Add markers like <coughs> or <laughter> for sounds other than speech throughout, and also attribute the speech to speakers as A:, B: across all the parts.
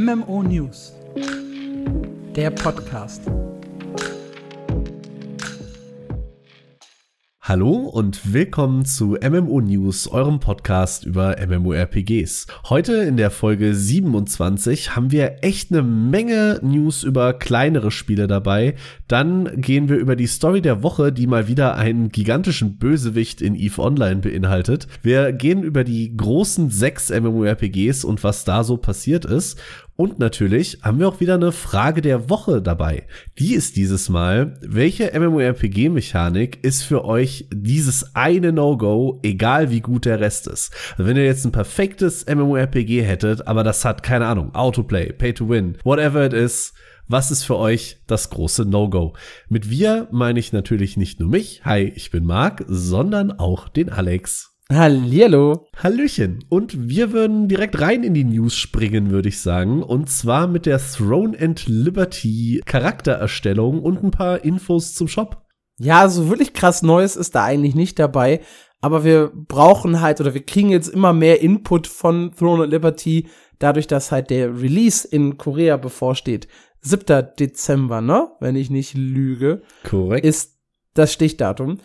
A: MMO News, der Podcast.
B: Hallo und willkommen zu MMO News, eurem Podcast über MMORPGs. Heute in der Folge 27 haben wir echt eine Menge News über kleinere Spiele dabei. Dann gehen wir über die Story der Woche, die mal wieder einen gigantischen Bösewicht in EVE Online beinhaltet. Wir gehen über die großen sechs MMORPGs und was da so passiert ist. Und natürlich haben wir auch wieder eine Frage der Woche dabei. Die ist dieses Mal, welche MMORPG-Mechanik ist für euch dieses eine No-Go, egal wie gut der Rest ist? Also wenn ihr jetzt ein perfektes MMORPG hättet, aber das hat, keine Ahnung, Autoplay, Pay-to-Win, whatever it is, was ist für euch das große No-Go? Mit wir meine ich natürlich nicht nur mich, hi, ich bin Marc, sondern auch den Alex.
A: Hallihallo.
B: Hallöchen. Und wir würden direkt rein in die News springen, würde ich sagen. Und zwar mit der Throne and Liberty Charaktererstellung und ein paar Infos zum Shop.
A: Ja, so wirklich krass Neues ist da eigentlich nicht dabei. Aber wir brauchen halt oder wir kriegen jetzt immer mehr Input von Throne and Liberty, dadurch, dass halt der Release in Korea bevorsteht. 7. Dezember, ne? Wenn ich nicht lüge.
B: Korrekt.
A: Ist das Stichdatum.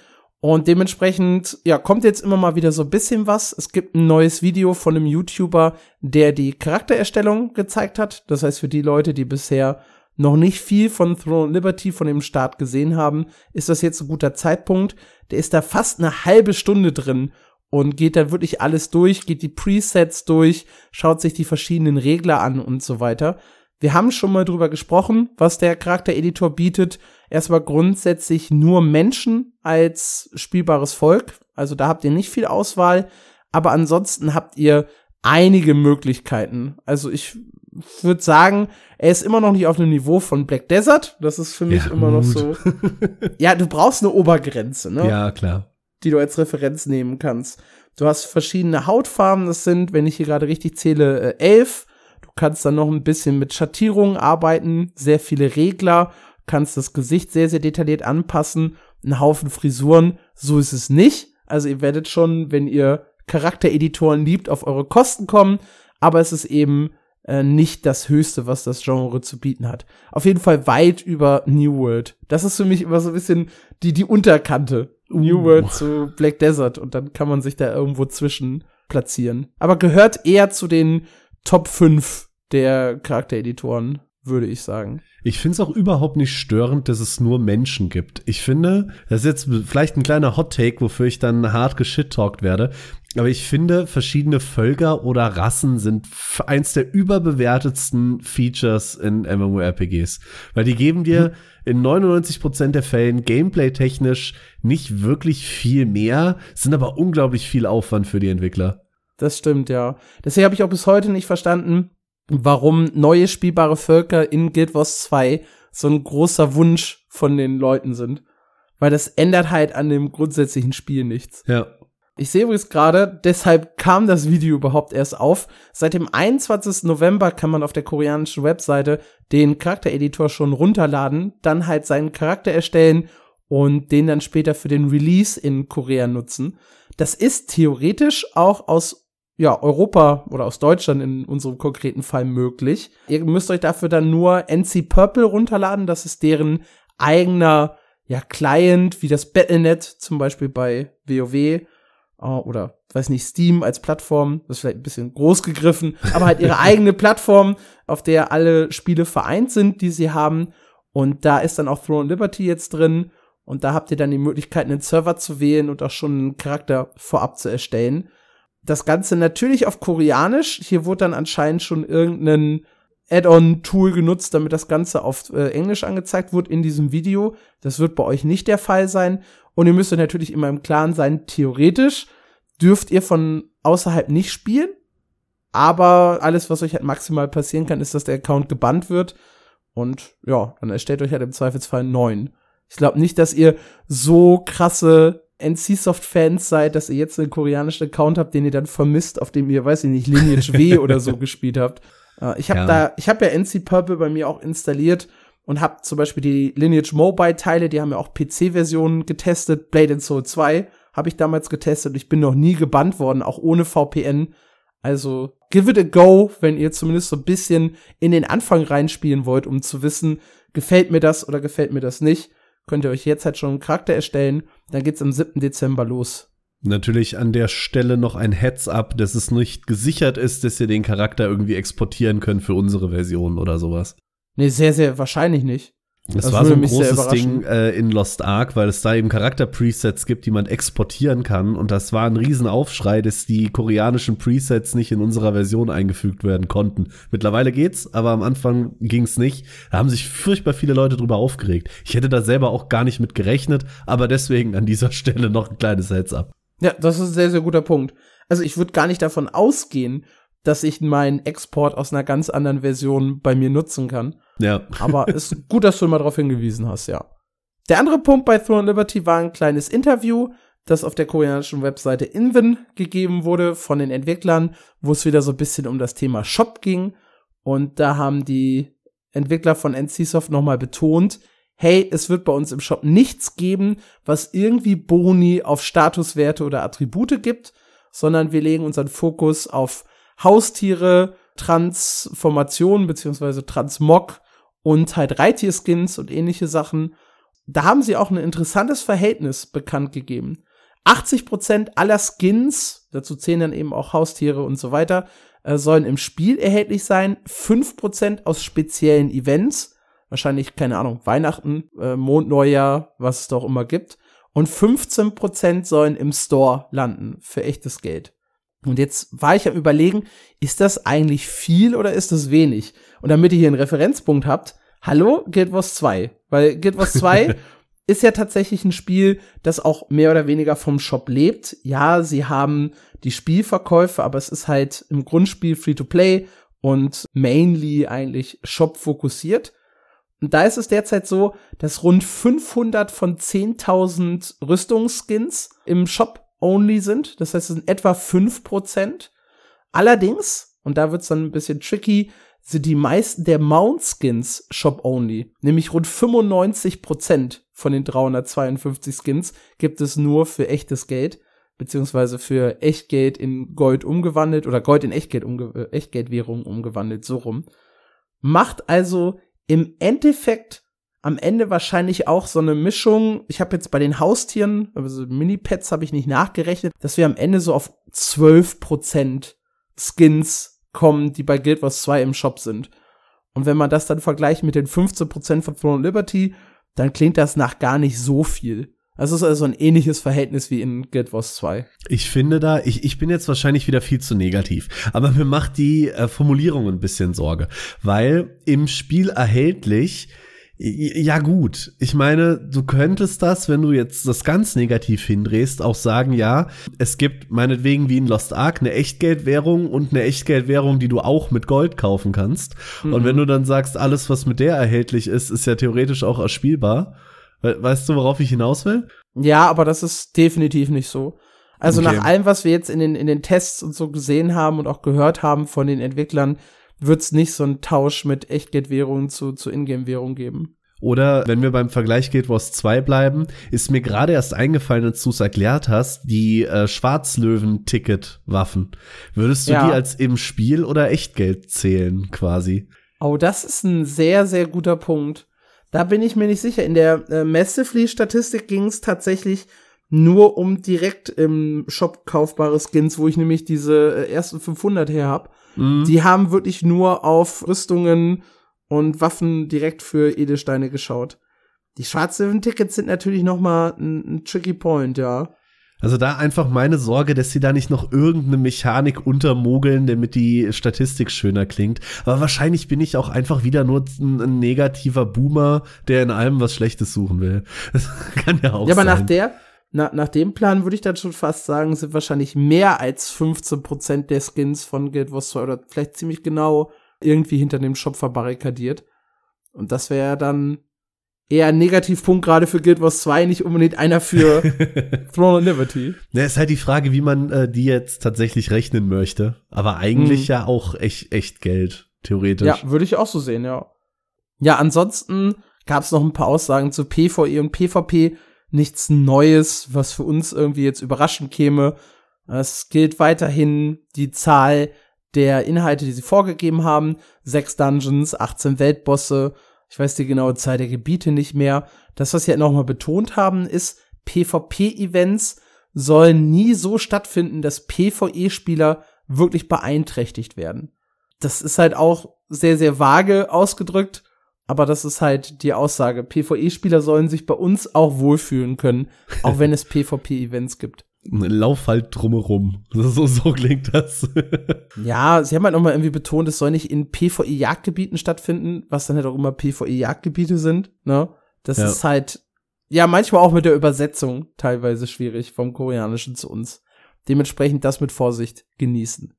A: Und dementsprechend, ja, kommt jetzt immer mal wieder so ein bisschen was. Es gibt ein neues Video von einem YouTuber, der die Charaktererstellung gezeigt hat. Das heißt, für die Leute, die bisher noch nicht viel von Throne Liberty von dem Start gesehen haben, ist das jetzt ein guter Zeitpunkt. Der ist da fast eine halbe Stunde drin und geht da wirklich alles durch, geht die Presets durch, schaut sich die verschiedenen Regler an und so weiter. Wir haben schon mal drüber gesprochen, was der Charaktereditor bietet. Erstmal grundsätzlich nur Menschen als spielbares Volk. Also da habt ihr nicht viel Auswahl. Aber ansonsten habt ihr einige Möglichkeiten. Also ich würde sagen, er ist immer noch nicht auf dem Niveau von Black Desert. Das ist für mich
B: Ja,
A: immer noch
B: gut.
A: so. <laughs> ja, du brauchst eine Obergrenze, ne?
B: Ja, klar.
A: die du als Referenz nehmen kannst. Du hast verschiedene Hautfarben, das sind, wenn ich hier gerade richtig zähle, äh, elf. Du kannst dann noch ein bisschen mit Schattierungen arbeiten, sehr viele Regler, kannst das Gesicht sehr, sehr detailliert anpassen, einen Haufen Frisuren, so ist es nicht. Also ihr werdet schon, wenn ihr Charaktereditoren liebt, auf eure Kosten kommen, aber es ist eben äh, nicht das Höchste, was das Genre zu bieten hat. Auf jeden Fall weit über New World. Das ist für mich immer so ein bisschen die, die Unterkante. New
B: Uh.
A: World zu Black Desert und dann kann man sich da irgendwo zwischen platzieren. Aber gehört eher zu den Top 5 der Charaktereditoren, würde ich sagen.
B: Ich finde es auch überhaupt nicht störend, dass es nur Menschen gibt. Ich finde, das ist jetzt vielleicht ein kleiner Hot-Take, wofür ich dann hart geschit-talkt werde. Aber ich finde, verschiedene Völker oder Rassen sind eins der überbewertetsten Features in MMORPGs. Weil die geben dir in 99% der Fällen gameplay-technisch nicht wirklich viel mehr, sind aber unglaublich viel Aufwand für die Entwickler.
A: Das stimmt, ja. Deswegen habe ich auch bis heute nicht verstanden, warum neue spielbare Völker in Guild Wars 2 so ein großer Wunsch von den Leuten sind. Weil das ändert halt an dem grundsätzlichen Spiel nichts.
B: Ja.
A: Ich sehe übrigens gerade, deshalb kam das Video überhaupt erst auf. Seit dem 21. November kann man auf der koreanischen Webseite den Charaktereditor schon runterladen, dann halt seinen Charakter erstellen und den dann später für den Release in Korea nutzen. Das ist theoretisch auch aus ja, Europa oder aus Deutschland in unserem konkreten Fall möglich. Ihr müsst euch dafür dann nur NC Purple runterladen. Das ist deren eigener ja, Client, wie das Battle.net zum Beispiel bei WoW äh, oder weiß nicht, Steam als Plattform, das ist vielleicht ein bisschen groß gegriffen, aber halt ihre <laughs> eigene Plattform, auf der alle Spiele vereint sind, die sie haben. Und da ist dann auch Throne Liberty jetzt drin. Und da habt ihr dann die Möglichkeit, einen Server zu wählen und auch schon einen Charakter vorab zu erstellen. Das Ganze natürlich auf Koreanisch. Hier wurde dann anscheinend schon irgendein Add-on-Tool genutzt, damit das Ganze auf äh, Englisch angezeigt wird in diesem Video. Das wird bei euch nicht der Fall sein. Und ihr müsst natürlich immer im Klaren sein, theoretisch dürft ihr von außerhalb nicht spielen. Aber alles, was euch halt maximal passieren kann, ist, dass der Account gebannt wird. Und ja, dann erstellt euch halt im Zweifelsfall einen neuen. Ich glaube nicht, dass ihr so krasse NC-Soft-Fans seid, dass ihr jetzt einen koreanischen Account habt, den ihr dann vermisst, auf dem ihr, weiß ich nicht, Lineage W <laughs> oder so gespielt habt. Äh, ich habe
B: Ja.
A: da, ich habe ja NC Purple bei mir auch installiert und habe zum Beispiel die Lineage Mobile Teile, die haben ja auch PC-Versionen getestet. Blade and Soul 2 habe ich damals getestet. Ich bin noch nie gebannt worden, auch ohne VPN. Also give it a go, wenn ihr zumindest so ein bisschen in den Anfang reinspielen wollt, um zu wissen, gefällt mir das oder gefällt mir das nicht. Könnt ihr euch jetzt halt schon einen Charakter erstellen. Dann geht's am 7. Dezember los.
B: Natürlich an der Stelle noch ein Heads-up, dass es nicht gesichert ist, dass ihr den Charakter irgendwie exportieren könnt für unsere Version oder sowas.
A: Nee, sehr, sehr wahrscheinlich nicht.
B: Es war so ein großes Ding äh, in Lost Ark, weil es da eben Charakter-Presets gibt, die man exportieren kann. Und das war ein Riesenaufschrei, dass die koreanischen Presets nicht in unserer Version eingefügt werden konnten. Mittlerweile geht's, aber am Anfang ging's nicht. Da haben sich furchtbar viele Leute drüber aufgeregt. Ich hätte da selber auch gar nicht mit gerechnet, aber deswegen an dieser <laughs> Stelle noch ein kleines Heads-up.
A: Ja, das ist ein sehr, sehr guter Punkt. Also ich würde gar nicht davon ausgehen, dass ich meinen Export aus einer ganz anderen Version bei mir nutzen kann.
B: Ja.
A: Aber <laughs> ist gut, dass du mal darauf hingewiesen hast, ja. Der andere Punkt bei Throne Liberty war ein kleines Interview, das auf der koreanischen Webseite Inven gegeben wurde von den Entwicklern, wo es wieder so ein bisschen um das Thema Shop ging. Und da haben die Entwickler von NCSoft nochmal betont, hey, es wird bei uns im Shop nichts geben, was irgendwie Boni auf Statuswerte oder Attribute gibt, sondern wir legen unseren Fokus auf Haustiere, Transformationen beziehungsweise Transmog und halt Reitierskins und ähnliche Sachen. Da haben sie auch ein interessantes Verhältnis bekannt gegeben. 80% aller Skins, dazu zählen dann eben auch Haustiere und so weiter, äh, sollen im Spiel erhältlich sein. 5% aus speziellen Events, wahrscheinlich, keine Ahnung, Weihnachten, äh, Mondneujahr, was es doch immer gibt. Und 15% sollen im Store landen für echtes Geld. Und jetzt war ich am überlegen, ist das eigentlich viel oder ist das wenig? Und damit ihr hier einen Referenzpunkt habt, hallo, Guild Wars 2. Weil Guild Wars 2 <laughs> ist ja tatsächlich ein Spiel, das auch mehr oder weniger vom Shop lebt. Ja, sie haben die Spielverkäufe, aber es ist halt im Grundspiel Free-to-Play und mainly eigentlich Shop fokussiert. Und da ist es derzeit so, dass rund 500 von 10.000 Rüstungsskins im Shop only sind. Das heißt, es sind etwa 5%. Allerdings, und da wird's dann ein bisschen tricky, sind die meisten der Mount-Skins Shop-only. Nämlich rund 95% von den 352 Skins gibt es nur für echtes Geld, beziehungsweise für Echtgeld in Gold umgewandelt oder Gold in Echtgeld umge äh, Echtgeldwährung umgewandelt, so rum. Macht also im Endeffekt am Ende wahrscheinlich auch so eine Mischung. Ich habe jetzt bei den Haustieren, also Mini-Pets habe ich nicht nachgerechnet, dass wir am Ende so auf 12% Skins kommen, die bei Guild Wars 2 im Shop sind. Und wenn man das dann vergleicht mit den 15% von Throne Liberty, dann klingt das nach gar nicht so viel. Also es ist also ein ähnliches Verhältnis wie in Guild Wars 2.
B: Ich finde da, ich, ich bin jetzt wahrscheinlich wieder viel zu negativ, aber mir macht die äh, Formulierung ein bisschen Sorge, weil im Spiel erhältlich ja gut, ich meine, du könntest das, wenn du jetzt das ganz negativ hindrehst, auch sagen, ja, es gibt meinetwegen wie in Lost Ark eine Echtgeldwährung und eine Echtgeldwährung, die du auch mit Gold kaufen kannst. Mhm. Und wenn du dann sagst, alles, was mit der erhältlich ist, ist ja theoretisch auch erspielbar. Weißt du, worauf ich hinaus will?
A: Ja, aber das ist definitiv nicht so. Also okay. nach allem, was wir jetzt in den, in den Tests und so gesehen haben und auch gehört haben von den Entwicklern, wird es nicht so einen Tausch mit Echtgeldwährungen zu, zu Ingame-Währung geben.
B: Oder wenn wir beim Vergleich Guild Wars 2 bleiben, ist mir gerade erst eingefallen, als du es erklärt hast, die äh, Schwarzlöwen-Ticket-Waffen. Würdest du ja. die als im Spiel oder Echtgeld zählen, quasi?
A: Oh, das ist ein sehr, sehr guter Punkt. Da bin ich mir nicht sicher. In der äh, Massively-Statistik ging es tatsächlich nur um direkt im Shop kaufbare Skins, wo ich nämlich diese äh, ersten 500 her hab. Mhm. Die haben wirklich nur auf Rüstungen und Waffen direkt für Edelsteine geschaut. Die Schwarzlöwen-Tickets sind natürlich noch mal ein, ein tricky Point, ja.
B: Also da einfach meine Sorge, dass sie da nicht noch irgendeine Mechanik untermogeln, damit die Statistik schöner klingt. Aber wahrscheinlich bin ich auch einfach wieder nur ein, ein negativer Boomer, der in allem was Schlechtes suchen will. <laughs> Das kann ja auch sein. Ja, aber
A: sein. nach der, na, nach dem Plan würde ich dann schon fast sagen, sind wahrscheinlich mehr als 15% der Skins von Guild Wars 2 oder vielleicht ziemlich genau irgendwie hinter dem Shop verbarrikadiert. Und das wäre dann eher ein Negativpunkt gerade für Guild Wars 2, nicht unbedingt einer für <laughs> Throne of Liberty.
B: Ja, ist halt die Frage, wie man äh, die jetzt tatsächlich rechnen möchte. Aber eigentlich hm. ja auch echt, echt Geld, theoretisch.
A: Ja, würde ich auch so sehen, ja. Ja, ansonsten gab es noch ein paar Aussagen zu PvE und PvP nichts Neues, was für uns irgendwie jetzt überraschend käme. Es gilt weiterhin die Zahl der Inhalte, die sie vorgegeben haben. Sechs Dungeons, 18 Weltbosse. Ich weiß die genaue Zahl der Gebiete nicht mehr. Das, was sie halt nochmal betont haben, ist, PvP-Events sollen nie so stattfinden, dass PvE-Spieler wirklich beeinträchtigt werden. Das ist halt auch sehr, sehr vage ausgedrückt, aber das ist halt die Aussage. PvE-Spieler sollen sich bei uns auch wohlfühlen können, auch wenn es <laughs> PvP-Events gibt.
B: Lauf halt drumherum. <laughs> So, so klingt das. <laughs>
A: ja, sie haben halt nochmal irgendwie betont, es soll nicht in PvE-Jagdgebieten stattfinden, was dann halt auch immer PvE-Jagdgebiete sind, ne? Das ja. ist halt, ja, manchmal auch mit der Übersetzung teilweise schwierig vom Koreanischen zu uns. Dementsprechend das mit Vorsicht genießen.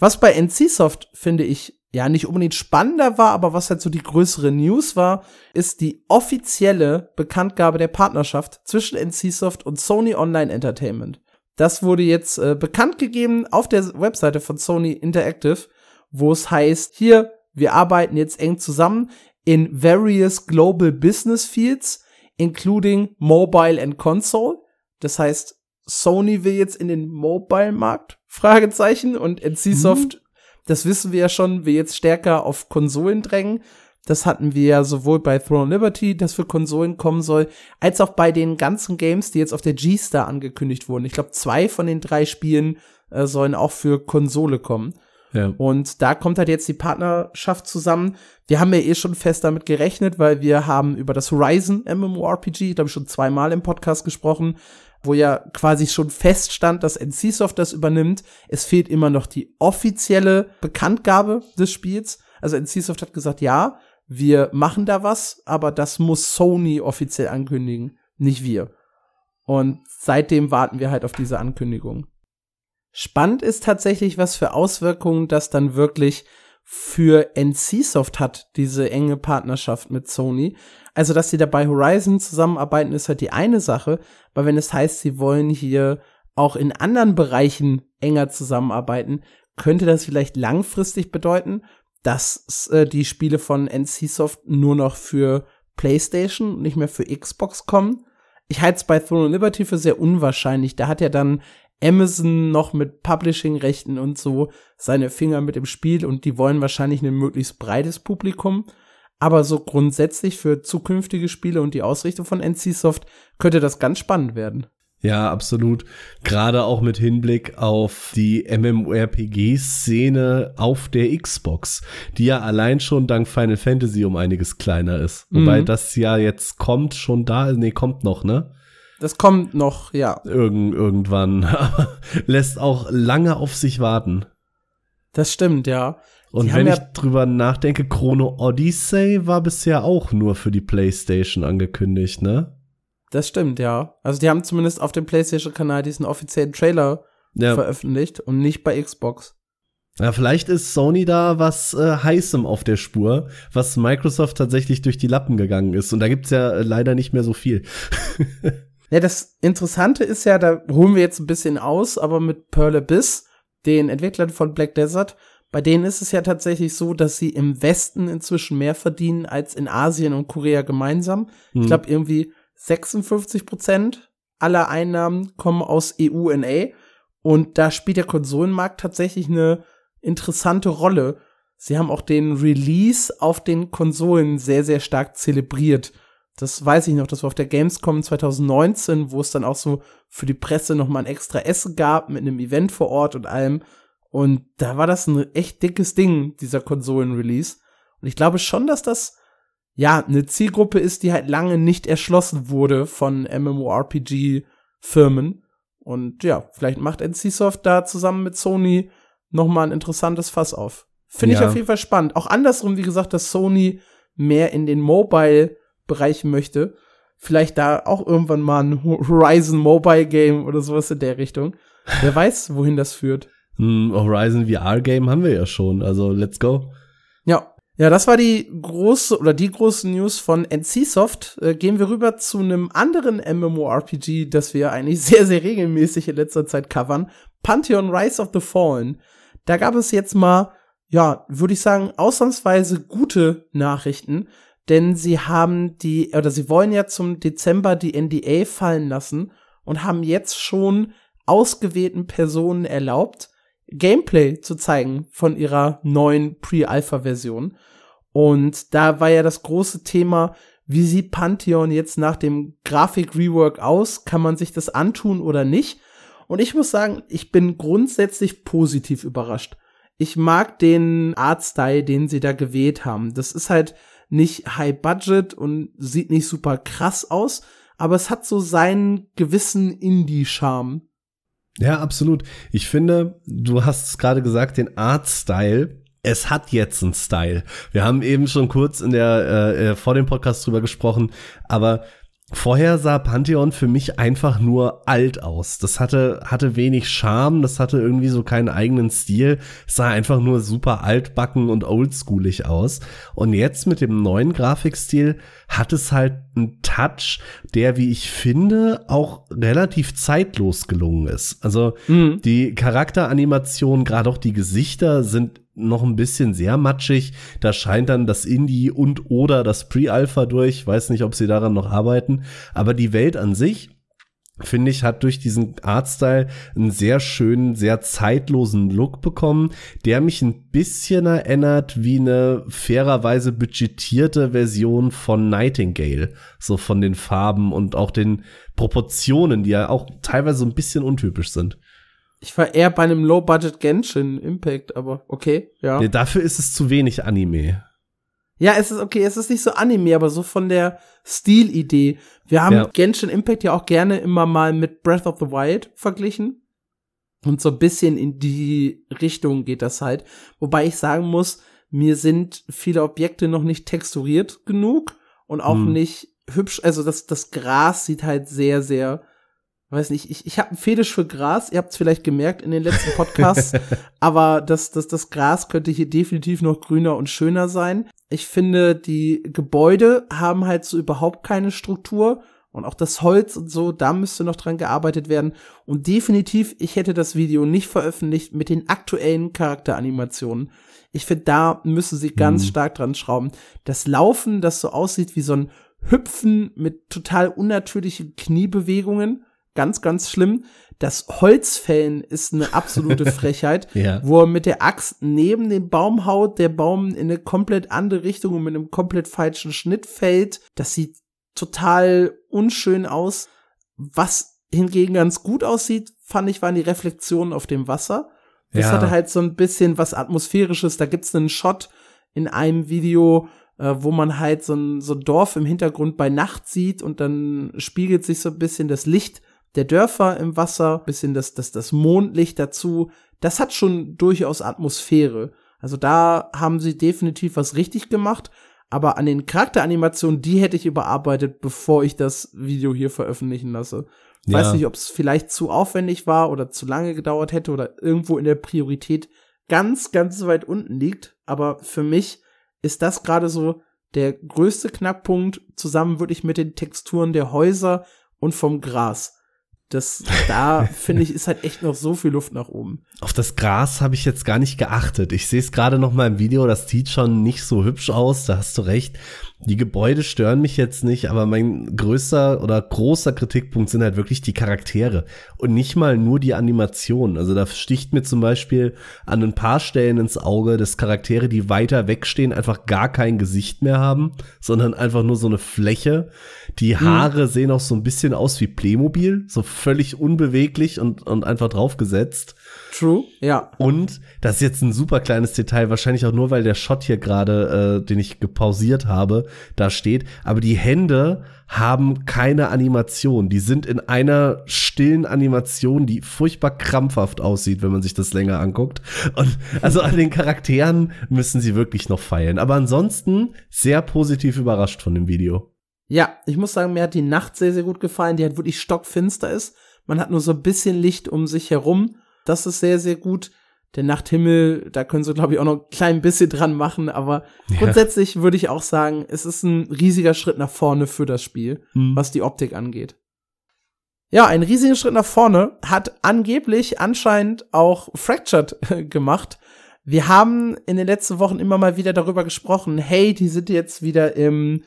A: Was bei NCSoft, finde ich, ja, nicht unbedingt spannender war, aber was halt so die größere News war, ist die offizielle Bekanntgabe der Partnerschaft zwischen NCSoft und Sony Online Entertainment. Das wurde jetzt äh, bekannt gegeben auf der Webseite von Sony Interactive, wo es heißt, hier, wir arbeiten jetzt eng zusammen in various global business fields, including mobile and console. Das heißt, Sony will jetzt in den Mobile-Markt? Fragezeichen. Und NCSoft, mhm. das wissen wir ja schon, will jetzt stärker auf Konsolen drängen. Das hatten wir ja sowohl bei Throne Liberty, das für Konsolen kommen soll, als auch bei den ganzen Games, die jetzt auf der G-Star angekündigt wurden. Ich glaube, zwei von den drei Spielen äh, sollen auch für Konsole kommen. Ja. Und da kommt halt jetzt die Partnerschaft zusammen. Wir haben ja eh schon fest damit gerechnet, weil wir haben über das Horizon MMORPG, glaube ich, schon zweimal im Podcast gesprochen, wo ja quasi schon feststand, dass NCSoft das übernimmt. Es fehlt immer noch die offizielle Bekanntgabe des Spiels. Also NCSoft hat gesagt, ja, wir machen da was, aber das muss Sony offiziell ankündigen, nicht wir. Und seitdem warten wir halt auf diese Ankündigung. Spannend ist tatsächlich, was für Auswirkungen das dann wirklich für NCSoft hat, diese enge Partnerschaft mit Sony. Also, dass sie da bei Horizon zusammenarbeiten, ist halt die eine Sache, weil wenn es heißt, sie wollen hier auch in anderen Bereichen enger zusammenarbeiten, könnte das vielleicht langfristig bedeuten, dass äh, die Spiele von NCSoft nur noch für PlayStation, nicht mehr für Xbox kommen. Ich halte es bei Throne of Liberty für sehr unwahrscheinlich. Da hat ja dann Amazon noch mit Publishing-Rechten und so seine Finger mit im Spiel und die wollen wahrscheinlich ein möglichst breites Publikum. Aber so grundsätzlich für zukünftige Spiele und die Ausrichtung von NCSoft könnte das ganz spannend werden.
B: Ja, absolut. Gerade auch mit Hinblick auf die MMORPG-Szene auf der Xbox, die ja allein schon dank Final Fantasy um einiges kleiner ist. Wobei mhm. das ja jetzt kommt, schon da, nee, kommt noch, ne?
A: Das kommt noch, ja.
B: Irgend, irgendwann. <laughs> Lässt auch lange auf sich warten.
A: Das stimmt, ja.
B: Und wenn ich ja drüber nachdenke, Chrono Odyssey war bisher auch nur für die PlayStation angekündigt, ne?
A: Das stimmt, ja. Also die haben zumindest auf dem PlayStation-Kanal diesen offiziellen Trailer ja. veröffentlicht und nicht bei Xbox.
B: Ja, vielleicht ist Sony da was äh, heißem auf der Spur, was Microsoft tatsächlich durch die Lappen gegangen ist. Und da gibt's ja äh, leider nicht mehr so viel. <laughs>
A: Ja, das Interessante ist ja, da holen wir jetzt ein bisschen aus, aber mit Pearl Abyss, den Entwicklern von Black Desert, bei denen ist es ja tatsächlich so, dass sie im Westen inzwischen mehr verdienen als in Asien und Korea gemeinsam. Hm. Ich glaube, irgendwie 56 Prozent aller Einnahmen kommen aus EU-NA. Und da spielt der Konsolenmarkt tatsächlich eine interessante Rolle. Sie haben auch den Release auf den Konsolen sehr, sehr stark zelebriert. Das weiß ich noch, das war auf der Gamescom 2019, wo es dann auch so für die Presse noch mal ein extra Essen gab mit einem Event vor Ort und allem. Und da war das ein echt dickes Ding, dieser Konsolen-Release. Und ich glaube schon, dass das ja eine Zielgruppe ist, die halt lange nicht erschlossen wurde von MMORPG-Firmen. Und ja, vielleicht macht NCSoft da zusammen mit Sony noch mal ein interessantes Fass auf. Finde ja. ich auf jeden Fall spannend. Auch andersrum, wie gesagt, dass Sony mehr in den Mobile Bereich möchte. Vielleicht da auch irgendwann mal ein Horizon Mobile Game oder sowas in der Richtung. Wer <laughs> weiß, wohin das führt.
B: Hm, Horizon VR Game haben wir ja schon, also let's go.
A: Ja. Ja, das war die große oder die große News von NCSoft. Äh, gehen wir rüber zu einem anderen MMORPG, das wir eigentlich <laughs> sehr, sehr regelmäßig in letzter Zeit covern. Pantheon Rise of the Fallen. Da gab es jetzt mal, ja, würde ich sagen, ausnahmsweise gute Nachrichten denn sie haben die, oder sie wollen ja zum Dezember die NDA fallen lassen und haben jetzt schon ausgewählten Personen erlaubt, Gameplay zu zeigen von ihrer neuen Pre-Alpha-Version. Und da war ja das große Thema, wie sieht Pantheon jetzt nach dem Grafik-Rework aus? Kann man sich das antun oder nicht? Und ich muss sagen, ich bin grundsätzlich positiv überrascht. Ich mag den Artstyle, den sie da gewählt haben. Das ist halt nicht High Budget und sieht nicht super krass aus, aber es hat so seinen gewissen Indie-Charme.
B: Ja, absolut. Ich finde, du hast es gerade gesagt, den Art-Style. Es hat jetzt einen Style. Wir haben eben schon kurz in der äh, äh vor dem Podcast drüber gesprochen, aber Vorher sah Pantheon für mich einfach nur alt aus. Das hatte, hatte wenig Charme, das hatte irgendwie so keinen eigenen Stil. Es sah einfach nur super altbacken und oldschoolig aus. Und jetzt mit dem neuen Grafikstil hat es halt einen Touch, der, wie ich finde, auch relativ zeitlos gelungen ist. Also mhm. die Charakteranimationen, gerade auch die Gesichter sind noch ein bisschen sehr matschig. Da scheint dann das Indie und oder das Pre-Alpha durch. Weiß nicht, ob sie daran noch arbeiten. Aber die Welt an sich, finde ich, hat durch diesen Artstyle einen sehr schönen, sehr zeitlosen Look bekommen, der mich ein bisschen erinnert wie eine fairerweise budgetierte Version von Nightingale. So von den Farben und auch den Proportionen, die ja auch teilweise ein bisschen untypisch sind.
A: Ich war eher bei einem Low-Budget Genshin Impact, aber okay, ja.
B: Nee, dafür ist es zu wenig Anime.
A: Ja, es ist okay, es ist nicht so Anime, aber so von der Stilidee. Wir haben ja. Genshin Impact ja auch gerne immer mal mit Breath of the Wild verglichen. Und so ein bisschen in die Richtung geht das halt. Wobei ich sagen muss, mir sind viele Objekte noch nicht texturiert genug und auch hm. nicht hübsch. Also das, das Gras sieht halt sehr, sehr weiß nicht, ich, ich habe einen Fetisch für Gras, ihr habt es vielleicht gemerkt in den letzten Podcasts, <laughs> aber das, das, das Gras könnte hier definitiv noch grüner und schöner sein. Ich finde, die Gebäude haben halt so überhaupt keine Struktur und auch das Holz und so, da müsste noch dran gearbeitet werden. Und definitiv, ich hätte das Video nicht veröffentlicht mit den aktuellen Charakteranimationen. Ich finde, da müssen sie ganz mhm. stark dran schrauben. Das Laufen, das so aussieht wie so ein Hüpfen mit total unnatürlichen Kniebewegungen ganz, ganz schlimm. Das Holzfällen ist eine absolute <laughs> Frechheit, ja. wo er mit der Axt neben den Baum haut, der Baum in eine komplett andere Richtung und mit einem komplett falschen Schnitt fällt. Das sieht total unschön aus. Was hingegen ganz gut aussieht, fand ich, waren die Reflexionen auf dem Wasser. Das ja. hatte halt so ein bisschen was Atmosphärisches. Da gibt's einen Shot in einem Video, äh, wo man halt so ein, so ein Dorf im Hintergrund bei Nacht sieht und dann spiegelt sich so ein bisschen das Licht der Dörfer im Wasser, bisschen das, das, das Mondlicht dazu. Das hat schon durchaus Atmosphäre. Also da haben sie definitiv was richtig gemacht. Aber an den Charakteranimationen, die hätte ich überarbeitet, bevor ich das Video hier veröffentlichen lasse. Ja. Weiß nicht, ob es vielleicht zu aufwendig war oder zu lange gedauert hätte oder irgendwo in der Priorität ganz, ganz weit unten liegt. Aber für mich ist das gerade so der größte Knackpunkt, zusammen wirklich mit den Texturen der Häuser und vom Gras das, da <laughs> finde ich, ist halt echt noch so viel Luft nach oben.
B: Auf das Gras habe ich jetzt gar nicht geachtet. Ich sehe es gerade noch mal im Video, das sieht schon nicht so hübsch aus, da hast du recht. Die Gebäude stören mich jetzt nicht, aber mein größter oder großer Kritikpunkt sind halt wirklich die Charaktere und nicht mal nur die Animation. Also da sticht mir zum Beispiel an ein paar Stellen ins Auge, dass Charaktere, die weiter wegstehen, einfach gar kein Gesicht mehr haben, sondern einfach nur so eine Fläche. Die mhm. Haare mhm. sehen auch so ein bisschen aus wie Playmobil, so völlig unbeweglich und, und einfach draufgesetzt.
A: True, ja.
B: Und das ist jetzt ein super kleines Detail, wahrscheinlich auch nur, weil der Shot hier gerade, äh, den ich gepausiert habe, da steht. Aber die Hände haben keine Animation. Die sind in einer stillen Animation, die furchtbar krampfhaft aussieht, wenn man sich das länger anguckt. Und also an den Charakteren müssen sie wirklich noch feilen. Aber ansonsten sehr positiv überrascht von dem Video.
A: Ja, ich muss sagen, mir hat die Nacht sehr, sehr gut gefallen, die halt wirklich stockfinster ist. Man hat nur so ein bisschen Licht um sich herum. Das ist sehr, sehr gut. Der Nachthimmel, da können sie, glaube ich, auch noch ein klein bisschen dran machen, aber ja. grundsätzlich würde ich auch sagen, es ist ein riesiger Schritt nach vorne für das Spiel, mhm. was die Optik angeht. Ja, ein riesiger Schritt nach vorne hat angeblich anscheinend auch Fractured <laughs> gemacht. Wir haben in den letzten Wochen immer mal wieder darüber gesprochen, hey, die sind jetzt wieder im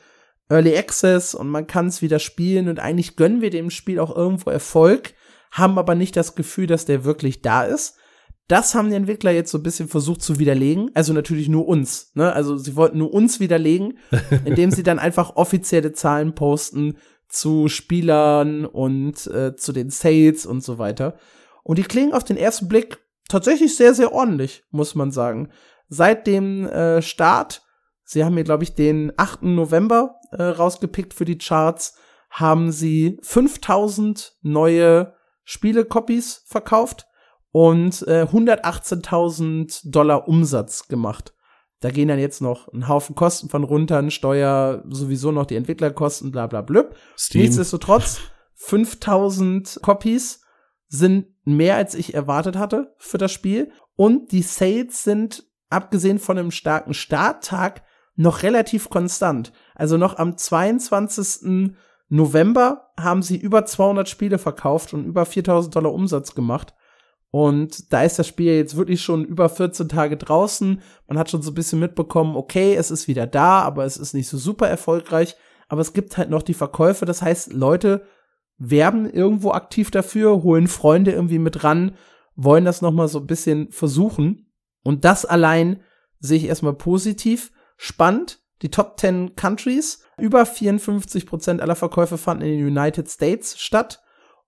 A: Early Access und man kann es wieder spielen und eigentlich gönnen wir dem Spiel auch irgendwo Erfolg. haben aber nicht das Gefühl, dass der wirklich da ist. Das haben die Entwickler jetzt so ein bisschen versucht zu widerlegen. Also natürlich nur uns. Ne? Also sie wollten nur uns widerlegen, <laughs> indem sie dann einfach offizielle Zahlen posten zu Spielern und äh, zu den Sales und so weiter. Und die klingen auf den ersten Blick tatsächlich sehr, sehr ordentlich, muss man sagen. Seit dem äh, Start, sie haben hier, glaube ich, den 8. November äh, rausgepickt für die Charts, haben sie 5000 neue Spiele-Copies verkauft und äh, 118.000 Dollar Umsatz gemacht. Da gehen dann jetzt noch ein Haufen Kosten von runter, ein Steuer, sowieso noch die Entwicklerkosten, bla bla blub. Nichtsdestotrotz, 5000 Copies sind mehr als ich erwartet hatte für das Spiel. Und die Sales sind, abgesehen von einem starken Starttag, noch relativ konstant. Also noch am 22. November haben sie über 200 Spiele verkauft und über 4000 Dollar Umsatz gemacht. Und da ist das Spiel jetzt wirklich schon über 14 Tage draußen. Man hat schon so ein bisschen mitbekommen, okay, es ist wieder da, aber es ist nicht so super erfolgreich. Aber es gibt halt noch die Verkäufe. Das heißt, Leute werben irgendwo aktiv dafür, holen Freunde irgendwie mit ran, wollen das noch mal so ein bisschen versuchen. Und das allein sehe ich erstmal positiv. Spannend. Die Top 10 Countries. Über 54 Prozent aller Verkäufe fanden in den United States statt.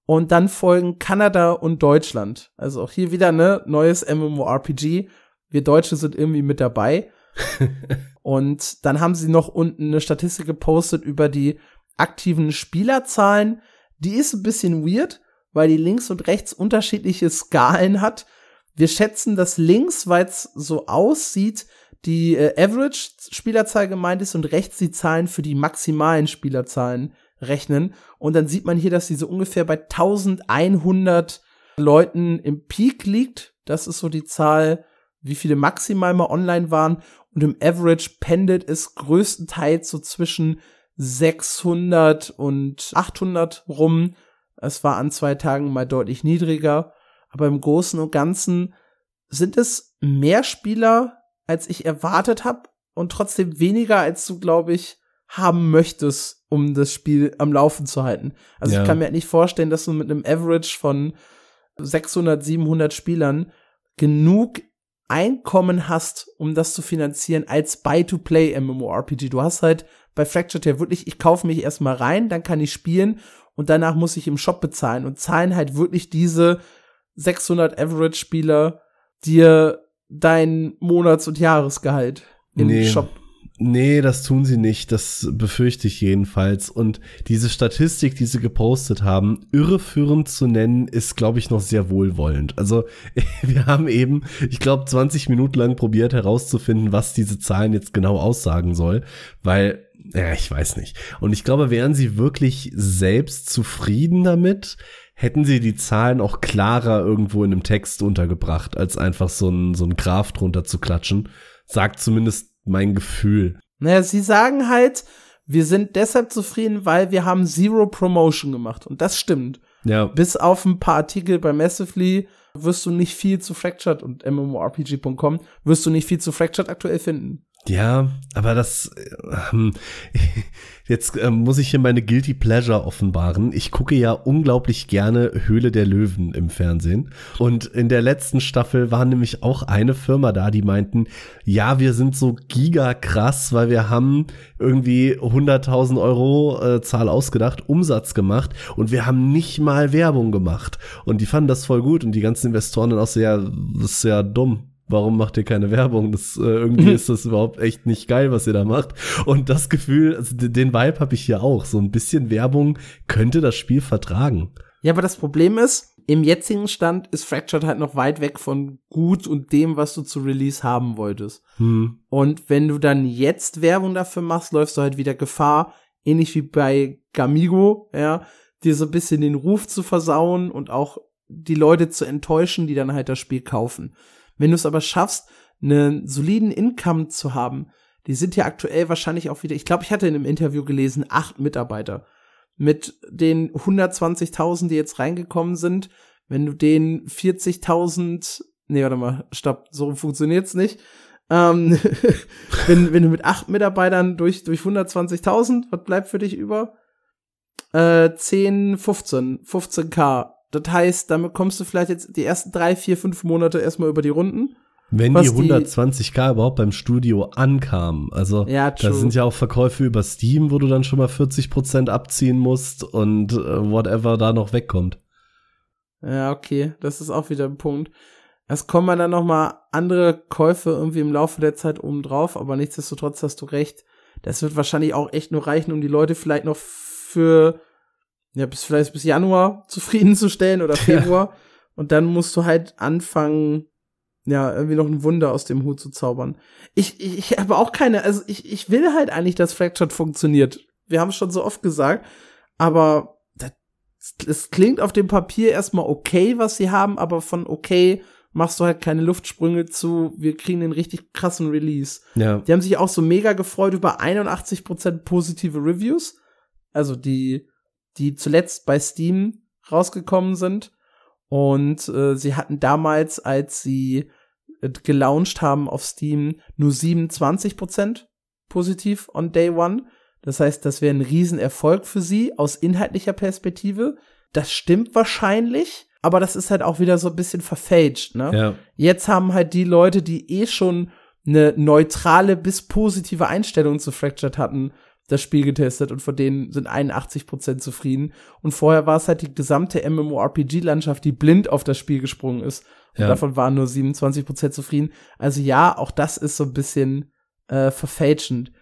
A: Und dann folgen Kanada und Deutschland. Also auch hier wieder ne neues MMORPG. Wir Deutsche sind irgendwie mit dabei. <laughs> und dann haben sie noch unten eine Statistik gepostet über die aktiven Spielerzahlen. Die ist ein bisschen weird, weil die links und rechts unterschiedliche Skalen hat. Wir schätzen, dass links, weil es so aussieht, die äh, Average-Spielerzahl gemeint ist und rechts die Zahlen für die maximalen Spielerzahlen rechnen. Und dann sieht man hier, dass sie so ungefähr bei 1100 Leuten im Peak liegt. Das ist so die Zahl, wie viele maximal mal online waren. Und im Average pendelt es größtenteils so zwischen 600 und 800 rum. Es war an zwei Tagen mal deutlich niedriger. Aber im Großen und Ganzen sind es mehr Spieler, als ich erwartet habe und trotzdem weniger, als du, glaube ich, haben möchtest, um das Spiel am Laufen zu halten. Also ja. ich kann mir nicht vorstellen, dass du mit einem Average von 600, 700 Spielern genug Einkommen hast, um das zu finanzieren als Buy-to-Play MMORPG. Du hast halt bei Fractured ja wirklich, ich kaufe mich erstmal rein, dann kann ich spielen und danach muss ich im Shop bezahlen und zahlen halt wirklich diese 600 Average-Spieler dir dein Monats- und Jahresgehalt im nee. Shop.
B: Nee, das tun sie nicht. Das befürchte ich jedenfalls. Und diese Statistik, die sie gepostet haben, irreführend zu nennen, ist, glaube ich, noch sehr wohlwollend. Also <laughs> wir haben eben, ich glaube, 20 Minuten lang probiert herauszufinden, was diese Zahlen jetzt genau aussagen soll, weil ja, ich weiß nicht. Und ich glaube, wären sie wirklich selbst zufrieden damit, hätten sie die Zahlen auch klarer irgendwo in einem Text untergebracht, als einfach so ein, so ein Graph drunter zu klatschen. Sagt zumindest mein Gefühl.
A: Naja, sie sagen halt, wir sind deshalb zufrieden, weil wir haben Zero Promotion gemacht. Und das stimmt. Ja. Bis auf ein paar Artikel bei Massively wirst du nicht viel zu Fractured und MMORPG.com wirst du nicht viel zu Fractured aktuell finden.
B: Ja, aber das ähm, <laughs> jetzt ähm, muss ich hier meine guilty pleasure offenbaren. Ich gucke ja unglaublich gerne Höhle der Löwen im Fernsehen. Und in der letzten Staffel war nämlich auch eine Firma da, die meinten, ja, wir sind so giga krass, weil wir haben irgendwie 100.000 Euro äh, Zahl ausgedacht, Umsatz gemacht und wir haben nicht mal Werbung gemacht. Und die fanden das voll gut und die ganzen Investoren dann auch sehr, sehr dumm warum macht ihr keine Werbung? Das, äh, irgendwie ist das überhaupt echt nicht geil, was ihr da macht. Und das Gefühl, also den Vibe habe ich hier auch. So ein bisschen Werbung könnte das Spiel vertragen.
A: Ja, aber das Problem ist, im jetzigen Stand ist Fractured halt noch weit weg von gut und dem, was du zu Release haben wolltest. Hm. Und wenn du dann jetzt Werbung dafür machst, läufst du halt wieder Gefahr, ähnlich wie bei Gamigo, ja, dir so ein bisschen den Ruf zu versauen und auch die Leute zu enttäuschen, die dann halt das Spiel kaufen. Wenn du es aber schaffst, einen soliden Income zu haben, die sind ja aktuell wahrscheinlich auch wieder, ich glaube, ich hatte in einem Interview gelesen, acht Mitarbeiter. Mit den 120.000, die jetzt reingekommen sind, wenn du den 40.000, nee, warte mal, stopp, so funktioniert's nicht. Ähm, <laughs> wenn, wenn du mit acht Mitarbeitern durch, durch 120.000, was bleibt für dich über? Äh, 10, 15, 15k das heißt, damit kommst du vielleicht jetzt die ersten drei, vier, fünf Monate erstmal über die Runden.
B: Wenn die 120k überhaupt beim Studio ankamen. Also
A: ja,
B: da sind ja auch Verkäufe über Steam, wo du dann schon mal 40% abziehen musst und äh, whatever da noch wegkommt.
A: Ja, okay, das ist auch wieder ein Punkt. Es kommen dann noch mal andere Käufe irgendwie im Laufe der Zeit oben drauf, aber nichtsdestotrotz hast du recht. Das wird wahrscheinlich auch echt nur reichen, um die Leute vielleicht noch für ja bis vielleicht bis Januar <laughs> zufriedenzustellen oder Februar. Ja. Und dann musst du halt anfangen, ja, irgendwie noch ein Wunder aus dem Hut zu zaubern. Ich, ich, ich habe auch keine, also ich, ich will halt eigentlich, dass Fractured funktioniert. Wir haben es schon so oft gesagt, aber es klingt auf dem Papier erstmal okay, was sie haben, aber von okay machst du halt keine Luftsprünge zu, wir kriegen den richtig krassen Release.
B: Ja.
A: Die haben sich auch so mega gefreut über 81% positive Reviews, also die, die zuletzt bei Steam rausgekommen sind. Und äh, sie hatten damals, als sie äh, gelauncht haben auf Steam, nur 27% positiv on Day One. Das heißt, das wäre ein Riesenerfolg für sie aus inhaltlicher Perspektive. Das stimmt wahrscheinlich aber das ist halt auch wieder so ein bisschen verfälscht, ne?
B: Ja.
A: Jetzt haben halt die Leute, die eh schon eine neutrale bis positive Einstellung zu Fractured hatten, das Spiel getestet und von denen sind 81% zufrieden. Und vorher war es halt die gesamte MMORPG-Landschaft, die blind auf das Spiel gesprungen ist. Und ja. davon waren nur 27% zufrieden. Also ja, auch das ist so ein bisschen äh, verfälschend.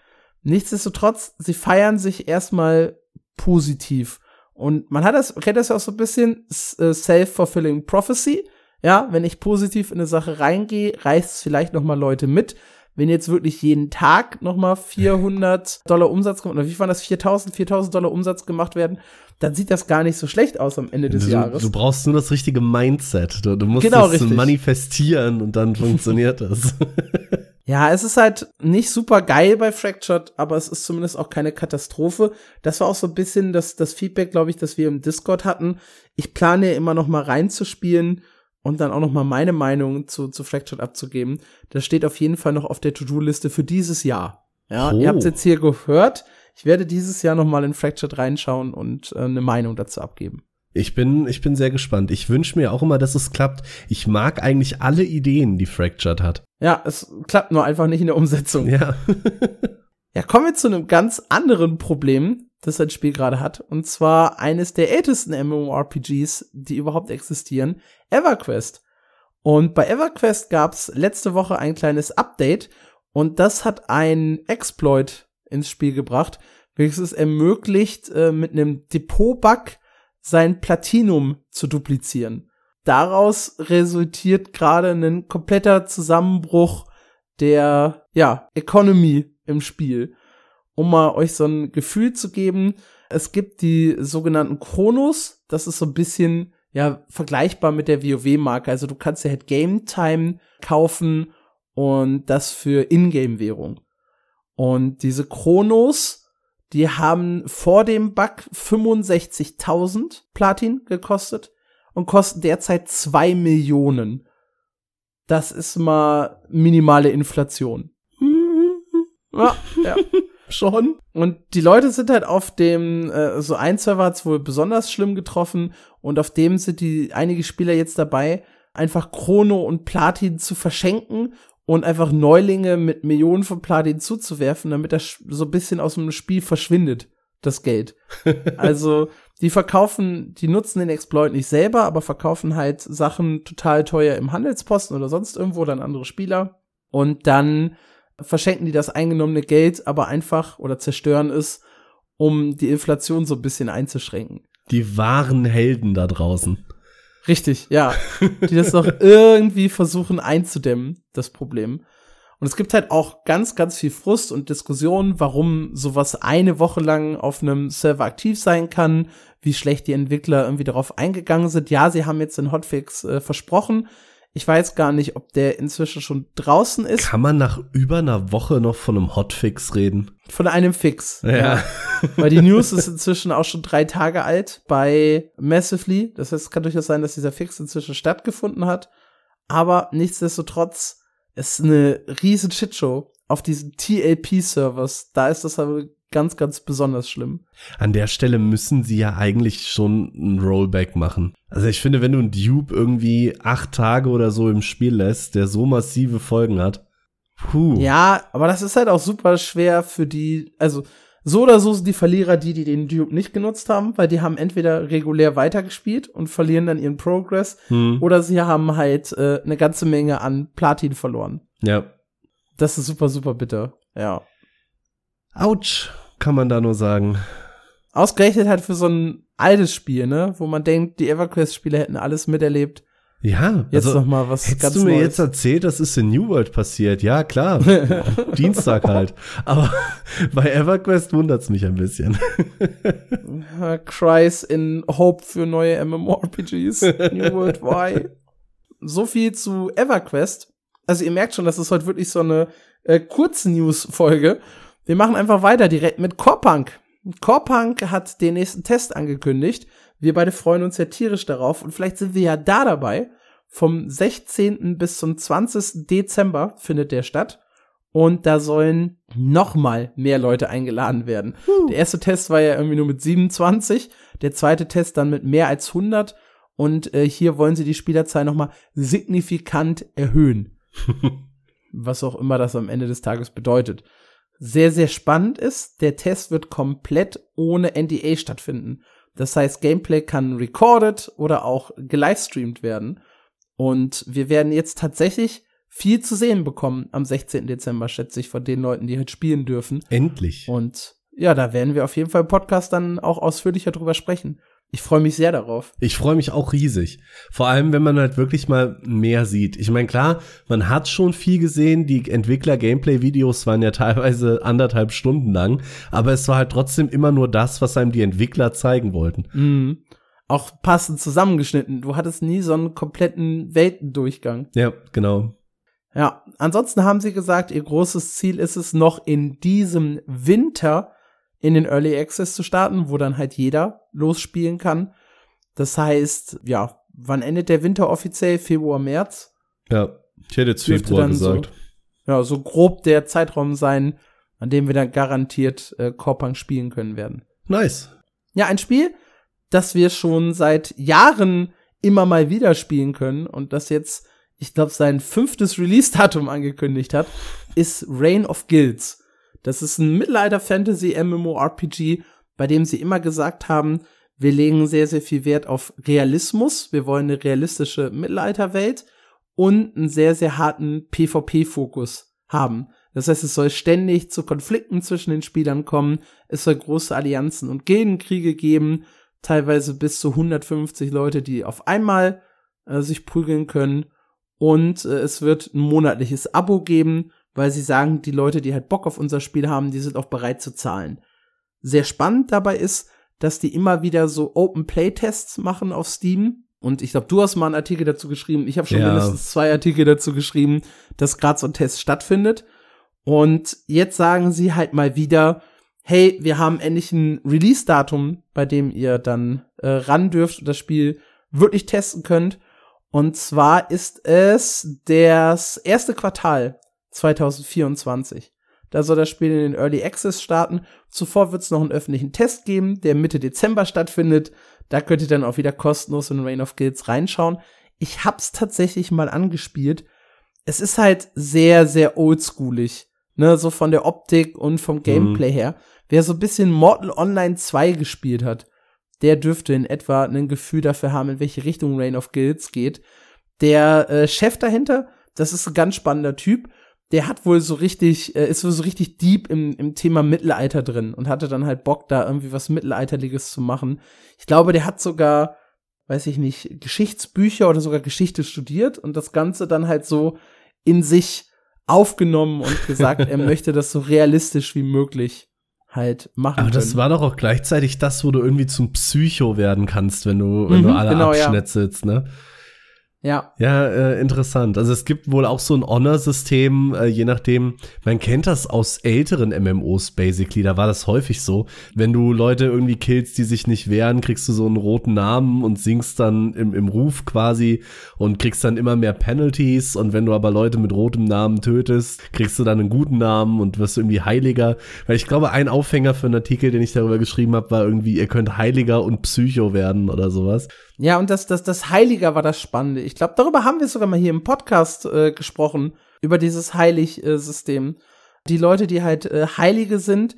A: Nichtsdestotrotz, sie feiern sich erstmal positiv. Und man hat das, kennt das ja auch so ein bisschen äh, self-fulfilling prophecy. Ja, wenn ich positiv in eine Sache reingehe, reißt es vielleicht noch mal Leute mit. Wenn jetzt wirklich jeden Tag noch mal 400 Dollar Umsatz gemacht, oder wie waren das, 4000, 4000 Dollar Umsatz gemacht werden, dann sieht das gar nicht so schlecht aus am Ende des
B: du,
A: Jahres.
B: Du brauchst nur das richtige Mindset. Du, du musst
A: genau,
B: richtig. manifestieren und dann funktioniert das. <laughs>
A: Ja, es ist halt nicht super geil bei Fractured, aber es ist zumindest auch keine Katastrophe. Das war auch so ein bisschen das, das Feedback, glaube ich, das wir im Discord hatten. Ich plane ja immer noch mal reinzuspielen und dann auch noch mal meine Meinung zu, zu Fractured abzugeben. Das steht auf jeden Fall noch auf der To-Do-Liste für dieses Jahr. Ja, oh. ihr habt jetzt hier gehört. Ich werde dieses Jahr noch mal in Fractured reinschauen und äh, eine Meinung dazu abgeben.
B: Ich bin, ich bin sehr gespannt. Ich wünsche mir auch immer, dass es klappt. Ich mag eigentlich alle Ideen, die Fractured hat.
A: Ja, es klappt nur einfach nicht in der Umsetzung.
B: Ja. <laughs>
A: ja, kommen wir zu einem ganz anderen Problem, das ein Spiel gerade hat. Und zwar eines der ältesten MMORPGs, die überhaupt existieren, EverQuest. Und bei EverQuest gab's letzte Woche ein kleines Update und das hat ein Exploit ins Spiel gebracht, welches es ermöglicht, äh, mit einem Depot-Bug sein Platinum zu duplizieren. Daraus resultiert gerade ein kompletter Zusammenbruch der, ja, Economy im Spiel. Um mal euch so ein Gefühl zu geben, es gibt die sogenannten Chronos, das ist so ein bisschen, ja, vergleichbar mit der WoW-Marke. Also du kannst ja halt Game Time kaufen und das für Ingame-Währung. Und diese Chronos die haben vor dem Bug 65.000 Platin gekostet und kosten derzeit 2 Millionen. Das ist mal minimale Inflation. <laughs> ja, ja. Schon. Und die Leute sind halt auf dem, äh, so ein Server hat's wohl besonders schlimm getroffen und auf dem sind die einige Spieler jetzt dabei, einfach Chrono und Platin zu verschenken und einfach Neulinge mit Millionen von Platin zuzuwerfen, damit das so ein bisschen aus dem Spiel verschwindet, das Geld. <laughs> also, die verkaufen, die nutzen den Exploit nicht selber, aber verkaufen halt Sachen total teuer im Handelsposten oder sonst irgendwo dann andere Spieler. Und dann verschenken die das eingenommene Geld aber einfach oder zerstören es, um die Inflation so ein bisschen einzuschränken.
B: Die wahren Helden da draußen.
A: Richtig, ja. <laughs> Die das noch irgendwie versuchen einzudämmen, das Problem. Und es gibt halt auch ganz, ganz viel Frust und Diskussionen, warum sowas eine Woche lang auf einem Server aktiv sein kann, wie schlecht die Entwickler irgendwie darauf eingegangen sind. Ja, sie haben jetzt den Hotfix äh, versprochen, ich weiß gar nicht, ob der inzwischen schon draußen ist.
B: Kann man nach über einer Woche noch von einem Hotfix reden?
A: Von einem Fix.
B: Ja. ja.
A: Weil die News ist inzwischen auch schon drei Tage alt bei Massively. Das heißt, es kann durchaus sein, dass dieser Fix inzwischen stattgefunden hat. Aber nichtsdestotrotz ist eine riesen Shitshow auf diesen TLP-Servers. Da ist das aber ganz, ganz besonders schlimm.
B: An der Stelle müssen sie ja eigentlich schon ein Rollback machen. Also ich finde, wenn du einen Dupe irgendwie acht Tage oder so im Spiel lässt, der so massive Folgen hat.
A: Puh. Ja, aber das ist halt auch super schwer für die, also so oder so sind die Verlierer die, die den Dupe nicht genutzt haben, weil die haben entweder regulär weitergespielt und verlieren dann ihren Progress hm. oder sie haben halt äh, eine ganze Menge an Platin verloren.
B: Ja.
A: Das ist super, super bitter. Ja.
B: Autsch, kann man da nur sagen.
A: Ausgerechnet halt für so ein altes Spiel, ne, wo man denkt, die EverQuest-Spieler hätten alles miterlebt.
B: Ja,
A: jetzt also, noch mal was
B: hättest ganz du mir Neues. jetzt erzählt, das ist in New World passiert. Ja, klar. <laughs> Dienstag halt. Aber <laughs> bei EverQuest wundert's mich ein bisschen.
A: Cries in Hope für neue MMORPGs. New World why? So viel zu EverQuest. Also ihr merkt schon, das ist heute wirklich so eine äh, Kurz-News-Folge. Wir machen einfach weiter direkt mit Corepunk. Corepunk hat den nächsten Test angekündigt. Wir beide freuen uns ja tierisch darauf und vielleicht sind wir ja da dabei. Vom 16. bis zum 20. Dezember findet der statt. Und da sollen noch mal mehr Leute eingeladen werden. Uh. Der erste Test war ja irgendwie nur mit 27, der zweite Test dann mit mehr als 100. Und äh, hier wollen sie die Spielerzahl noch mal signifikant erhöhen. <laughs> Was auch immer das am Ende des Tages bedeutet. Sehr, sehr spannend ist, der Test wird komplett ohne NDA stattfinden. Das heißt, Gameplay kann recorded oder auch gelivestreamt werden. Und wir werden jetzt tatsächlich viel zu sehen bekommen am 16. Dezember, schätze ich, von den Leuten, die halt spielen dürfen.
B: Endlich.
A: Und ja, da werden wir auf jeden Fall im Podcast dann auch ausführlicher drüber sprechen. Ich freue mich sehr darauf.
B: Ich freue mich auch riesig. Vor allem, wenn man halt wirklich mal mehr sieht. Ich meine, klar, man hat schon viel gesehen. Die Entwickler-Gameplay-Videos waren ja teilweise anderthalb Stunden lang. Aber es war halt trotzdem immer nur das, was einem die Entwickler zeigen wollten.
A: Mhm. Auch passend zusammengeschnitten. Du hattest nie so einen kompletten Weltendurchgang.
B: Ja, genau.
A: Ja, ansonsten haben sie gesagt, ihr großes Ziel ist es noch in diesem Winter in den Early Access zu starten, wo dann halt jeder losspielen kann. Das heißt, ja, wann endet der Winter offiziell? Februar, März?
B: Ja, ich hätte jetzt Februar gesagt.
A: So, ja, so grob der Zeitraum sein, an dem wir dann garantiert äh, Korpang spielen können werden.
B: Nice.
A: Ja, ein Spiel, das wir schon seit Jahren immer mal wieder spielen können und das jetzt, ich glaube, sein fünftes Release-Datum angekündigt hat, ist Reign of Guilds. Das ist ein Mittelalter-Fantasy-MMORPG, bei dem sie immer gesagt haben, wir legen sehr, sehr viel Wert auf Realismus. Wir wollen eine realistische Mittelalterwelt und einen sehr, sehr harten PvP-Fokus haben. Das heißt, es soll ständig zu Konflikten zwischen den Spielern kommen. Es soll große Allianzen und Gildenkriege geben. Teilweise bis zu 150 Leute, die auf einmal äh, sich prügeln können. Und äh, es wird ein monatliches Abo geben, weil sie sagen, die Leute, die halt Bock auf unser Spiel haben, die sind auch bereit zu zahlen. Sehr spannend dabei ist, dass die immer wieder so Open Play Tests machen auf Steam. Und ich glaube, du hast mal einen Artikel dazu geschrieben. Ich habe schon ja. mindestens zwei Artikel dazu geschrieben, dass gerade so ein Test stattfindet. Und jetzt sagen sie halt mal wieder, hey, wir haben endlich ein Release-Datum, bei dem ihr dann äh, ran dürft und das Spiel wirklich testen könnt. Und zwar ist es das erste Quartal 2024. Da soll das Spiel in den Early Access starten. Zuvor wird es noch einen öffentlichen Test geben, der Mitte Dezember stattfindet. Da könnt ihr dann auch wieder kostenlos in Reign of Guilds reinschauen. Ich hab's tatsächlich mal angespielt. Es ist halt sehr, sehr oldschoolig. Ne, so von der Optik und vom Gameplay mhm. her. Wer so ein bisschen Mortal Online 2 gespielt hat, der dürfte in etwa ein Gefühl dafür haben, in welche Richtung Reign of Guilds geht. Der äh, Chef dahinter, das ist ein ganz spannender Typ der hat wohl so richtig, äh, ist wohl so richtig deep im, im Thema Mittelalter drin und hatte dann halt Bock, da irgendwie was Mittelalterliches zu machen. Ich glaube, der hat sogar, weiß ich nicht, Geschichtsbücher oder sogar Geschichte studiert und das Ganze dann halt so in sich aufgenommen und gesagt, er <laughs> möchte das so realistisch wie möglich halt machen.
B: Aber das war doch auch gleichzeitig das, wo du irgendwie zum Psycho werden kannst, wenn du, wenn mhm, du alle genau, abschnetzelst, ja. ne?
A: Ja.
B: Ja, äh, interessant. Also es gibt wohl auch so ein Honor-System, äh, je nachdem, man kennt das aus älteren MMOs basically, da war das häufig so. Wenn du Leute irgendwie killst, die sich nicht wehren, kriegst du so einen roten Namen und singst dann im, im Ruf quasi und kriegst dann immer mehr Penalties und wenn du aber Leute mit rotem Namen tötest, kriegst du dann einen guten Namen und wirst irgendwie heiliger. Weil ich glaube, ein Aufhänger für einen Artikel, den ich darüber geschrieben habe, war irgendwie, ihr könnt heiliger und Psycho werden oder sowas.
A: Ja, und das, das, das Heiliger war das Spannende. Ich glaube, darüber haben wir sogar mal hier im Podcast äh, gesprochen, über dieses Heilig-System. Die Leute, die halt äh, Heilige sind,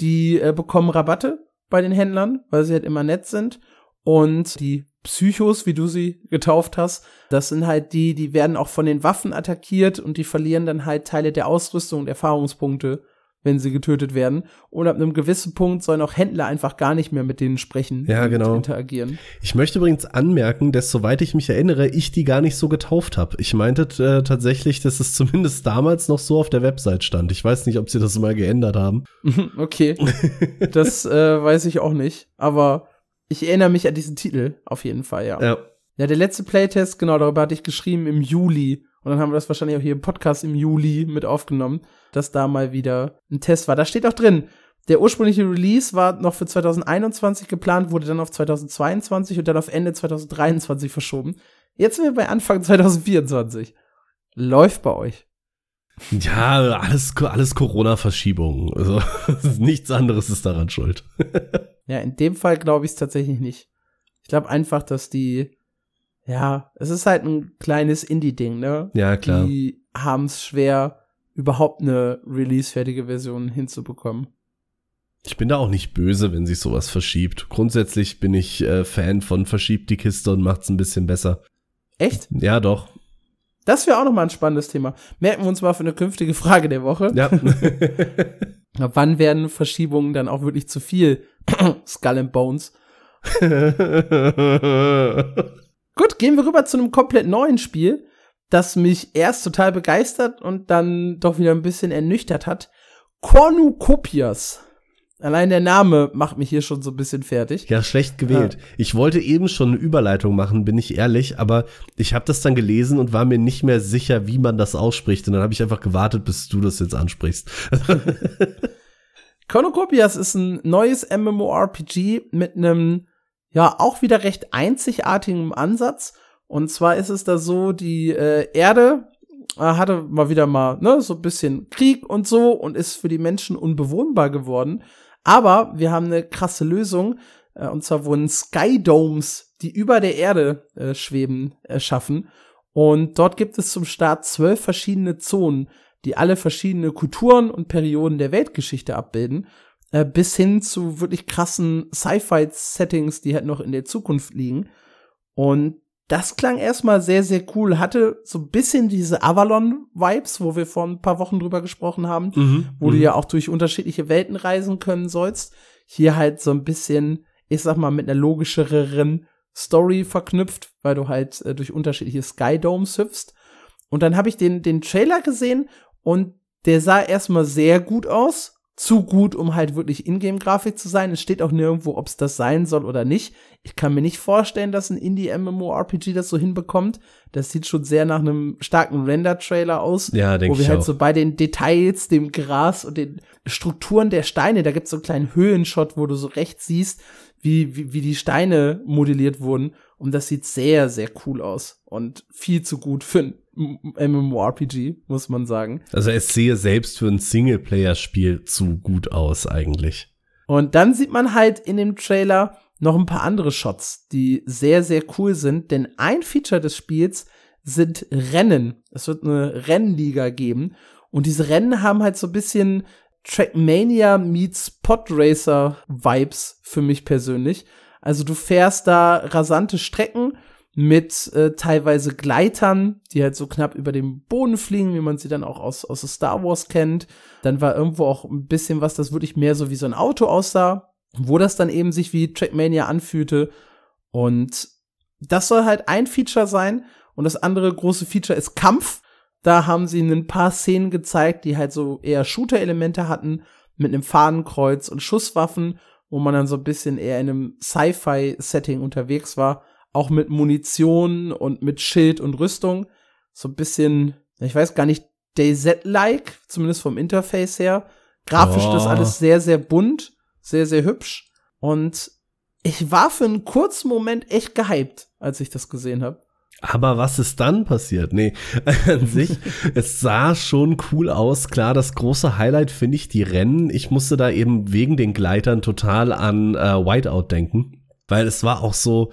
A: die äh, bekommen Rabatte bei den Händlern, weil sie halt immer nett sind. Und die Psychos, wie du sie getauft hast, das sind halt die, die werden auch von den Waffen attackiert und die verlieren dann halt Teile der Ausrüstung und Erfahrungspunkte wenn sie getötet werden. Und ab einem gewissen Punkt sollen auch Händler einfach gar nicht mehr mit denen sprechen
B: ja, genau.
A: interagieren.
B: Ich möchte übrigens anmerken, dass soweit ich mich erinnere, ich die gar nicht so getauft habe. Ich meinte äh, tatsächlich, dass es zumindest damals noch so auf der Website stand. Ich weiß nicht, ob sie das mal geändert haben.
A: okay. <laughs> das äh, weiß ich auch nicht. Aber ich erinnere mich an diesen Titel auf jeden Fall, ja.
B: Ja.
A: Ja, der letzte Playtest, genau, darüber hatte ich geschrieben im Juli. Und dann haben wir das wahrscheinlich auch hier im Podcast im Juli mit aufgenommen, dass da mal wieder ein Test war. Da steht auch drin, der ursprüngliche Release war noch für 2021 geplant, wurde dann auf 2022 und dann auf Ende 2023 verschoben. Jetzt sind wir bei Anfang 2024. Läuft bei euch.
B: Ja, alles, alles Corona-Verschiebungen. Also <laughs> nichts anderes ist daran schuld. <laughs>
A: ja, in dem Fall glaube ich es tatsächlich nicht. Ich glaube einfach, dass die ja, es ist halt ein kleines Indie-Ding, ne?
B: Ja, klar.
A: Die haben es schwer, überhaupt eine release-fertige Version hinzubekommen.
B: Ich bin da auch nicht böse, wenn sich sowas verschiebt. Grundsätzlich bin ich äh, Fan von verschiebt die Kiste und macht's ein bisschen besser.
A: Echt?
B: Ja, doch.
A: Das wäre auch noch mal ein spannendes Thema. Merken wir uns mal für eine künftige Frage der Woche.
B: Ja. <laughs>
A: Wann werden Verschiebungen dann auch wirklich zu viel? <clears throat> Skull and Bones. <laughs> Gut, gehen wir rüber zu einem komplett neuen Spiel, das mich erst total begeistert und dann doch wieder ein bisschen ernüchtert hat. Cornucopias. Allein der Name macht mich hier schon so ein bisschen fertig.
B: Ja, schlecht gewählt. Ja. Ich wollte eben schon eine Überleitung machen, bin ich ehrlich, aber ich habe das dann gelesen und war mir nicht mehr sicher, wie man das ausspricht. Und dann habe ich einfach gewartet, bis du das jetzt ansprichst. <laughs>
A: Cornucopias ist ein neues MMORPG mit einem ja auch wieder recht einzigartigem Ansatz. Und zwar ist es da so, die äh, Erde äh, hatte mal wieder mal ne, so ein bisschen Krieg und so und ist für die Menschen unbewohnbar geworden. Aber wir haben eine krasse Lösung. Äh, und zwar wurden Skydomes, die über der Erde äh, schweben, erschaffen. Und dort gibt es zum Start zwölf verschiedene Zonen, die alle verschiedene Kulturen und Perioden der Weltgeschichte abbilden. Äh, bis hin zu wirklich krassen Sci-Fi-Settings, die halt noch in der Zukunft liegen. Und das klang erstmal sehr, sehr cool. Hatte so ein bisschen diese Avalon-Vibes, wo wir vor ein paar Wochen drüber gesprochen haben, mhm, wo du mhm. ja auch durch unterschiedliche Welten reisen können sollst. Hier halt so ein bisschen, ich sag mal, mit einer logischeren Story verknüpft, weil du halt äh, durch unterschiedliche Skydomes hüpfst. Und dann habe ich den, den Trailer gesehen und der sah erstmal sehr gut aus zu gut, um halt wirklich Ingame-Grafik zu sein. Es steht auch nirgendwo, ob es das sein soll oder nicht. Ich kann mir nicht vorstellen, dass ein Indie-MMORPG das so hinbekommt. Das sieht schon sehr nach einem starken Render-Trailer aus.
B: Ja, denke
A: ich Wo wir
B: halt
A: auch. so bei den Details, dem Gras und den Strukturen der Steine, da gibt's so einen kleinen Höhenshot, wo du so rechts siehst, wie, wie, wie die Steine modelliert wurden. Und das sieht sehr, sehr cool aus. Und viel zu gut für ein MMORPG, muss man sagen.
B: Also es sehe selbst für ein Singleplayer-Spiel zu gut aus eigentlich.
A: Und dann sieht man halt in dem Trailer noch ein paar andere Shots, die sehr, sehr cool sind, denn ein Feature des Spiels sind Rennen. Es wird eine Rennliga geben und diese Rennen haben halt so ein bisschen Trackmania meets Podracer Vibes für mich persönlich. Also du fährst da rasante Strecken mit äh, teilweise Gleitern, die halt so knapp über dem Boden fliegen, wie man sie dann auch aus, aus Star Wars kennt. Dann war irgendwo auch ein bisschen was, das wirklich mehr so wie so ein Auto aussah, wo das dann eben sich wie Trackmania anfühlte. Und das soll halt ein Feature sein. Und das andere große Feature ist Kampf. Da haben sie ein paar Szenen gezeigt, die halt so eher Shooter-Elemente hatten, mit einem Fadenkreuz und Schusswaffen, wo man dann so ein bisschen eher in einem Sci-Fi-Setting unterwegs war auch mit Munition und mit Schild und Rüstung. So ein bisschen, ich weiß gar nicht, DayZ-like, zumindest vom Interface her. Grafisch oh. das alles sehr, sehr bunt, sehr, sehr hübsch. Und ich war für einen kurzen Moment echt gehypt, als ich das gesehen habe.
B: Aber was ist dann passiert? Nee, <laughs> an sich, <laughs> es sah schon cool aus. Klar, das große Highlight finde ich die Rennen. Ich musste da eben wegen den Gleitern total an äh, Whiteout denken. Weil es war auch so,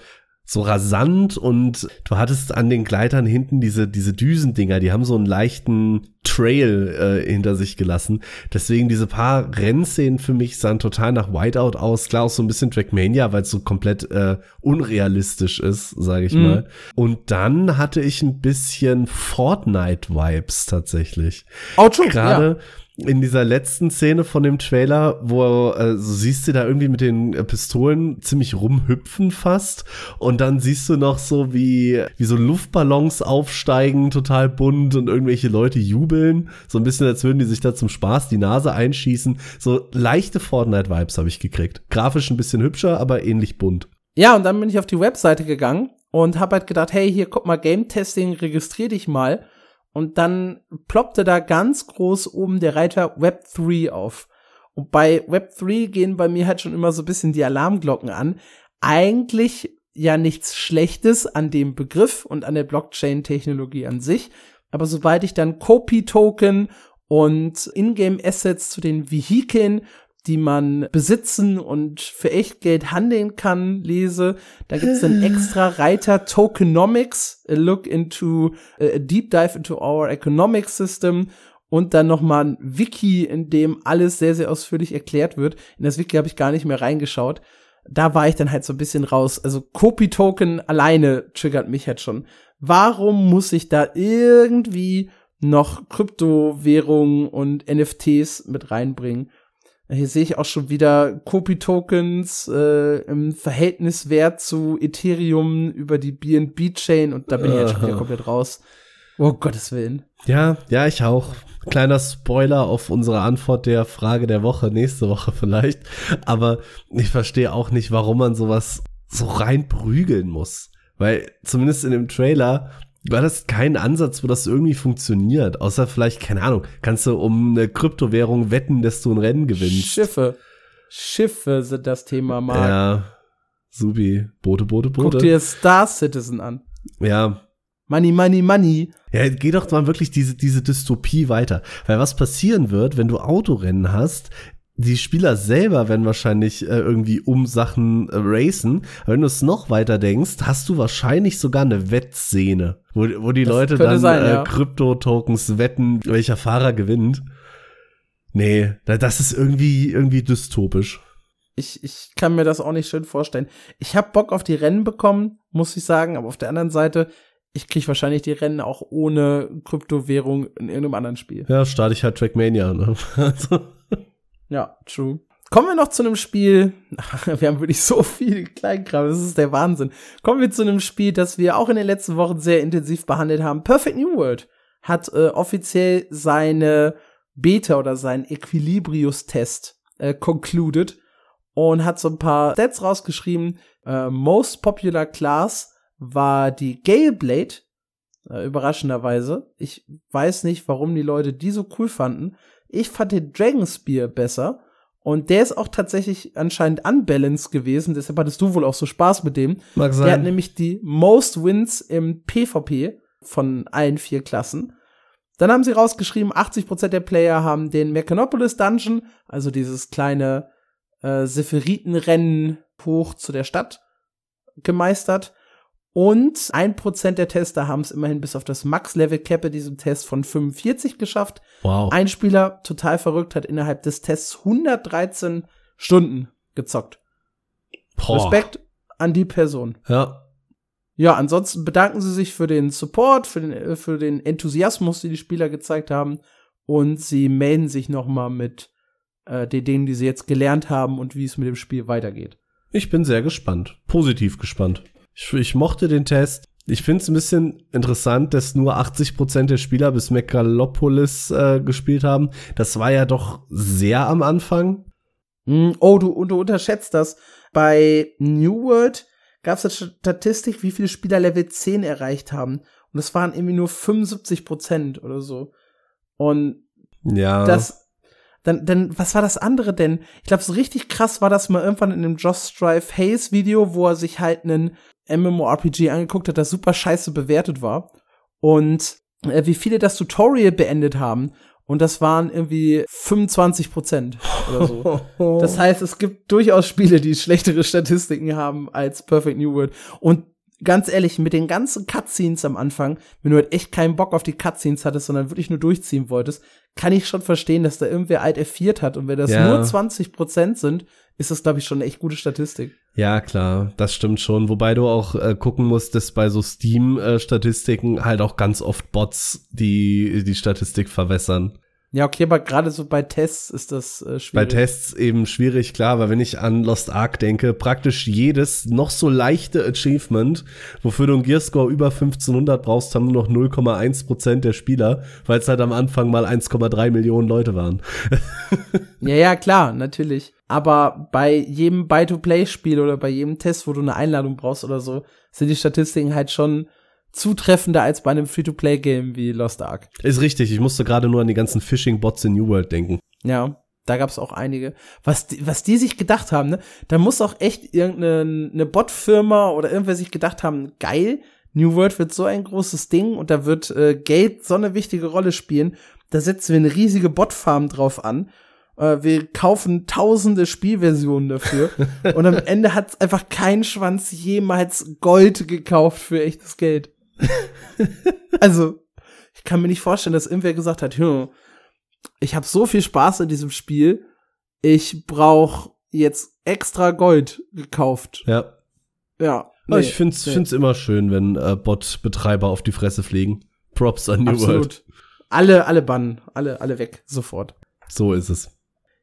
B: so rasant und du hattest an den Gleitern hinten diese, diese Düsendinger, die haben so einen leichten Trail äh, hinter sich gelassen. Deswegen diese paar Rennszenen für mich sahen total nach Whiteout aus. Klar auch so ein bisschen Trackmania, weil es so komplett äh, unrealistisch ist, sage ich mhm. mal. Und dann hatte ich ein bisschen Fortnite-Vibes tatsächlich.
A: Auch schon,
B: Gerade ja in dieser letzten Szene von dem Trailer, wo äh, so siehst du da irgendwie mit den äh, Pistolen ziemlich rumhüpfen fast und dann siehst du noch so wie wie so Luftballons aufsteigen, total bunt und irgendwelche Leute jubeln, so ein bisschen als würden die sich da zum Spaß die Nase einschießen. So leichte Fortnite Vibes habe ich gekriegt. Grafisch ein bisschen hübscher, aber ähnlich bunt.
A: Ja, und dann bin ich auf die Webseite gegangen und habe halt gedacht, hey, hier guck mal Game Testing, registrier dich mal und dann ploppte da ganz groß oben der Reiter Web 3 auf. Und bei Web 3 gehen bei mir halt schon immer so ein bisschen die Alarmglocken an. Eigentlich ja nichts Schlechtes an dem Begriff und an der Blockchain-Technologie an sich. Aber sobald ich dann Copy-Token und Ingame-Assets zu den Vehikeln die man besitzen und für echt Geld handeln kann, lese. Da gibt's einen <laughs> extra Reiter Tokenomics, a look into, a deep dive into our economic system und dann noch mal ein Wiki, in dem alles sehr, sehr ausführlich erklärt wird. In das Wiki habe ich gar nicht mehr reingeschaut. Da war ich dann halt so ein bisschen raus. Also Copy-Token alleine triggert mich halt schon. Warum muss ich da irgendwie noch Kryptowährungen und NFTs mit reinbringen? Hier sehe ich auch schon wieder Kopi-Tokens äh, im Verhältniswert zu Ethereum über die BNB-Chain und da bin ich jetzt schon wieder komplett raus. Oh Gottes Willen.
B: Ja, ja, ich auch. Kleiner Spoiler auf unsere Antwort der Frage der Woche, nächste Woche vielleicht. Aber ich verstehe auch nicht, warum man sowas so reinprügeln muss. Weil zumindest in dem Trailer war das kein Ansatz, wo das irgendwie funktioniert. Außer vielleicht, keine Ahnung, kannst du um eine Kryptowährung wetten, dass du ein Rennen gewinnst.
A: Schiffe. Schiffe sind das Thema, Marc.
B: Ja. Subi. Boote, Boote, Boote.
A: Guck dir Star Citizen an.
B: Ja.
A: Money, money, money.
B: Ja, geh doch mal wirklich diese, diese Dystopie weiter. Weil was passieren wird, wenn du Autorennen hast, die Spieler selber werden wahrscheinlich äh, irgendwie um Sachen äh, racen. Aber wenn du es noch weiter denkst, hast du wahrscheinlich sogar eine Wettszene, wo, wo die das Leute dann sein, äh, ja. Krypto-Tokens wetten, welcher Fahrer gewinnt. Nee, das ist irgendwie, irgendwie dystopisch.
A: Ich, ich kann mir das auch nicht schön vorstellen. Ich habe Bock auf die Rennen bekommen, muss ich sagen, aber auf der anderen Seite, ich krieg wahrscheinlich die Rennen auch ohne Kryptowährung in irgendeinem anderen Spiel.
B: Ja, starte ich halt Trackmania. Ne? <laughs> Also.
A: Ja, true. Kommen wir noch zu einem Spiel. <laughs> Wir haben wirklich so viel Kleinkram. Das ist der Wahnsinn. Kommen wir zu einem Spiel, das wir auch in den letzten Wochen sehr intensiv behandelt haben. Perfect New World hat äh, offiziell seine Beta oder seinen Equilibrius-Test äh, concluded und hat so ein paar Stats rausgeschrieben. Äh, most popular class war die Gale Blade, äh, überraschenderweise. Ich weiß nicht, warum die Leute die so cool fanden. Ich fand den Dragon Spear besser. Und der ist auch tatsächlich anscheinend unbalanced gewesen, deshalb hattest du wohl auch so Spaß mit dem.
B: Mag sein.
A: Der hat nämlich die Most Wins im PvP von allen vier Klassen. Dann haben sie rausgeschrieben, 80% der Player haben den Mechanopolis Dungeon, also dieses kleine äh, Sepheritenrennen hoch zu der Stadt gemeistert. Und ein Prozent der Tester haben es immerhin bis auf das Max-Level-Cap in diesem Test von 45 geschafft.
B: Wow.
A: Ein Spieler, total verrückt, hat innerhalb des Tests 113 Stunden gezockt. Boah. Respekt an die Person.
B: Ja.
A: Ja, ansonsten bedanken sie sich für den Support, für den, für den Enthusiasmus, den die Spieler gezeigt haben. Und sie melden sich noch mal mit äh, den Dingen, die sie jetzt gelernt haben und wie es mit dem Spiel weitergeht.
B: Ich bin sehr gespannt. Positiv gespannt. Ich, ich mochte den Test. Ich finde es ein bisschen interessant, dass nur 80% der Spieler bis Megalopolis äh, gespielt haben. Das war ja doch sehr am Anfang.
A: Mm, oh, du, du unterschätzt das. Bei New World gab es eine Statistik, wie viele Spieler Level 10 erreicht haben. Und es waren irgendwie nur 75 Prozent oder so. Und
B: ja.
A: das, dann, dann, was war das andere denn? Ich glaube, so richtig krass war das mal irgendwann in einem Josh Strive Hayes Video, wo er sich halt einen MMORPG angeguckt hat, das super scheiße bewertet war. Und äh, wie viele das Tutorial beendet haben. Und das waren irgendwie 25 Prozent oder so. <laughs> das heißt, es gibt durchaus Spiele, die schlechtere Statistiken haben als Perfect New World. Und ganz ehrlich, mit den ganzen Cutscenes am Anfang, wenn du halt echt keinen Bock auf die Cutscenes hattest, sondern wirklich nur durchziehen wolltest, kann ich schon verstehen, dass da irgendwer alt F4 hat. Und wenn das ja. nur 20 Prozent sind, ist das, glaube ich, schon eine echt gute Statistik.
B: Ja, klar, das stimmt schon. Wobei du auch äh, gucken musst, dass bei so Steam-Statistiken äh, halt auch ganz oft Bots die, die Statistik verwässern.
A: Ja, okay, aber gerade so bei Tests ist das äh, schwierig.
B: Bei Tests eben schwierig, klar, weil wenn ich an Lost Ark denke, praktisch jedes noch so leichte Achievement, wofür du einen Gearscore über 1500 brauchst, haben nur noch 0,1 Prozent der Spieler, weil es halt am Anfang mal 1,3 Millionen Leute waren. <laughs>
A: ja, ja, klar, natürlich. Aber bei jedem Buy-to-Play-Spiel oder bei jedem Test, wo du eine Einladung brauchst oder so, sind die Statistiken halt schon zutreffender als bei einem Free-to-Play-Game wie Lost Ark.
B: Ist richtig, ich musste gerade nur an die ganzen Phishing-Bots in New World denken.
A: Ja, da gab's auch einige. Was die, was die sich gedacht haben, ne? Da muss auch echt irgendeine eine Bot-Firma oder irgendwer sich gedacht haben, geil, New World wird so ein großes Ding und da wird äh, Geld so eine wichtige Rolle spielen. Da setzen wir eine riesige Bot-Farm drauf an. Äh, wir kaufen tausende Spielversionen dafür. <laughs> und am Ende hat einfach kein Schwanz jemals Gold gekauft für echtes Geld. <laughs> also, ich kann mir nicht vorstellen, dass irgendwer gesagt hat, hm, ich habe so viel Spaß in diesem Spiel, ich brauche jetzt extra Gold gekauft.
B: Ja.
A: Ja.
B: Nee, ich find's, nee. find's immer schön, wenn äh, Bot-Betreiber auf die Fresse fliegen. Props an New Absolut. World.
A: Alle, alle bannen, alle, alle weg, sofort.
B: So ist es.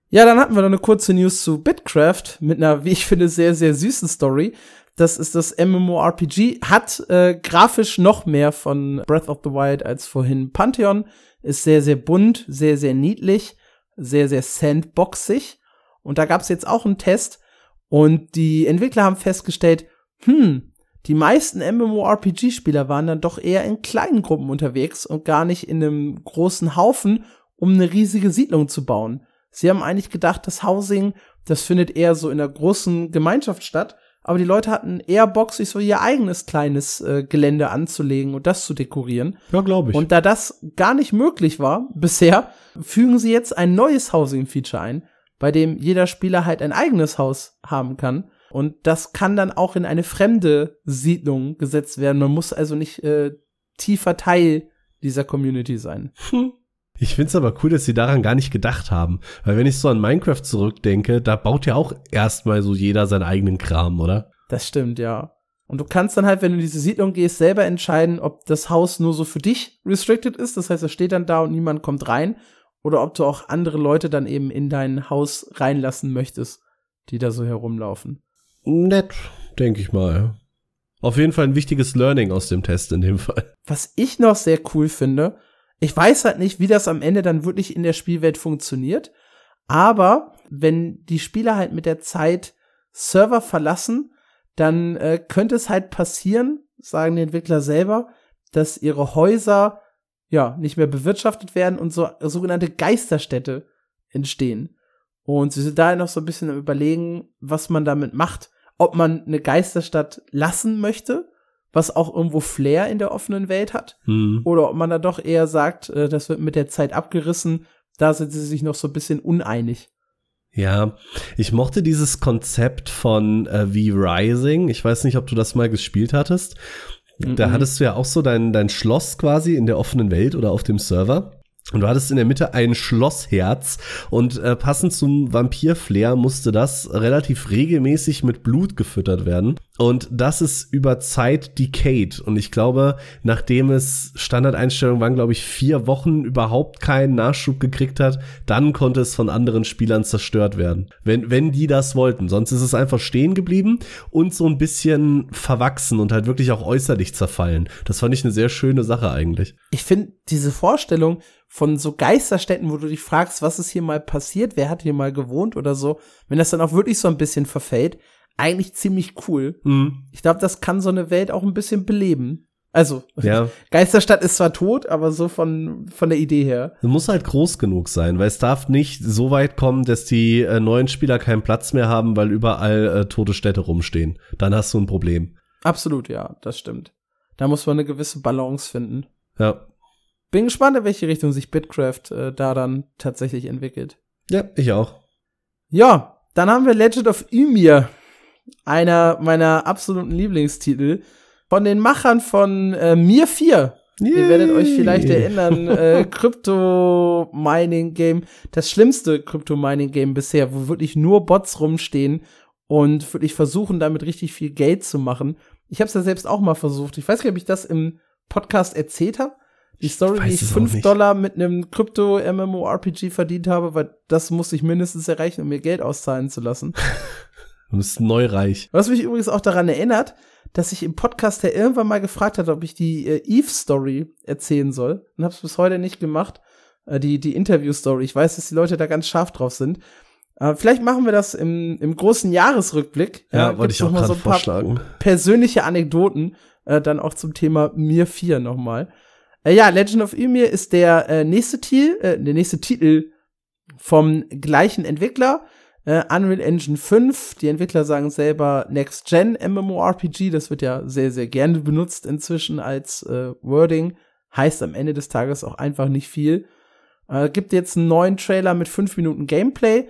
A: Ja, dann hatten wir noch eine kurze News zu Bitcraft mit einer, wie ich finde, sehr, sehr süßen Story. Das ist das MMORPG, hat äh, grafisch noch mehr von Breath of the Wild als vorhin Pantheon, ist sehr, sehr bunt, sehr, sehr niedlich, sehr, sehr sandboxig. Und da gab's jetzt auch einen Test und die Entwickler haben festgestellt, hm, die meisten MMORPG-Spieler waren dann doch eher in kleinen Gruppen unterwegs und gar nicht in einem großen Haufen, um eine riesige Siedlung zu bauen. Sie haben eigentlich gedacht, das Housing, das findet eher so in der großen Gemeinschaft statt aber die Leute hatten eher Bock, sich so ihr eigenes kleines äh, Gelände anzulegen und das zu dekorieren.
B: Ja, glaube ich.
A: Und da das gar nicht möglich war bisher, fügen sie jetzt ein neues Housing-Feature ein, bei dem jeder Spieler halt ein eigenes Haus haben kann. Und das kann dann auch in eine fremde Siedlung gesetzt werden. Man muss also nicht äh, tiefer Teil dieser Community sein. Hm.
B: Ich find's aber cool, dass sie daran gar nicht gedacht haben. Weil wenn ich so an Minecraft zurückdenke, da baut ja auch erstmal so jeder seinen eigenen Kram, oder?
A: Das stimmt, ja. Und du kannst dann halt, wenn du in diese Siedlung gehst, selber entscheiden, ob das Haus nur so für dich restricted ist. Das heißt, es steht dann da und niemand kommt rein. Oder ob du auch andere Leute dann eben in dein Haus reinlassen möchtest, die da so herumlaufen.
B: Nett, denke ich mal. Auf jeden Fall ein wichtiges Learning aus dem Test in dem Fall.
A: Was ich noch sehr cool finde, ich weiß halt nicht, wie das am Ende dann wirklich in der Spielwelt funktioniert. Aber wenn die Spieler halt mit der Zeit Server verlassen, dann äh, könnte es halt passieren, sagen die Entwickler selber, dass ihre Häuser ja nicht mehr bewirtschaftet werden und so sogenannte Geisterstädte entstehen. Und sie sind da noch so ein bisschen am überlegen, was man damit macht. Ob man eine Geisterstadt lassen möchte was auch irgendwo Flair in der offenen Welt hat. Mhm. Oder ob man da doch eher sagt, äh, das wird mit der Zeit abgerissen. Da sind sie sich noch so ein bisschen uneinig.
B: Ja, ich mochte dieses Konzept von äh, V-Rising. Ich weiß nicht, ob du das mal gespielt hattest. Mhm. Da hattest du ja auch so dein, dein Schloss quasi in der offenen Welt oder auf dem Server. Und du hattest in der Mitte ein Schlossherz und äh, passend zum Vampir-Flair musste das relativ regelmäßig mit Blut gefüttert werden. Und das ist über Zeit decayed. Und ich glaube, nachdem es Standardeinstellungen waren, glaube ich, vier Wochen überhaupt keinen Nachschub gekriegt hat, dann konnte es von anderen Spielern zerstört werden. Wenn, wenn die das wollten. Sonst ist es einfach stehen geblieben und so ein bisschen verwachsen und halt wirklich auch äußerlich zerfallen. Das fand ich eine sehr schöne Sache eigentlich.
A: Ich finde diese Vorstellung von so Geisterstädten, wo du dich fragst, was ist hier mal passiert, wer hat hier mal gewohnt oder so, wenn das dann auch wirklich so ein bisschen verfällt, eigentlich ziemlich cool.
B: Mhm.
A: Ich glaube, das kann so eine Welt auch ein bisschen beleben. Also,
B: Ja. <laughs>
A: Geisterstadt ist zwar tot, aber so von, von der Idee her.
B: Es muss halt groß genug sein, weil es darf nicht so weit kommen, dass die äh, neuen Spieler keinen Platz mehr haben, weil überall äh, tote Städte rumstehen. Dann hast du ein Problem.
A: Absolut, ja, das stimmt. Da muss man eine gewisse Balance finden.
B: Ja.
A: Bin gespannt, in welche Richtung sich Bitcraft äh, da dann tatsächlich entwickelt.
B: Ja, ich auch.
A: Ja, dann haben wir Legend of Ymir, einer meiner absoluten Lieblingstitel von den Machern von äh, Mir 4. Ihr werdet euch vielleicht erinnern, <laughs> äh, Crypto-Mining-Game, das schlimmste Crypto-Mining-Game bisher, wo wirklich nur Bots rumstehen und wirklich versuchen, damit richtig viel Geld zu machen. Ich habe es ja selbst auch mal versucht. Ich weiß nicht, ob ich das im Podcast erzählt habe. Die Story, wie ich
B: es auch
A: 5
B: nicht.
A: Dollar mit einem Krypto-MMORPG verdient habe, weil das musste ich mindestens erreichen, um mir Geld auszahlen zu lassen. <laughs>
B: Du bist neureich.
A: Was mich übrigens auch daran erinnert, dass ich im Podcast ja irgendwann mal gefragt hatte, ob ich die äh, Eve-Story erzählen soll. Und hab's bis heute nicht gemacht. Äh, die die Interview-Story. Ich weiß, dass die Leute da ganz scharf drauf sind. Äh, vielleicht machen wir das im, im großen Jahresrückblick.
B: Ja, wollte
A: gibt's
B: ich auch
A: mal so ein paar
B: vorschlagen.
A: persönliche Anekdoten äh, dann auch zum Thema Mir 4 nochmal. Äh, ja, Legend of Ymir ist der äh, nächste Titel, äh, der nächste Titel vom gleichen Entwickler. Äh, Unreal Engine 5. Die Entwickler sagen selber Next Gen MMORPG. Das wird ja sehr, sehr gerne benutzt inzwischen als äh, Wording. Heißt am Ende des Tages auch einfach nicht viel. Äh, gibt jetzt einen neuen Trailer mit 5 Minuten Gameplay.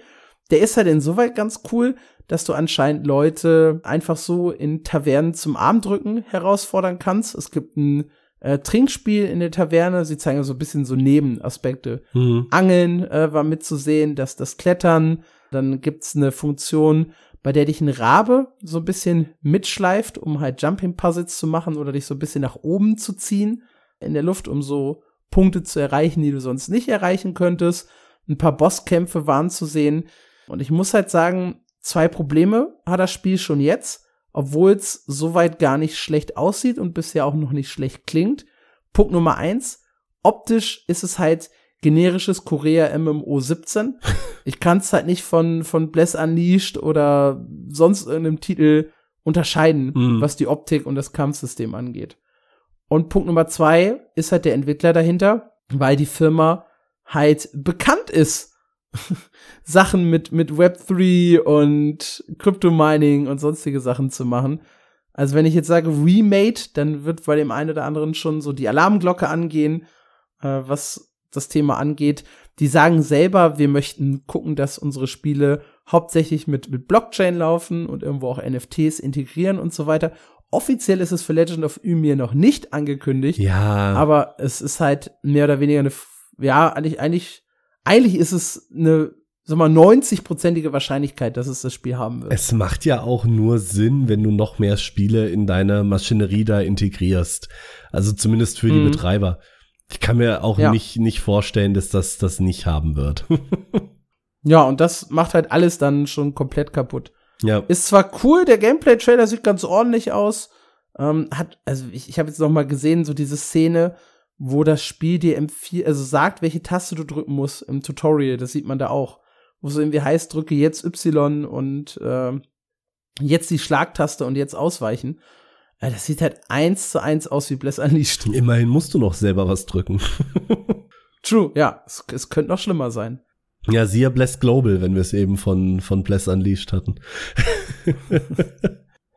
A: Der ist halt insoweit ganz cool, dass du anscheinend Leute einfach so in Tavernen zum Armdrücken herausfordern kannst. Es gibt ein äh, Trinkspiel in der Taverne. Sie zeigen so ein bisschen so Nebenaspekte.
B: Mhm.
A: Angeln äh, war mitzusehen, dass das Klettern. Dann gibt's eine Funktion, bei der dich ein Rabe so ein bisschen mitschleift, um halt Jumping Puzzles zu machen oder dich so ein bisschen nach oben zu ziehen in der Luft, um so Punkte zu erreichen, die du sonst nicht erreichen könntest. Ein paar Bosskämpfe waren zu sehen. Und ich muss halt sagen, zwei Probleme hat das Spiel schon jetzt, obwohl es soweit gar nicht schlecht aussieht und bisher auch noch nicht schlecht klingt. Punkt Nummer eins, optisch ist es halt generisches Korea MMO 17. <laughs> Ich kann es halt nicht von, von Bless Unleashed oder sonst irgendeinem Titel unterscheiden,
B: Mhm.
A: was die Optik und das Kampfsystem angeht. Und Punkt Nummer zwei ist halt der Entwickler dahinter, weil die Firma halt bekannt ist, <laughs> Sachen mit, mit Web3 und Crypto-Mining und sonstige Sachen zu machen. Also wenn ich jetzt sage Remade, dann wird bei dem einen oder anderen schon so die Alarmglocke angehen, äh, was das Thema angeht. Die sagen selber, wir möchten gucken, dass unsere Spiele hauptsächlich mit, mit Blockchain laufen und irgendwo auch NFTs integrieren und so weiter. Offiziell ist es für Legend of Ymir noch nicht angekündigt,
B: Ja.
A: aber es ist halt mehr oder weniger eine, ja, eigentlich, eigentlich, eigentlich ist es eine, sag mal, 90-prozentige Wahrscheinlichkeit, dass es das Spiel haben wird.
B: Es macht ja auch nur Sinn, wenn du noch mehr Spiele in deine Maschinerie da integrierst. Also zumindest für die
A: Mhm.
B: Betreiber. Ich kann mir auch
A: Ja.
B: nicht, nicht vorstellen, dass das das nicht haben wird. <laughs>
A: Ja, und das macht halt alles dann schon komplett kaputt.
B: ja.
A: Ist zwar cool, der Gameplay-Trailer sieht ganz ordentlich aus. Ähm, hat, also ich, ich habe jetzt noch mal gesehen, so diese Szene, wo das Spiel dir empfiehlt, also sagt, welche Taste du drücken musst im Tutorial. Das sieht man da auch. Wo es irgendwie heißt, drücke jetzt Y und ähm, jetzt die Schlagtaste und jetzt ausweichen. Äh, das sieht halt eins zu eins aus wie Bless <laughs> Unleashed.
B: Immerhin musst du noch selber was drücken. <laughs>
A: True, ja, es, es könnte noch schlimmer sein.
B: ja, siehe Bless Global, wenn wir es eben von, von Bless Unleashed hatten.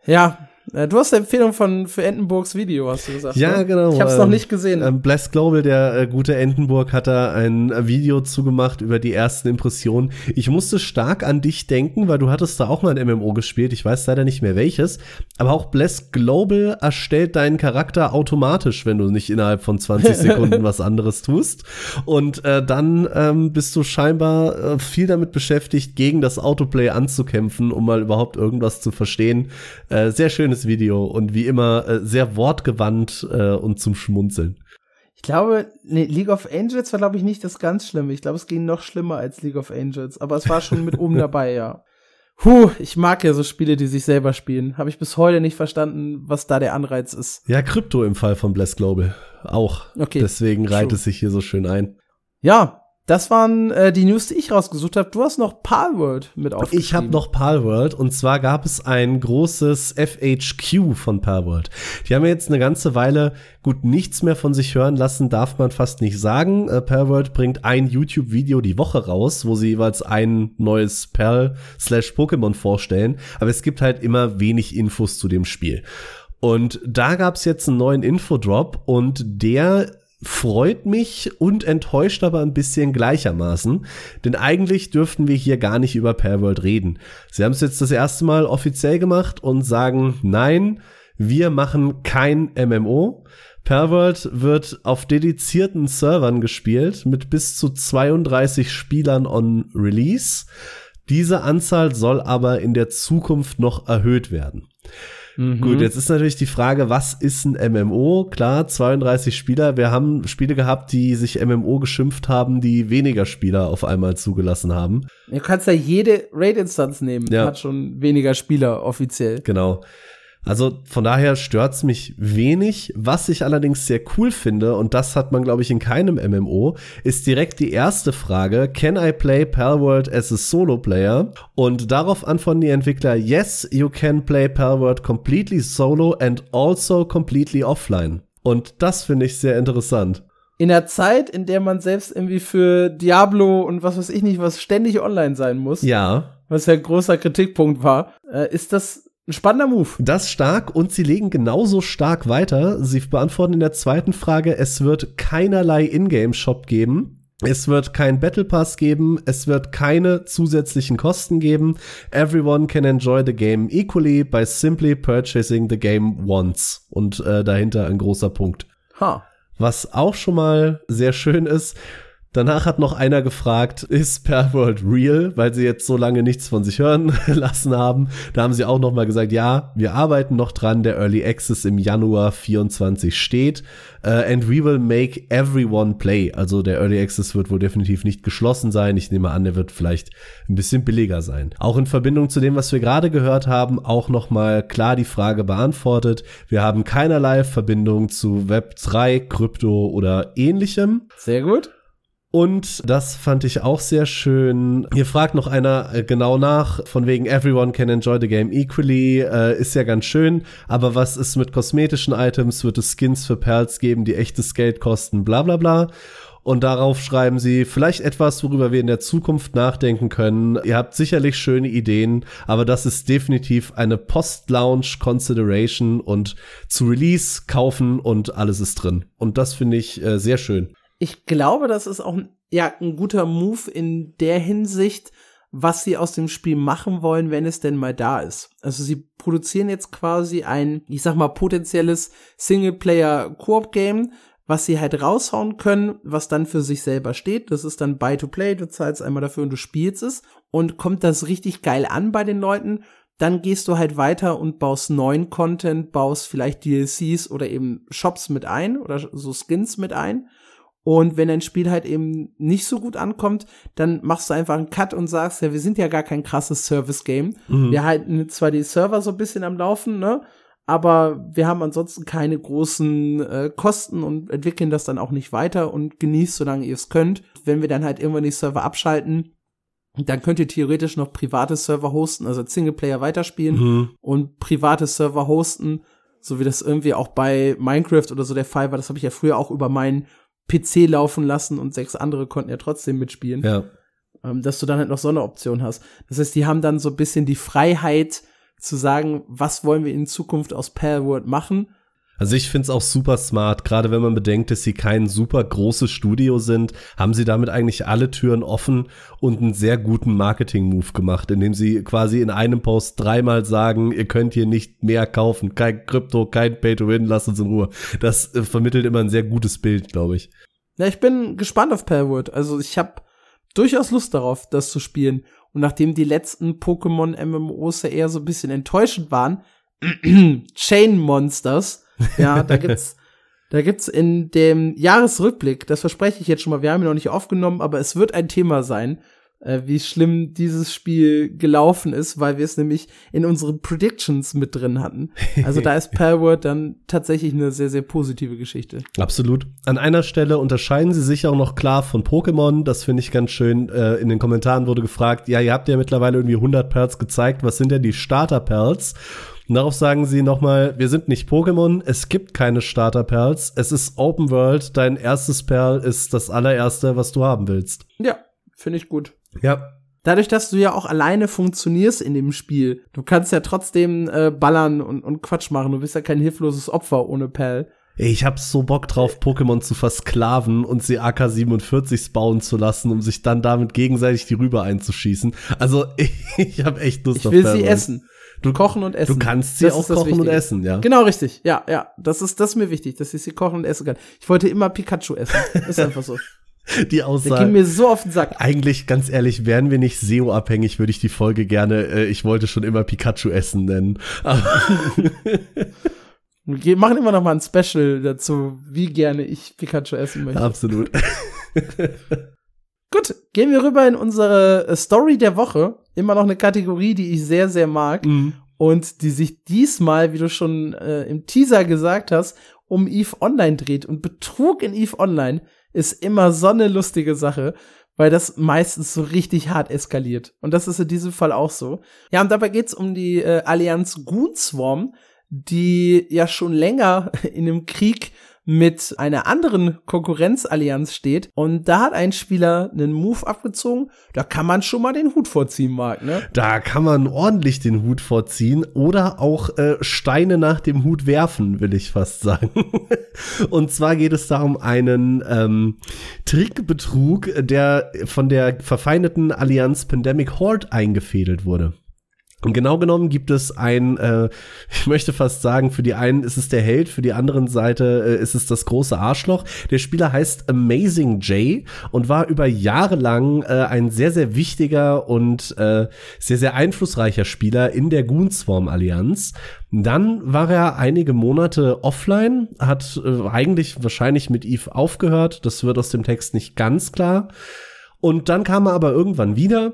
A: Ja, äh, du hast eine Empfehlung von für Entenburgs Video, hast du gesagt.
B: Ja,
A: ne?
B: genau,
A: Ich habe es
B: ähm,
A: noch nicht gesehen.
B: Ähm, Bless Global, der äh, gute Entenburg, hat da ein äh, Video zugemacht über die ersten Impressionen. Ich musste stark an dich denken, weil du hattest da auch mal ein MMO gespielt. Ich weiß leider nicht mehr welches. Aber auch Bless Global erstellt deinen Charakter automatisch, wenn du nicht innerhalb von 20 <laughs> Sekunden was anderes tust. Und äh, dann ähm, bist du scheinbar äh, viel damit beschäftigt, gegen das Autoplay anzukämpfen, um mal überhaupt irgendwas zu verstehen. Äh, sehr schönes Video und wie immer äh, sehr wortgewandt äh, und zum Schmunzeln.
A: Ich glaube, nee, League of Angels war, glaube ich, nicht das ganz Schlimme. Ich glaube, es ging noch schlimmer als League of Angels. Aber es war schon mit oben <laughs> dabei, ja. Puh, ich mag ja so Spiele, die sich selber spielen. Habe ich bis heute nicht verstanden, was da der Anreiz ist.
B: Ja, Krypto im Fall von Bless Global auch.
A: Okay.
B: Deswegen reiht es sich hier so schön ein.
A: Ja, das waren äh, die News, die ich rausgesucht habe. Du hast noch Palworld mit aufgeschrieben.
B: Ich habe noch Palworld und zwar gab es ein großes FHQ von Palworld. Die haben jetzt eine ganze Weile gut nichts mehr von sich hören lassen, darf man fast nicht sagen. Äh, Palworld bringt ein YouTube-Video die Woche raus, wo sie jeweils ein neues Perl slash Pokémon vorstellen. Aber es gibt halt immer wenig Infos zu dem Spiel. Und da gab's jetzt einen neuen Infodrop und der freut mich und enttäuscht aber ein bisschen gleichermaßen, denn eigentlich dürften wir hier gar nicht über Perworld reden. Sie haben es jetzt das erste Mal offiziell gemacht und sagen, nein, wir machen kein MMO. Perworld wird auf dedizierten Servern gespielt mit bis zu 32 Spielern on Release. Diese Anzahl soll aber in der Zukunft noch erhöht werden. Mhm. Gut, jetzt ist natürlich die Frage, was ist ein MMO? Klar, 32 Spieler. Wir haben Spiele gehabt, die sich MMO geschimpft haben, die weniger Spieler auf einmal zugelassen haben.
A: Du kannst ja jede Raid-Instanz nehmen, ja. hat schon weniger Spieler offiziell.
B: Genau. Also von daher stört's mich wenig. Was ich allerdings sehr cool finde, und das hat man, glaube ich, in keinem MMO, ist direkt die erste Frage, can I play Palworld as a Solo Player? Und darauf antworten die Entwickler, yes, you can play Palworld completely solo and also completely offline. Und das finde ich sehr interessant.
A: In der Zeit, in der man selbst irgendwie für Diablo und was weiß ich nicht, was ständig online sein muss.
B: Ja.
A: Was ja ein großer Kritikpunkt war, äh, ist das ein spannender Move.
B: Das stark und sie legen genauso stark weiter. Sie beantworten in der zweiten Frage, es wird keinerlei Ingame-Shop geben. Es wird kein Battle Pass geben, es wird keine zusätzlichen Kosten geben. Everyone can enjoy the game equally by simply purchasing the game once. Und äh, dahinter ein großer Punkt.
A: Ha.
B: Was auch schon mal sehr schön ist, Danach hat noch einer gefragt, ist Perworld real, weil sie jetzt so lange nichts von sich hören <laughs> lassen haben. Da haben sie auch noch mal gesagt, ja, wir arbeiten noch dran, der Early Access im Januar 24 steht. Uh, and we will make everyone play. Also der Early Access wird wohl definitiv nicht geschlossen sein. Ich nehme an, der wird vielleicht ein bisschen billiger sein. Auch in Verbindung zu dem, was wir gerade gehört haben, auch noch mal klar die Frage beantwortet. Wir haben keinerlei Verbindung zu Web 3, Krypto oder ähnlichem.
A: Sehr gut.
B: Und das fand ich auch sehr schön. Hier fragt noch einer äh, genau nach, von wegen Everyone can enjoy the game equally, äh, ist ja ganz schön, aber was ist mit kosmetischen Items? Wird es Skins für Perls geben, die echtes Geld kosten, bla bla bla. Und darauf schreiben sie vielleicht etwas, worüber wir in der Zukunft nachdenken können. Ihr habt sicherlich schöne Ideen, aber das ist definitiv eine Post-Launch Consideration und zu Release kaufen und alles ist drin. Und das finde ich äh, sehr schön
A: ich glaube, das ist auch ja, ein guter Move in der Hinsicht, was sie aus dem Spiel machen wollen, wenn es denn mal da ist. Also sie produzieren jetzt quasi ein, ich sag mal, potenzielles Singleplayer-Koop-Game, was sie halt raushauen können, was dann für sich selber steht. Das ist dann Buy-to-Play, du zahlst einmal dafür und du spielst es. Und kommt das richtig geil an bei den Leuten, dann gehst du halt weiter und baust neuen Content, baust vielleicht DLCs oder eben Shops mit ein oder so Skins mit ein und wenn ein Spiel halt eben nicht so gut ankommt, dann machst du einfach einen Cut und sagst, ja, wir sind ja gar kein krasses Service-Game. Mhm. Wir halten zwar die Server so ein bisschen am Laufen, ne? Aber wir haben ansonsten keine großen äh, Kosten und entwickeln das dann auch nicht weiter und genießt, solange ihr es könnt. Wenn wir dann halt irgendwann die Server abschalten, dann könnt ihr theoretisch noch private Server hosten, also Singleplayer weiterspielen mhm. und private Server hosten, so wie das irgendwie auch bei Minecraft oder so der Fall war. Das habe ich ja früher auch über meinen PC laufen lassen und sechs andere konnten ja trotzdem mitspielen.
B: Ja.
A: Ähm, dass du dann halt noch so eine Option hast. Das heißt, die haben dann so ein bisschen die Freiheit zu sagen, was wollen wir in Zukunft aus Palworld machen
B: also ich finde es auch super smart, gerade wenn man bedenkt, dass sie kein super großes Studio sind, haben sie damit eigentlich alle Türen offen und einen sehr guten Marketing-Move gemacht, indem sie quasi in einem Post dreimal sagen, ihr könnt hier nicht mehr kaufen, kein Krypto, kein Pay-to-Win, lasst uns in Ruhe. Das äh, vermittelt immer ein sehr gutes Bild, glaube ich.
A: Ja, ich bin gespannt auf Palwood. Also ich habe durchaus Lust darauf, das zu spielen. Und nachdem die letzten Pokémon-MMOs ja eher so ein bisschen enttäuschend waren, <clears throat> Chain Monsters, <laughs> ja, da gibt's, da gibt's in dem Jahresrückblick, das verspreche ich jetzt schon mal, wir haben ihn noch nicht aufgenommen, aber es wird ein Thema sein, äh, wie schlimm dieses Spiel gelaufen ist, weil wir es nämlich in unseren Predictions mit drin hatten. Also da <laughs> ist Palworld dann tatsächlich eine sehr, sehr positive Geschichte.
B: Absolut. An einer Stelle unterscheiden sie sich auch noch klar von Pokémon. Das finde ich ganz schön. Äh, in den Kommentaren wurde gefragt, ja, ihr habt ja mittlerweile irgendwie 100 Perls gezeigt. Was sind denn die Starter-Perls? Und darauf sagen sie nochmal, wir sind nicht Pokémon, es gibt keine Starter-Perls, es ist Open World, dein erstes Perl ist das allererste, was du haben willst.
A: Ja, finde ich gut.
B: Ja.
A: Dadurch, dass du ja auch alleine funktionierst in dem Spiel, du kannst ja trotzdem äh, ballern und, und Quatsch machen, du bist ja kein hilfloses Opfer ohne Perl.
B: Ich hab so Bock drauf, Pokémon zu versklaven und sie AK-47 bauen zu lassen, um sich dann damit gegenseitig die Rübe einzuschießen. Also, ich, <laughs> ich hab echt Lust
A: ich auf Ich will
B: Perl
A: sie essen. Du kochen und essen.
B: Du kannst sie das auch kochen und essen, ja.
A: Genau, richtig. Ja, ja. Das ist, das ist mir wichtig, dass ich sie kochen und essen kann. Ich wollte immer Pikachu essen. ist einfach so. <laughs>
B: Die Aussage.
A: Der geht mir so auf den Sack.
B: Eigentlich, ganz ehrlich, wären wir nicht SEO-abhängig, würde ich die Folge gerne, äh, ich wollte schon immer Pikachu essen nennen. <laughs>
A: wir machen immer noch mal ein Special dazu, wie gerne ich Pikachu essen möchte.
B: Absolut. <laughs>
A: Gut, gehen wir rüber in unsere äh, Story der Woche. Immer noch eine Kategorie, die ich sehr, sehr mag. Mhm. Und die sich diesmal, wie du schon äh, im Teaser gesagt hast, um Eve Online dreht. Und Betrug in Eve Online ist immer so eine lustige Sache, weil das meistens so richtig hart eskaliert. Und das ist in diesem Fall auch so. Ja, und dabei geht's um die äh, Allianz Goonswarm, die ja schon länger <laughs> in einem Krieg mit einer anderen Konkurrenzallianz steht. Und da hat ein Spieler einen Move abgezogen. Da kann man schon mal den Hut vorziehen, Marc, ne?
B: Da kann man ordentlich den Hut vorziehen oder auch äh, Steine nach dem Hut werfen, will ich fast sagen. <laughs> Und zwar geht es darum einen ähm, Trickbetrug, der von der verfeindeten Allianz Pandemic Horde eingefädelt wurde. Und genau genommen gibt es ein, äh, <laughs> ich möchte fast sagen, für die einen ist es der Held, für die anderen Seite äh, ist es das große Arschloch. Der Spieler heißt Amazing Jay und war über Jahre lang äh, ein sehr, sehr wichtiger und äh, sehr, sehr einflussreicher Spieler in der Goonswarm Allianz. Dann war er einige Monate offline, hat äh, eigentlich wahrscheinlich mit Eve aufgehört. Das wird aus dem Text nicht ganz klar. Und dann kam er aber irgendwann wieder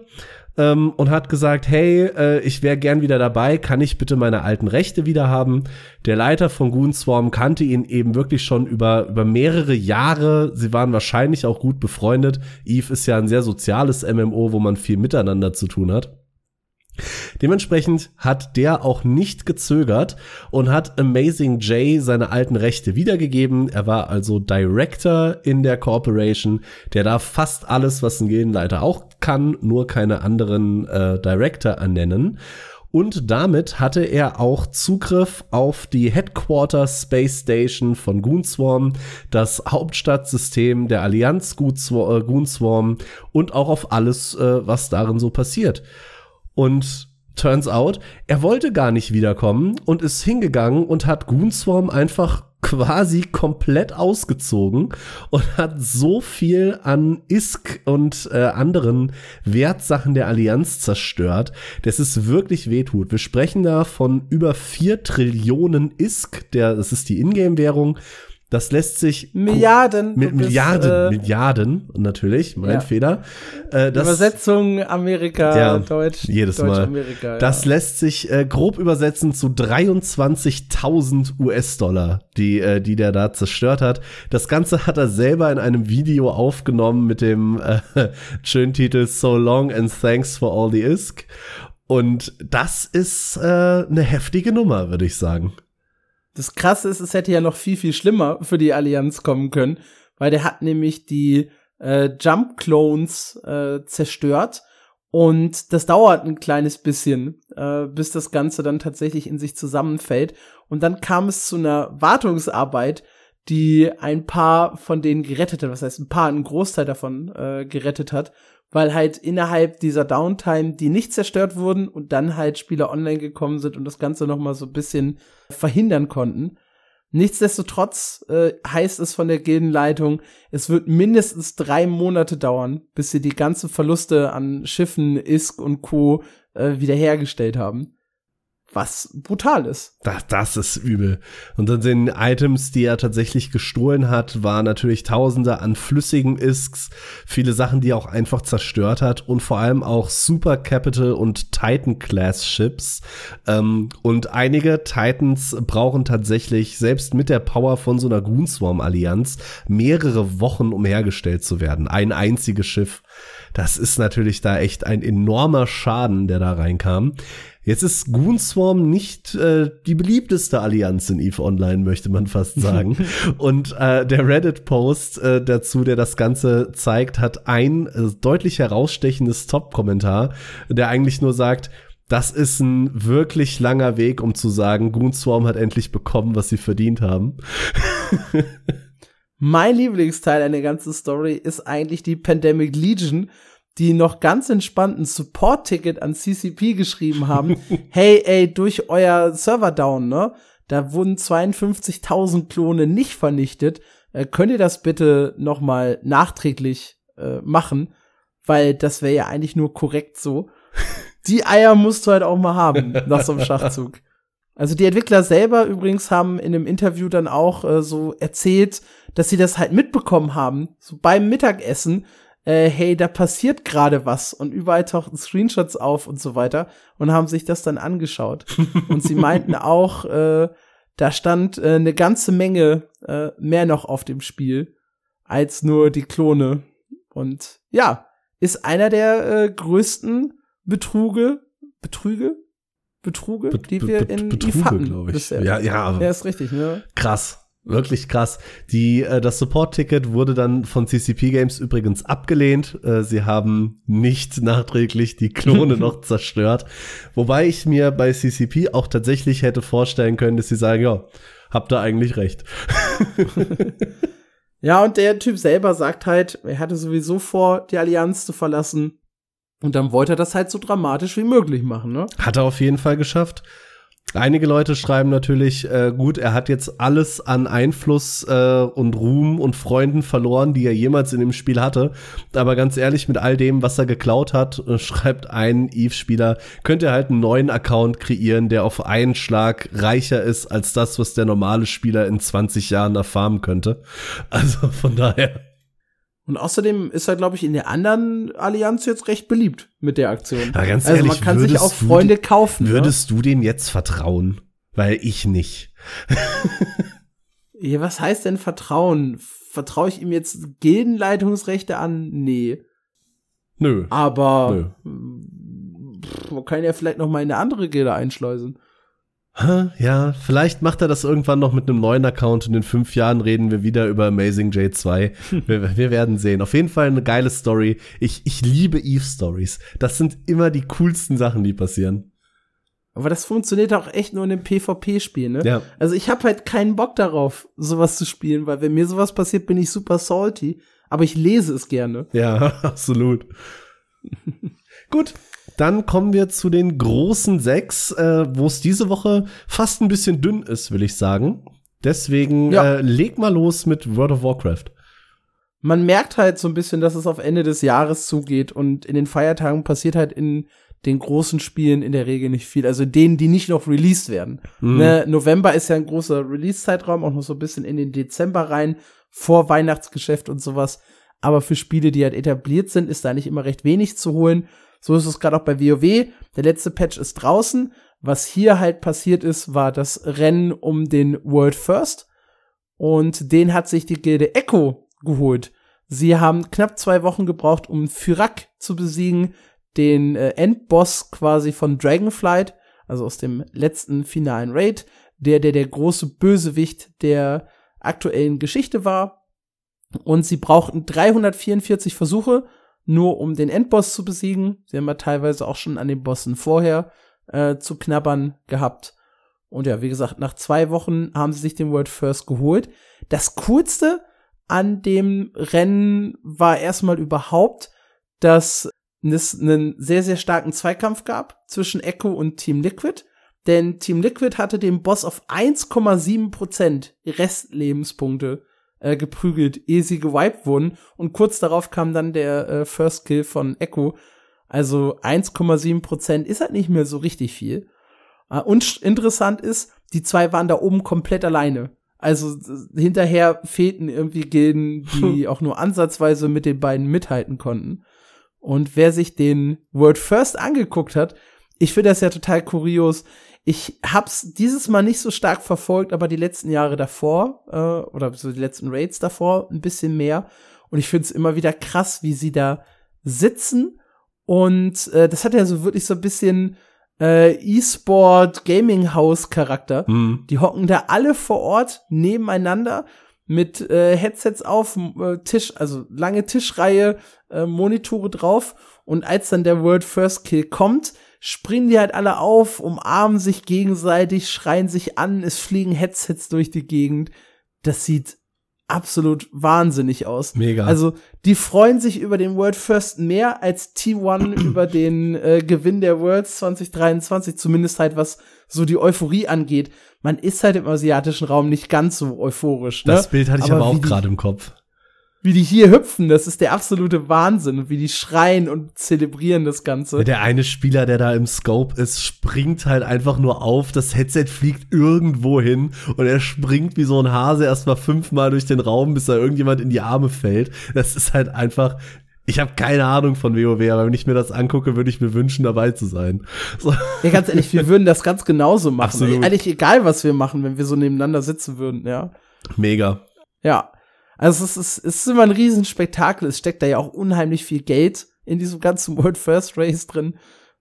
B: ähm, und hat gesagt, hey, äh, ich wäre gern wieder dabei, kann ich bitte meine alten Rechte wieder haben? Der Leiter von Goonswarm kannte ihn eben wirklich schon über, über mehrere Jahre. Sie waren wahrscheinlich auch gut befreundet. Eve ist ja ein sehr soziales MMO, wo man viel miteinander zu tun hat. Dementsprechend hat der auch nicht gezögert und hat Amazing Jay seine alten Rechte wiedergegeben. Er war also Director in der Corporation. Der darf fast alles, was ein Gildenleiter auch kann, nur keine anderen äh, Director ernennen. Und damit hatte er auch Zugriff auf die Headquarter Space Station von Goonswarm, das Hauptstadtsystem der Allianz äh, Goonswarm und auch auf alles, äh, was darin so passiert. Und turns out, er wollte gar nicht wiederkommen und ist hingegangen und hat Goonswarm einfach quasi komplett ausgezogen und hat so viel an ISK und äh, anderen Wertsachen der Allianz zerstört, dass es wirklich wehtut. Wir sprechen da von über vier Trillionen ISK, der, das ist die Ingame-Währung, das lässt sich
A: Milliarden
B: mit bist, Milliarden, äh, Milliarden natürlich, mein ja. Fehler.
A: Äh, das, Übersetzung Amerika, ja, Deutsch,
B: jedes Deutsch, Mal. Amerika, das ja. lässt sich äh, grob übersetzen zu 23.000 US-Dollar, die äh, die der da zerstört hat. Das Ganze hat er selber in einem Video aufgenommen mit dem äh, <laughs> schönen Titel So Long and Thanks for All the Isk. Und das ist äh, eine heftige Nummer, würde ich sagen.
A: Das Krasse ist, es hätte ja noch viel, viel schlimmer für die Allianz kommen können, weil der hat nämlich die äh, Jump Clones äh, zerstört und das dauert ein kleines bisschen, äh, bis das Ganze dann tatsächlich in sich zusammenfällt. Und dann kam es zu einer Wartungsarbeit, die ein paar von denen gerettet hat. Was heißt ein paar, ein Großteil davon äh, gerettet hat weil halt innerhalb dieser Downtime die nicht zerstört wurden und dann halt Spieler online gekommen sind und das Ganze noch mal so ein bisschen verhindern konnten. Nichtsdestotrotz äh, heißt es von der Gildenleitung, es wird mindestens drei Monate dauern, bis sie die ganzen Verluste an Schiffen, Isk und Co. Äh, wiederhergestellt haben. Was brutal ist.
B: Das, das ist übel. Und dann den Items, die er tatsächlich gestohlen hat, war natürlich Tausende an flüssigen Isks, viele Sachen, die er auch einfach zerstört hat und vor allem auch Super Capital und Titan Class Ships. Ähm, und einige Titans brauchen tatsächlich selbst mit der Power von so einer Goonswarm Allianz mehrere Wochen, um hergestellt zu werden. Ein einziges Schiff. Das ist natürlich da echt ein enormer Schaden, der da reinkam. Jetzt ist Goonswarm nicht äh, die beliebteste Allianz in EVE Online, möchte man fast sagen. <laughs> Und äh, der Reddit-Post äh, dazu, der das Ganze zeigt, hat ein äh, deutlich herausstechendes Top-Kommentar, der eigentlich nur sagt, das ist ein wirklich langer Weg, um zu sagen, Goonswarm hat endlich bekommen, was sie verdient haben. <laughs>
A: mein Lieblingsteil an der ganzen Story ist eigentlich die Pandemic Legion, die noch ganz entspannt ein Support-Ticket an CCP geschrieben haben. <laughs> hey, ey, durch euer Server-Down, ne? Da wurden 52.000 Klone nicht vernichtet. Äh, könnt ihr das bitte noch mal nachträglich äh, machen? Weil das wäre ja eigentlich nur korrekt so. <laughs> Die Eier musst du halt auch mal haben nach so einem <laughs> Schachzug. Also die Entwickler selber übrigens haben in einem Interview dann auch äh, so erzählt, dass sie das halt mitbekommen haben, so beim Mittagessen, äh, hey, da passiert gerade was und überall tauchten Screenshots auf und so weiter und haben sich das dann angeschaut. <laughs> und sie meinten auch, äh, da stand äh, eine ganze Menge äh, mehr noch auf dem Spiel als nur die Klone. Und ja, ist einer der äh, größten Betruge, Betrüge, Betruge, die wir in
B: Betruge, glaube ich.
A: Bisher.
B: Ja, ja, aber
A: Ja, ist richtig, ne?
B: krass. Wirklich krass. Die, äh, das Support-Ticket wurde dann von CCP Games übrigens abgelehnt. Äh, sie haben nicht nachträglich die Klone <laughs> noch zerstört. Wobei ich mir bei CCP auch tatsächlich hätte vorstellen können, dass sie sagen, ja, habt ihr eigentlich recht. <laughs>
A: Ja, und der Typ selber sagt halt, er hatte sowieso vor, die Allianz zu verlassen. Und dann wollte er das halt so dramatisch wie möglich machen, ne?
B: Hat er auf jeden Fall geschafft. Einige Leute schreiben natürlich, äh, gut, er hat jetzt alles an Einfluss äh, und Ruhm und Freunden verloren, die er jemals in dem Spiel hatte. Aber ganz ehrlich, mit all dem, was er geklaut hat, äh, schreibt ein Eve-Spieler, könnte er halt einen neuen Account kreieren, der auf einen Schlag reicher ist als das, was der normale Spieler in 20 Jahren erfahren könnte. Also von daher.
A: Und außerdem ist er, glaube ich, in der anderen Allianz jetzt recht beliebt mit der Aktion.
B: Ja, ganz
A: also
B: ehrlich,
A: man kann sich auch Freunde kaufen. ne?
B: Würdest du dem jetzt vertrauen? Weil ich nicht.
A: Ja, was heißt denn Vertrauen? Vertraue ich ihm jetzt Gildenleitungsrechte an? Nee.
B: Nö.
A: Aber pff, man kann ja vielleicht noch mal in eine andere Gilde einschleusen.
B: Ja, vielleicht macht er das irgendwann noch mit einem neuen Account und in fünf Jahren reden wir wieder über Amazing J2. <laughs> wir, wir werden sehen. Auf jeden Fall eine geile Story. Ich, ich liebe Eve-Stories. Das sind immer die coolsten Sachen, die passieren.
A: Aber das funktioniert auch echt nur in einem PvP-Spiel, ne?
B: Ja.
A: Also ich habe halt keinen Bock darauf, sowas zu spielen, weil wenn mir sowas passiert, bin ich super salty. Aber ich lese es gerne.
B: Ja, <laughs> absolut. <laughs> Gut, dann kommen wir zu den großen sechs, äh, wo es diese Woche fast ein bisschen dünn ist, will ich sagen. Deswegen
A: Ja.
B: äh, leg mal los mit World of Warcraft.
A: Man merkt halt so ein bisschen, dass es auf Ende des Jahres zugeht und in den Feiertagen passiert halt in den großen Spielen in der Regel nicht viel. Also denen, die nicht noch released werden.
B: Mhm.
A: Ne, November ist ja ein großer Release-Zeitraum, auch noch so ein bisschen in den Dezember rein, vor Weihnachtsgeschäft und sowas. Aber für Spiele, die halt etabliert sind, ist da nicht immer recht wenig zu holen. So ist es gerade auch bei WoW. Der letzte Patch ist draußen. Was hier halt passiert ist, war das Rennen um den World First. Und den hat sich die Gilde Echo geholt. Sie haben knapp zwei Wochen gebraucht, um Fyrak zu besiegen, den äh, Endboss quasi von Dragonflight, also aus dem letzten finalen Raid, der der der große Bösewicht der aktuellen Geschichte war. Und sie brauchten 344 Versuche, nur um den Endboss zu besiegen. Sie haben ja teilweise auch schon an den Bossen vorher äh, zu knabbern gehabt. Und ja, wie gesagt, nach zwei Wochen haben sie sich den World First geholt. Das Coolste an dem Rennen war erstmal überhaupt, dass es einen sehr, sehr starken Zweikampf gab zwischen Echo und Team Liquid. Denn Team Liquid hatte den Boss auf 1,7% Restlebenspunkte äh, geprügelt, ehe sie gewiped wurden. Und kurz darauf kam dann der äh, First Kill von Echo. Also 1,7% ist halt nicht mehr so richtig viel. Äh, und interessant ist, die zwei waren da oben komplett alleine. Also hinterher fehlten irgendwie Gilden, die auch nur ansatzweise mit den beiden mithalten konnten. Und wer sich den World First angeguckt hat, ich finde das ja total kurios. Ich hab's dieses Mal nicht so stark verfolgt, aber die letzten Jahre davor, äh, oder so die letzten Raids davor, ein bisschen mehr. Und ich finde es immer wieder krass, wie sie da sitzen. Und äh, das hat ja so wirklich so ein bisschen äh, E-Sport Gaming House Charakter. Mhm. Die hocken da alle vor Ort nebeneinander mit äh, Headsets auf, äh, Tisch, also lange Tischreihe, äh, Monitore drauf. Und als dann der World First Kill kommt, springen die halt alle auf, umarmen sich gegenseitig, schreien sich an, es fliegen Headsets durch die Gegend. Das sieht absolut wahnsinnig aus.
B: Mega.
A: Also, die freuen sich über den World First mehr als T1 <clears throat> über den äh, Gewinn der Worlds 2023, zumindest halt was so die Euphorie angeht. Man ist halt im asiatischen Raum nicht ganz so euphorisch. Ne?
B: Das Bild hatte ich aber, aber auch gerade im Kopf
A: wie die hier hüpfen, das ist der absolute Wahnsinn. Und wie die schreien und zelebrieren das Ganze.
B: Der eine Spieler, der da im Scope ist, springt halt einfach nur auf, das Headset fliegt irgendwo hin und er springt wie so ein Hase erstmal fünfmal durch den Raum, bis da irgendjemand in die Arme fällt. Das ist halt einfach. Ich habe keine Ahnung von WoW, aber wenn ich mir das angucke, würde ich mir wünschen, dabei zu sein.
A: So. Ja, ganz ehrlich, wir würden das ganz genauso machen. Absolut. Eigentlich egal, was wir machen, wenn wir so nebeneinander sitzen würden, ja.
B: Mega.
A: Ja, also es ist, es ist immer ein Riesenspektakel. Es steckt da ja auch unheimlich viel Geld in diesem ganzen World First Race drin.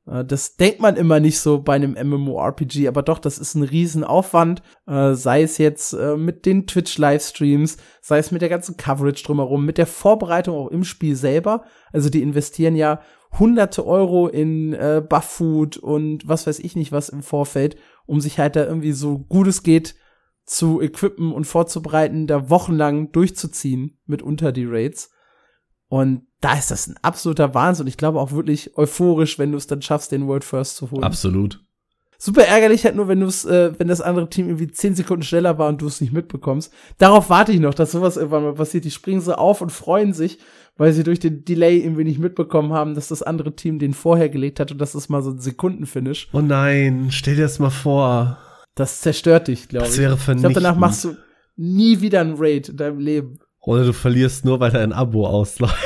A: Äh, das denkt man immer nicht so bei einem MMORPG, aber doch, das ist ein Riesenaufwand. Äh, sei es jetzt äh, mit den Twitch-Livestreams, sei es mit der ganzen Coverage drumherum, mit der Vorbereitung auch im Spiel selber. Also die investieren ja hunderte Euro in äh, Buff-Food und was weiß ich nicht was im Vorfeld, um sich halt da irgendwie so gut es geht zu equippen und vorzubereiten, da wochenlang durchzuziehen, mitunter die Raids. Und da ist das ein absoluter Wahnsinn. Ich glaube auch wirklich euphorisch, wenn du es dann schaffst, den World First zu holen.
B: Absolut.
A: Super ärgerlich halt nur, wenn du es, äh, wenn das andere Team irgendwie zehn Sekunden schneller war und du es nicht mitbekommst. Darauf warte ich noch, dass sowas irgendwann mal passiert. Die springen so auf und freuen sich, weil sie durch den Delay irgendwie nicht mitbekommen haben, dass das andere Team den vorher gelegt hat und das ist mal so ein Sekundenfinish.
B: Oh nein, stell dir das mal vor.
A: Das zerstört dich, glaube ich.
B: Das wäre vernichtend. Ich glaube,
A: danach machst du nie wieder ein Raid in deinem Leben.
B: Oder du verlierst nur, weil dein Abo ausläuft.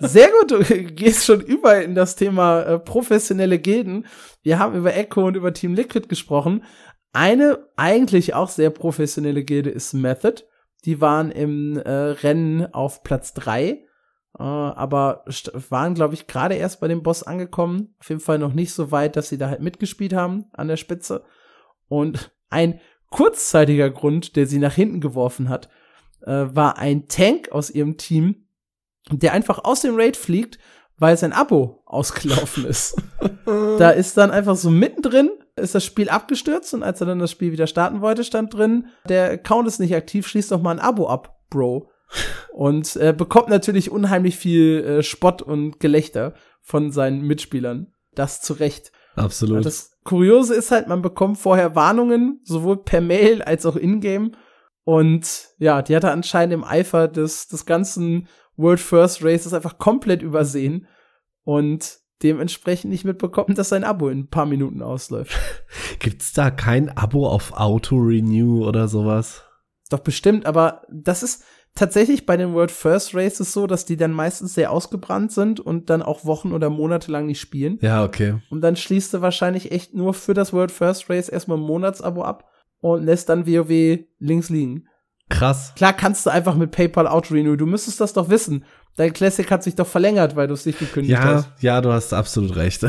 A: Sehr gut, du <laughs> gehst schon über in das Thema äh, professionelle Gilden. Wir haben über Echo und über Team Liquid gesprochen. Eine eigentlich auch sehr professionelle Gilde ist Method. Die waren im äh, Rennen auf Platz drei äh, aber waren, glaube ich, gerade erst bei dem Boss angekommen. Auf jeden Fall noch nicht so weit, dass sie da halt mitgespielt haben an der Spitze. Und ein kurzzeitiger Grund, der sie nach hinten geworfen hat, äh, war ein Tank aus ihrem Team, der einfach aus dem Raid fliegt, weil sein Abo ausgelaufen ist. <laughs> da ist dann einfach so mittendrin ist das Spiel abgestürzt und als er dann das Spiel wieder starten wollte, stand drin, der Account ist nicht aktiv, schließ doch mal ein Abo ab, Bro und äh, bekommt natürlich unheimlich viel äh, Spott und Gelächter von seinen Mitspielern. Das zu Recht.
B: Absolut.
A: Das Kuriose ist halt, man bekommt vorher Warnungen, sowohl per Mail als auch in-game. Und ja, die hat er anscheinend im Eifer des, des ganzen World First Races einfach komplett übersehen und dementsprechend nicht mitbekommen, dass sein Abo in ein paar Minuten ausläuft. <laughs>
B: Gibt's da kein Abo auf Auto-Renew oder sowas?
A: Doch bestimmt, aber das ist, tatsächlich bei den World First Races so, dass die dann meistens sehr ausgebrannt sind und dann auch Wochen oder Monate lang nicht spielen.
B: Ja, okay.
A: Und dann schließt du wahrscheinlich echt nur für das World First Race erstmal ein Monatsabo ab und lässt dann WoW links liegen.
B: Krass.
A: Klar kannst du einfach mit PayPal Auto-Renew. Du müsstest das doch wissen. Dein Classic hat sich doch verlängert, weil du es nicht gekündigt
B: ja,
A: hast.
B: Ja, du hast absolut recht.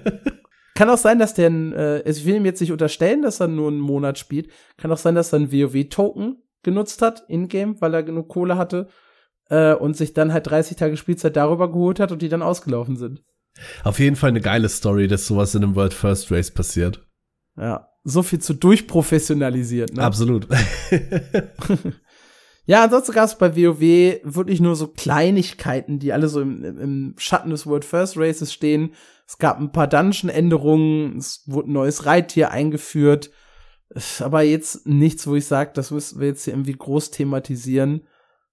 B: <laughs>
A: Kann auch sein, dass der, äh, also ich will ihm jetzt nicht unterstellen, dass er nur einen Monat spielt. Kann auch sein, dass er einen WoW-Token genutzt hat, in-game, weil er genug Kohle hatte äh, und sich dann halt 30 Tage Spielzeit darüber geholt hat und die dann ausgelaufen sind.
B: Auf jeden Fall eine geile Story, dass sowas in einem World First Race passiert.
A: Ja, so viel zu durchprofessionalisiert, ne?
B: Absolut. <laughs>
A: ja, ansonsten gab es bei WoW wirklich nur so Kleinigkeiten, die alle so im, im Schatten des World First Races stehen. Es gab ein paar Dungeon-Änderungen, es wurde ein neues Reittier eingeführt, aber jetzt nichts, wo ich sage, das müssen wir jetzt hier irgendwie groß thematisieren.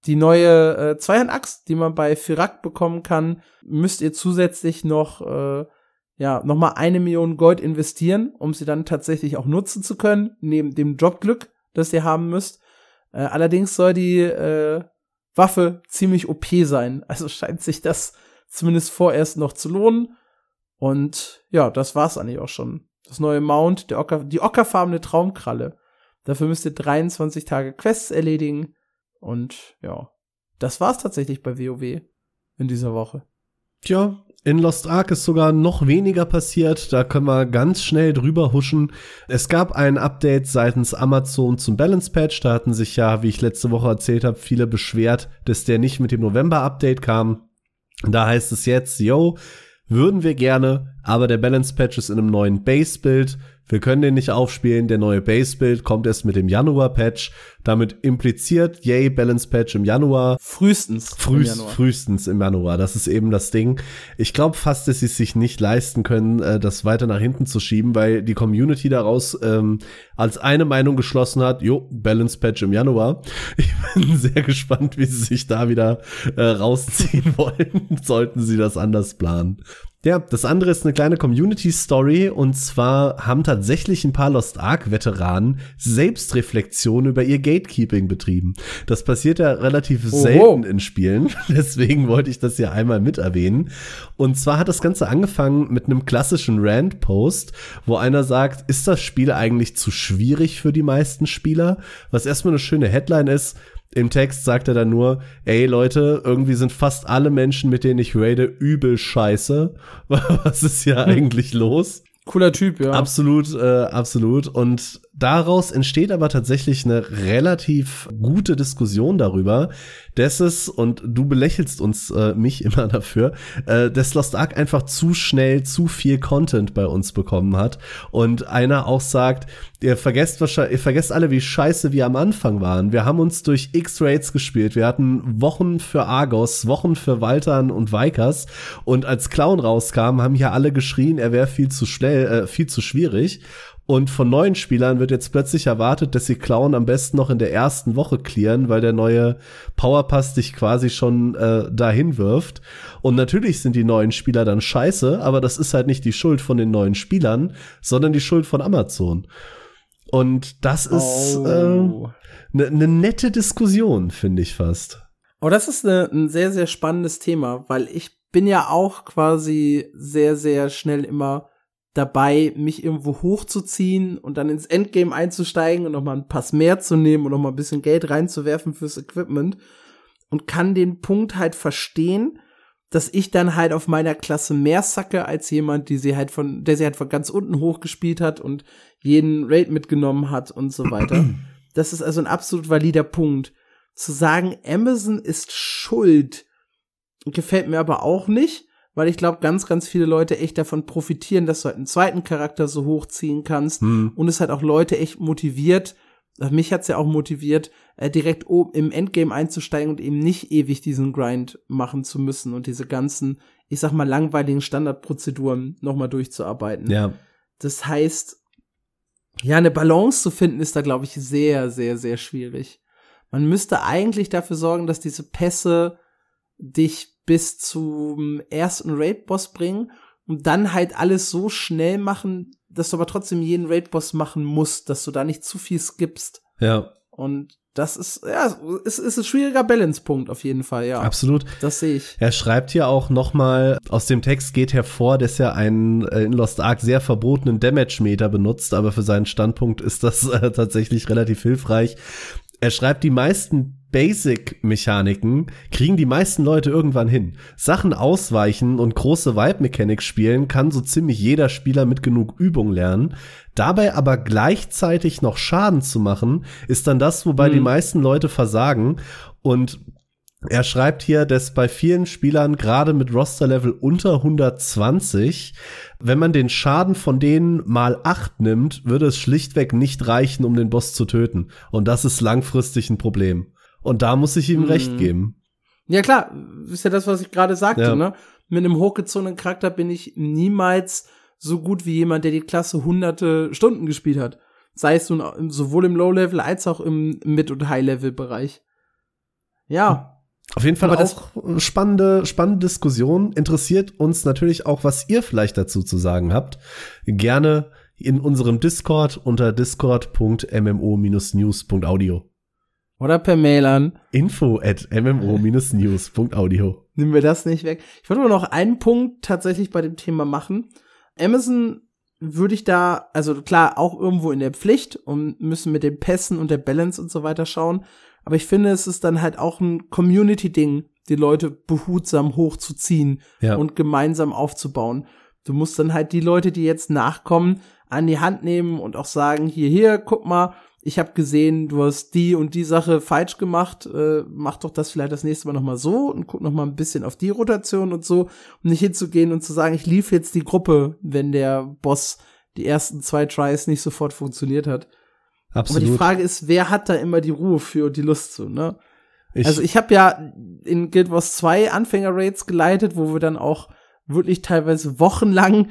A: Die neue äh, Zweihand-Axt, die man bei Firak bekommen kann, müsst ihr zusätzlich noch äh, ja, nochmal eine Million Gold investieren, um sie dann tatsächlich auch nutzen zu können, neben dem Jobglück, das ihr haben müsst. Äh, allerdings soll die äh, Waffe ziemlich OP sein. <laughs> Also scheint sich das zumindest vorerst noch zu lohnen. Und ja, das war's eigentlich auch schon. Das neue Mount, der Ocker, die ockerfarbene Traumkralle. Dafür müsst ihr 23 Tage Quests erledigen. Und ja, das war's tatsächlich bei WoW in dieser Woche.
B: Tja, in Lost Ark ist sogar noch weniger passiert, da können wir ganz schnell drüber huschen. Es gab ein Update seitens Amazon zum Balance Patch, da hatten sich ja, wie ich letzte Woche erzählt habe, viele beschwert, dass der nicht mit dem November Update kam. Da heißt es jetzt, yo, würden wir gerne, aber der Balance Patch ist in einem neuen Base-Bild. Wir können den nicht aufspielen. Der neue Base-Build kommt erst mit dem Januar-Patch. Damit impliziert, yay, Balance-Patch im Januar.
A: Frühestens.
B: Frühst, im Januar. Frühestens im Januar. Das ist eben das Ding. Ich glaube fast, dass sie es sich nicht leisten können, äh, das weiter nach hinten zu schieben, weil die Community daraus ähm, als eine Meinung geschlossen hat, jo, Balance-Patch im Januar. <laughs> Ich bin sehr gespannt, wie sie sich da wieder äh, rausziehen <laughs> wollen, sollten sie das anders planen. Ja, das andere ist eine kleine Community-Story und zwar haben tatsächlich ein paar Lost Ark-Veteranen Selbstreflexion über ihr Gatekeeping betrieben. Das passiert ja relativ Oho. selten in Spielen, <laughs> deswegen wollte ich das hier einmal mit erwähnen. Und zwar hat das Ganze angefangen mit einem klassischen Rand-Post, wo einer sagt, ist das Spiel eigentlich zu schwierig für die meisten Spieler? Was erstmal eine schöne Headline ist, im Text sagt er dann nur, ey Leute, irgendwie sind fast alle Menschen, mit denen ich rate, übel scheiße. <laughs> Was ist hier hm. eigentlich los?
A: Cooler Typ, ja.
B: Absolut, äh, absolut. Und daraus entsteht aber tatsächlich eine relativ gute Diskussion darüber, dass es, und du belächelst uns, äh, mich <laughs> immer dafür, äh, dass Lost Ark einfach zu schnell zu viel Content bei uns bekommen hat. Und einer auch sagt, ihr vergesst wahrscheinlich, ihr vergesst alle, wie scheiße wir am Anfang waren. Wir haben uns durch X-Raids gespielt. Wir hatten Wochen für Argos, Wochen für Waltern und Vikers. Und als Clown rauskam, haben hier alle geschrien, er wäre viel zu schnell, äh, viel zu schwierig. Und von neuen Spielern wird jetzt plötzlich erwartet, dass sie Clown am besten noch in der ersten Woche clearen, weil der neue Powerpass dich quasi schon äh, dahin wirft. Und natürlich sind die neuen Spieler dann scheiße, aber das ist halt nicht die Schuld von den neuen Spielern, sondern die Schuld von Amazon. Und das ist eine oh. äh, ne, ne nette Diskussion, finde ich fast.
A: Oh, das ist ne, ein sehr, sehr spannendes Thema, weil ich bin ja auch quasi sehr, sehr schnell immer dabei, mich irgendwo hochzuziehen und dann ins Endgame einzusteigen und nochmal ein Pass mehr zu nehmen und nochmal ein bisschen Geld reinzuwerfen fürs Equipment und kann den Punkt halt verstehen, dass ich dann halt auf meiner Klasse mehr sacke als jemand, die sie halt von, der sie halt von ganz unten hochgespielt hat und jeden Raid mitgenommen hat und so weiter. <clears throat> Das ist also ein absolut valider Punkt. Zu sagen, Amazon ist schuld, gefällt mir aber auch nicht, weil ich glaube, ganz, ganz viele Leute echt davon profitieren, dass du halt einen zweiten Charakter so hochziehen kannst hm. und es halt auch Leute echt motiviert, äh, mich hat's ja auch motiviert, äh, direkt oben im Endgame einzusteigen und eben nicht ewig diesen Grind machen zu müssen und diese ganzen, ich sag mal, langweiligen Standardprozeduren nochmal durchzuarbeiten.
B: Ja.
A: Das heißt, ja, eine Balance zu finden ist da, glaube ich, sehr, sehr, sehr schwierig. Man müsste eigentlich dafür sorgen, dass diese Pässe dich bis zum ersten Raid-Boss bringen und dann halt alles so schnell machen, dass du aber trotzdem jeden Raid-Boss machen musst, dass du da nicht zu viel skippst.
B: Ja.
A: Und das ist, ja, es ist ein schwieriger Balancepunkt auf jeden Fall, ja.
B: Absolut.
A: Das sehe ich.
B: Er schreibt hier auch noch mal, aus dem Text geht hervor, dass er einen äh, in Lost Ark sehr verbotenen Damage-Meter benutzt, aber für seinen Standpunkt ist das äh, tatsächlich relativ hilfreich. Er schreibt, die meisten Basic-Mechaniken kriegen die meisten Leute irgendwann hin. Sachen ausweichen und große Vibe-Mechanics spielen kann so ziemlich jeder Spieler mit genug Übung lernen. Dabei aber gleichzeitig noch Schaden zu machen, ist dann das, wobei mhm. die meisten Leute versagen. Und er schreibt hier, dass bei vielen Spielern, gerade mit Roster-Level unter 120, wenn man den Schaden von denen mal acht nimmt, würde es schlichtweg nicht reichen, um den Boss zu töten. Und das ist langfristig ein Problem. Und da muss ich ihm mhm. recht geben.
A: Ja, klar, ist ja das, was ich gerade sagte, ja. ne? Mit einem hochgezogenen Charakter bin ich niemals so gut wie jemand, der die Klasse hunderte Stunden gespielt hat. Sei es nun sowohl im Low-Level als auch im Mid- und High-Level-Bereich. Ja.
B: Auf jeden Fall
A: Aber das-
B: auch spannende, spannende Diskussion. Interessiert uns natürlich auch, was ihr vielleicht dazu zu sagen habt. Gerne in unserem Discord unter discord.mmo-news.audio.
A: Oder per Mail an.
B: Info at mmo-news.audio.
A: Nehmen wir das nicht weg. Ich wollte nur noch einen Punkt tatsächlich bei dem Thema machen. Amazon würde ich da, also klar, auch irgendwo in der Pflicht und müssen mit den Pässen und der Balance und so weiter schauen. Aber ich finde, es ist dann halt auch ein Community-Ding, die Leute behutsam hochzuziehen
B: Ja.
A: und gemeinsam aufzubauen. Du musst dann halt die Leute, die jetzt nachkommen, an die Hand nehmen und auch sagen, hier, hier, guck mal, ich habe gesehen, du hast die und die Sache falsch gemacht, äh, mach doch das vielleicht das nächste Mal noch mal so und guck noch mal ein bisschen auf die Rotation und so, um nicht hinzugehen und zu sagen, ich lief jetzt die Gruppe, wenn der Boss die ersten zwei Tries nicht sofort funktioniert hat. Aber die
B: Absolut.
A: Frage ist, wer hat da immer die Ruhe für und die Lust zu, ne?
B: Ich,
A: also ich habe ja in Guild Wars 2 Anfänger-Raids geleitet, wo wir dann auch wirklich teilweise wochenlang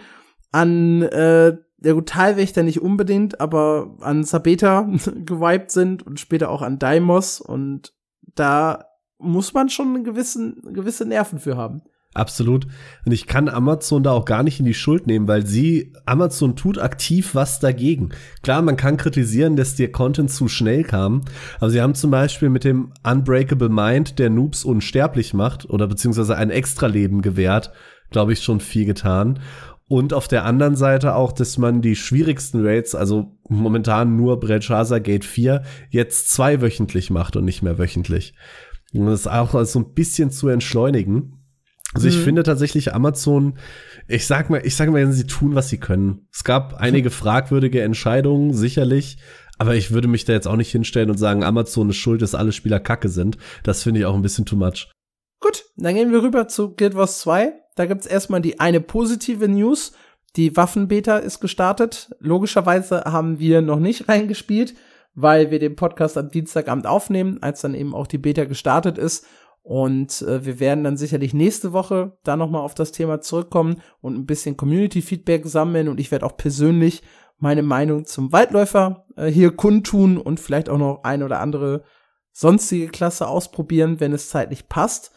A: an äh, der gut, Talwächter nicht unbedingt, aber an Sabeta <laughs> gewiped sind und später auch an Daimos und da muss man schon einen gewissen, gewisse Nerven für haben.
B: Absolut. Und ich kann Amazon da auch gar nicht in die Schuld nehmen, weil sie, Amazon tut aktiv was dagegen. Klar, man kann kritisieren, dass der Content zu schnell kam, aber sie haben zum Beispiel mit dem Unbreakable Mind, der Noobs unsterblich macht oder beziehungsweise ein Extraleben gewährt, glaube ich, schon viel getan. Und auf der anderen Seite auch, dass man die schwierigsten Raids, also momentan nur Belshazzar Gate 4, jetzt zweiwöchentlich macht und nicht mehr wöchentlich. Um das auch so ein bisschen zu entschleunigen. Also ich
A: Mhm.
B: finde tatsächlich Amazon, ich sag mal, ich sag mal, sie tun, was sie können. Es gab einige <laughs> fragwürdige Entscheidungen, sicherlich, aber ich würde mich da jetzt auch nicht hinstellen und sagen, Amazon ist schuld, dass alle Spieler kacke sind. Das finde ich auch ein bisschen too much.
A: Gut, dann gehen wir rüber zu Guild Wars 2. Da gibt's erstmal die eine positive News. Die Waffenbeta ist gestartet. Logischerweise haben wir noch nicht <laughs> reingespielt, weil wir den Podcast am Dienstagabend aufnehmen, als dann eben auch die Beta gestartet ist. Und äh, wir werden dann sicherlich nächste Woche da noch mal auf das Thema zurückkommen und ein bisschen Community-Feedback sammeln. Und ich werde auch persönlich meine Meinung zum Waldläufer äh, hier kundtun und vielleicht auch noch ein oder andere sonstige Klasse ausprobieren, wenn es zeitlich passt.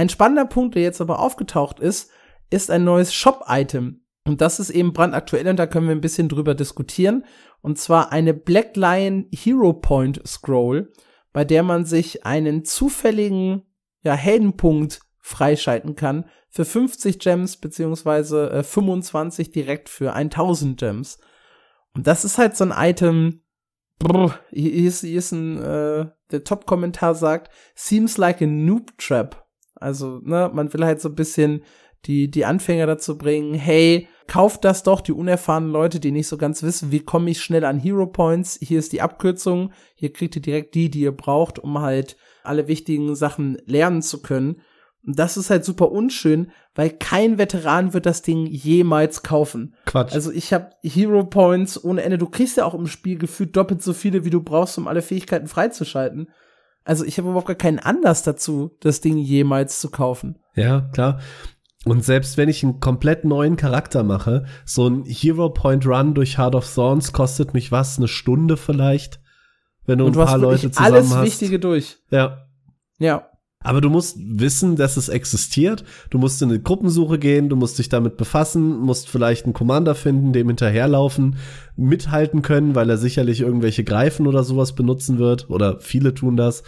A: Ein spannender Punkt, der jetzt aber aufgetaucht ist, ist ein neues Shop-Item. Und das ist eben brandaktuell und da können wir ein bisschen drüber diskutieren. Und zwar eine Black Lion Hero Point Scroll, bei der man sich einen zufälligen ja, Heldenpunkt freischalten kann für 50 Gems beziehungsweise äh, 25 direkt für 1000 Gems. Und das ist halt so ein Item, brr, hier ist, hier ist ein, äh, der Top-Kommentar sagt, seems like a noob trap. Also, ne, man will halt so ein bisschen die, die Anfänger dazu bringen, hey, kauft das doch, die unerfahrenen Leute, die nicht so ganz wissen, wie komme ich schnell an Hero Points. Hier ist die Abkürzung, hier kriegt ihr direkt die, die ihr braucht, um halt alle wichtigen Sachen lernen zu können. Und das ist halt super unschön, weil kein Veteran wird das Ding jemals kaufen.
B: Quatsch.
A: Also ich habe Hero Points ohne Ende. Du kriegst ja auch im Spiel gefühlt doppelt so viele, wie du brauchst, um alle Fähigkeiten freizuschalten. Also ich habe überhaupt gar keinen Anlass dazu, das Ding jemals zu kaufen.
B: Ja, klar. Und selbst wenn ich einen komplett neuen Charakter mache, so ein Hero Point Run durch Heart of Thorns kostet mich was, eine Stunde vielleicht, wenn du
A: Und
B: ein
A: du
B: paar Leute zusammen
A: alles
B: hast.
A: Wichtige durch.
B: Ja.
A: Ja.
B: Aber du musst wissen, dass es existiert. Du musst in eine Gruppensuche gehen, du musst dich damit befassen, musst vielleicht einen Commander finden, dem hinterherlaufen, mithalten können, weil er sicherlich irgendwelche Greifen oder sowas benutzen wird. Oder viele tun das.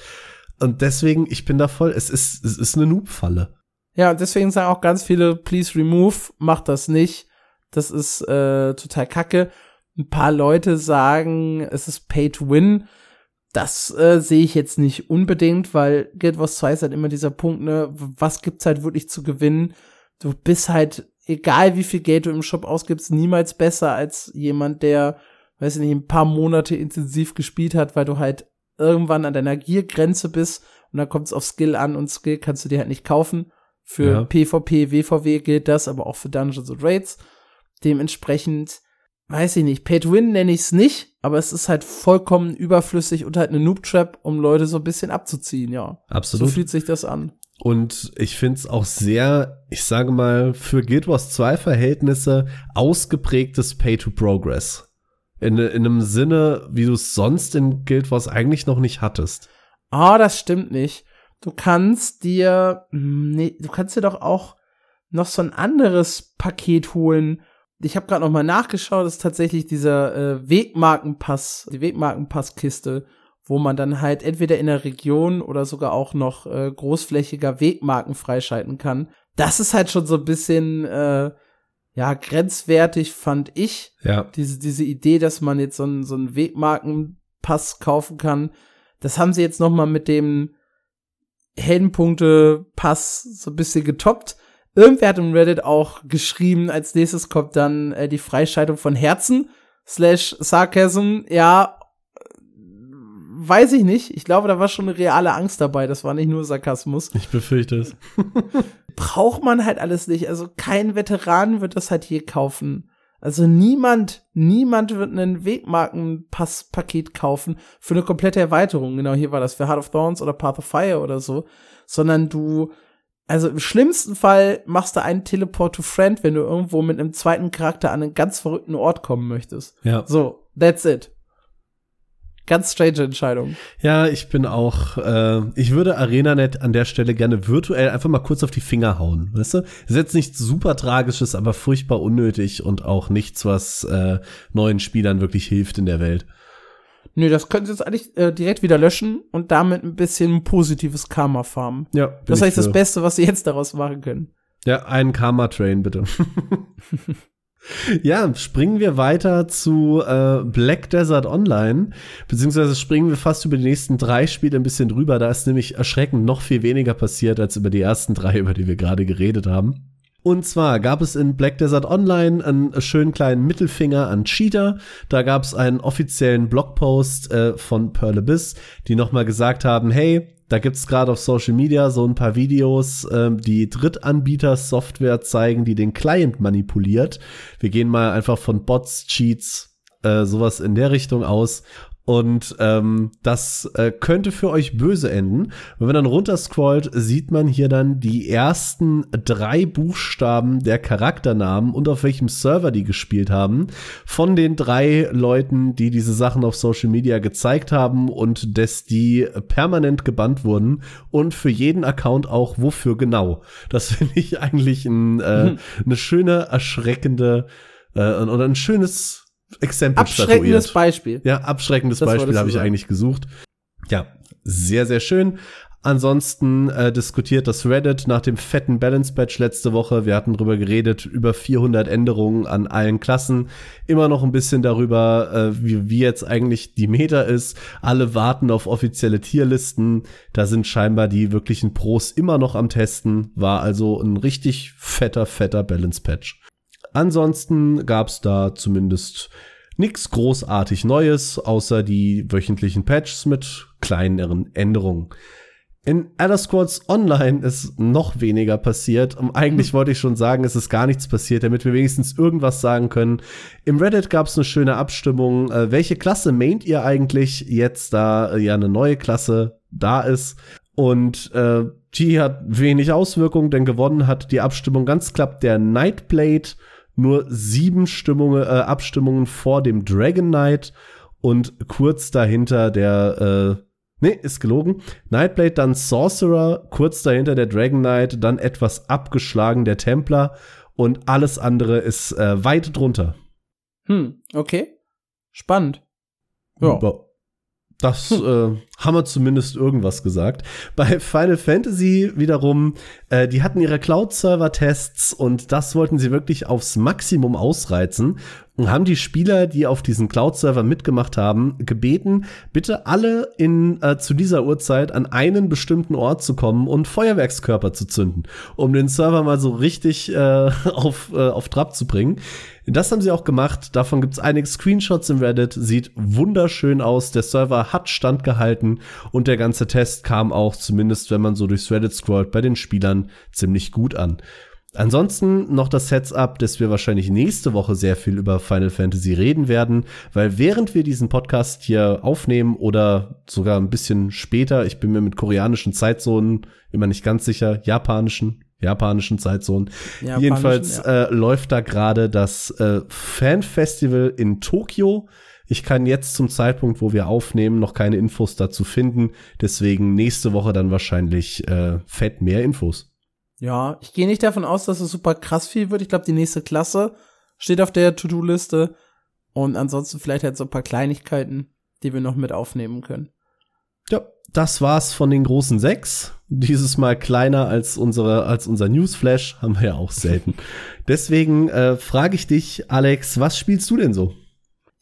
B: Und deswegen, ich bin da voll, es ist, es ist eine Noob-Falle.
A: Ja, deswegen sagen auch ganz viele, please remove, macht das nicht. Das ist äh, total kacke. Ein paar Leute sagen, es ist pay to win. Das äh, sehe ich jetzt nicht unbedingt, weil Guild Wars 2 ist halt immer dieser Punkt, ne, was gibt's halt wirklich zu gewinnen? Du bist halt, egal wie viel Geld du im Shop ausgibst, niemals besser als jemand, der, weiß ich nicht, ein paar Monate intensiv gespielt hat, weil du halt irgendwann an deiner Giergrenze bist und dann kommt es auf Skill an und Skill kannst du dir halt nicht kaufen. Für
B: Ja.
A: PvP, WVW gilt das, aber auch für Dungeons und Raids. Dementsprechend, weiß ich nicht, Pay to Win nenne ich es nicht, aber es ist halt vollkommen überflüssig und halt eine Noob-Trap, um Leute so ein bisschen abzuziehen, ja.
B: Absolut.
A: So fühlt sich das an.
B: Und ich finde es auch sehr, ich sage mal, für Guild Wars 2 Verhältnisse ausgeprägtes Pay-to-Progress. In, in einem Sinne, wie du es sonst in Guild Wars eigentlich noch nicht hattest.
A: Ah, das stimmt nicht. du kannst dir, hm, nee, du kannst dir doch auch noch so ein anderes Paket holen. Ich habe gerade noch mal nachgeschaut, ist tatsächlich dieser äh, Wegmarkenpass, die Wegmarkenpasskiste, wo man dann halt entweder in der Region oder sogar auch noch äh, großflächiger Wegmarken freischalten kann. Das ist halt schon so ein bisschen äh, ja grenzwertig, fand ich.
B: Ja.
A: Diese diese Idee, dass man jetzt so einen so einen Wegmarkenpass kaufen kann. Das haben sie jetzt noch mal mit dem Heldenpunkte-Pass so ein bisschen getoppt. Irgendwer hat im Reddit auch geschrieben, als nächstes kommt dann äh, die Freischaltung von Herzen slash Sarcasm. Ja, weiß ich nicht. Ich glaube, da war schon eine reale Angst dabei. Das war nicht nur Sarkasmus.
B: Ich befürchte es. <laughs>
A: Braucht man halt alles nicht. Also kein Veteran wird das halt hier kaufen. Also niemand, niemand wird einen Wegmarkenpasspaket kaufen für eine komplette Erweiterung. Genau, hier war das für Heart of Thorns oder Path of Fire oder so. Sondern du, also im schlimmsten Fall machst du einen Teleport to Friend, wenn du irgendwo mit einem zweiten Charakter an einen ganz verrückten Ort kommen möchtest.
B: Ja.
A: So, that's it. Ganz strange Entscheidung.
B: Ja, ich bin auch, äh, ich würde ArenaNet an der Stelle gerne virtuell einfach mal kurz auf die Finger hauen, weißt du? ist jetzt nichts super Tragisches, aber furchtbar unnötig und auch nichts, was äh, neuen Spielern wirklich hilft in der Welt.
A: Nö, das können sie jetzt eigentlich äh, direkt wieder löschen und damit ein bisschen positives Karma farmen.
B: Ja.
A: Das ist eigentlich das Beste, was sie jetzt daraus machen können.
B: Ja, einen Karma-Train, bitte. <laughs> Ja, springen wir weiter zu äh, Black Desert Online, beziehungsweise springen wir fast über die nächsten drei Spiele ein bisschen drüber. Da ist nämlich erschreckend noch viel weniger passiert als über die ersten drei, über die wir gerade geredet haben. Und zwar gab es in Black Desert Online einen schönen kleinen Mittelfinger an Cheater. Da gab es einen offiziellen Blogpost äh, von Pearl Abyss, die nochmal gesagt haben, hey, da gibt's gerade auf Social Media so ein paar Videos, ähm, die Drittanbieter-Software zeigen, die den Client manipuliert. Wir gehen mal einfach von Bots, Cheats, äh, sowas in der Richtung aus. Und ähm, das äh, könnte für euch böse enden. Wenn man dann runterscrollt, sieht man hier dann die ersten drei Buchstaben der Charakternamen und auf welchem Server die gespielt haben. Von den drei Leuten, die diese Sachen auf Social Media gezeigt haben und dass die permanent gebannt wurden. Und für jeden Account auch wofür genau. Das <laughs> finde ich eigentlich ein, äh, mhm. eine schöne, erschreckende äh, oder ein schönes Exempel
A: Abschreckendes statuiert. Beispiel.
B: Ja, abschreckendes das Beispiel habe ich eigentlich gesucht. Ja, sehr, sehr schön. Ansonsten äh, diskutiert das Reddit nach dem fetten Balance Patch letzte Woche. Wir hatten drüber geredet, über 400 Änderungen an allen Klassen. Immer noch ein bisschen darüber, äh, wie, wie jetzt eigentlich die Meta ist. Alle warten auf offizielle Tierlisten. Da sind scheinbar die wirklichen Pros immer noch am Testen. War also ein richtig fetter, fetter Balance Patch. Ansonsten gab's da zumindest nichts großartig Neues, außer die wöchentlichen Patches mit kleineren Änderungen. In Elder Squads Online ist noch weniger passiert. Und eigentlich hm. wollte ich schon sagen, es ist gar nichts passiert, damit wir wenigstens irgendwas sagen können. Im Reddit gab es eine schöne Abstimmung. Äh, welche Klasse maint ihr eigentlich jetzt, da äh, ja eine neue Klasse da ist? Und äh, die hat wenig Auswirkungen, denn gewonnen hat die Abstimmung ganz knapp der Nightblade nur sieben Stimmungen, äh, Abstimmungen vor dem Dragon Knight und kurz dahinter der, äh, nee, ist gelogen. Nightblade, dann Sorcerer, kurz dahinter der Dragon Knight, dann etwas abgeschlagen der Templar und alles andere ist äh, weit drunter.
A: Hm, okay. Spannend.
B: Ja. Das hm. äh, haben wir zumindest irgendwas gesagt. Bei Final Fantasy wiederum, äh, die hatten ihre Cloud-Server-Tests und das wollten sie wirklich aufs Maximum ausreizen und haben die Spieler, die auf diesen Cloud-Server mitgemacht haben, gebeten, bitte alle in äh, zu dieser Uhrzeit an einen bestimmten Ort zu kommen und Feuerwerkskörper zu zünden, um den Server mal so richtig äh, <laughs> auf, äh, auf Trab zu bringen. Das haben sie auch gemacht. Davon gibt es einige Screenshots im Reddit. Sieht wunderschön aus. Der Server hat standgehalten und der ganze Test kam auch, zumindest wenn man so durchs Reddit scrollt, bei den Spielern ziemlich gut an. Ansonsten noch das Heads-up, dass wir wahrscheinlich nächste Woche sehr viel über Final Fantasy reden werden, weil während wir diesen Podcast hier aufnehmen oder sogar ein bisschen später, ich bin mir mit koreanischen Zeitzonen immer nicht ganz sicher, japanischen, japanischen Zeitzonen. Japanischen, Jedenfalls ja. äh, läuft da gerade das äh, Fanfestival in Tokio. Ich kann jetzt zum Zeitpunkt, wo wir aufnehmen, noch keine Infos dazu finden. Deswegen nächste Woche dann wahrscheinlich äh, fett mehr Infos.
A: Ja, ich gehe nicht davon aus, dass es super krass viel wird. Ich glaube, die nächste Klasse steht auf der To-Do-Liste. Und ansonsten vielleicht halt so ein paar Kleinigkeiten, die wir noch mit aufnehmen können.
B: Ja, das war's von den großen sechs. Dieses Mal kleiner als unsere, als unser Newsflash, haben wir ja auch selten. <laughs> Deswegen äh, frage ich dich, Alex, was spielst du denn so?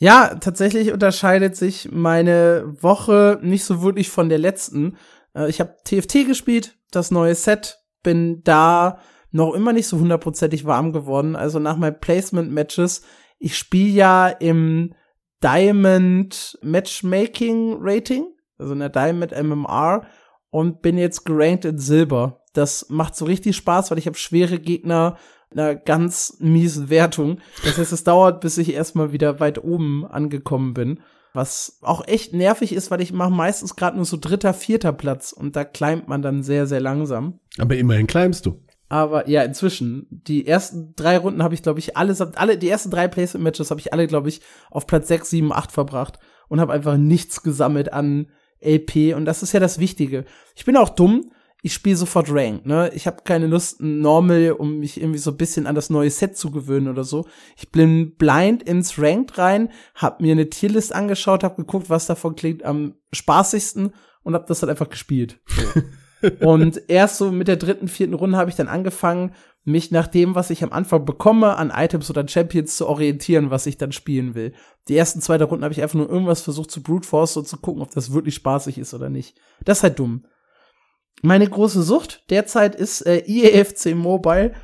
A: Ja, tatsächlich unterscheidet sich meine Woche nicht so wirklich von der letzten. Äh, ich habe TFT gespielt, das neue Set, bin da noch immer nicht so hundertprozentig warm geworden. Also nach meinen Placement-Matches, ich spiele ja im Diamond Matchmaking Rating, also in der Diamond MMR und bin jetzt gerankt in Silber. Das macht so richtig Spaß, weil ich habe schwere Gegner einer ganz miesen Wertung. Das heißt, es dauert, bis ich erstmal wieder weit oben angekommen bin. Was auch echt nervig ist, weil ich mache meistens gerade nur so dritter, vierter Platz und da climbt man dann sehr, sehr langsam.
B: Aber immerhin climbst du.
A: Aber ja, inzwischen. Die ersten drei Runden habe ich, glaube ich, alles, alle, die ersten drei Placement-Matches habe ich alle, glaube ich, auf Platz 6, 7, 8 verbracht und habe einfach nichts gesammelt an LP. Und das ist ja das Wichtige. Ich bin auch dumm. Ich spiele sofort Rank, ne? Ich habe keine Lust, Normal, um mich irgendwie so ein bisschen an das neue Set zu gewöhnen oder so. Ich bin blind ins Ranked rein, hab mir eine Tierlist angeschaut, hab geguckt, was davon klingt am spaßigsten und hab das dann einfach gespielt. So. und erst so mit der dritten, vierten Runde habe ich dann angefangen, mich nach dem, was ich am Anfang bekomme, an Items oder Champions zu orientieren, was ich dann spielen will. Die ersten zwei Runden habe ich einfach nur irgendwas versucht zu brute force und zu gucken, ob das wirklich spaßig ist oder nicht. Das ist halt dumm. Meine große Sucht derzeit ist äh, IEFC Mobile.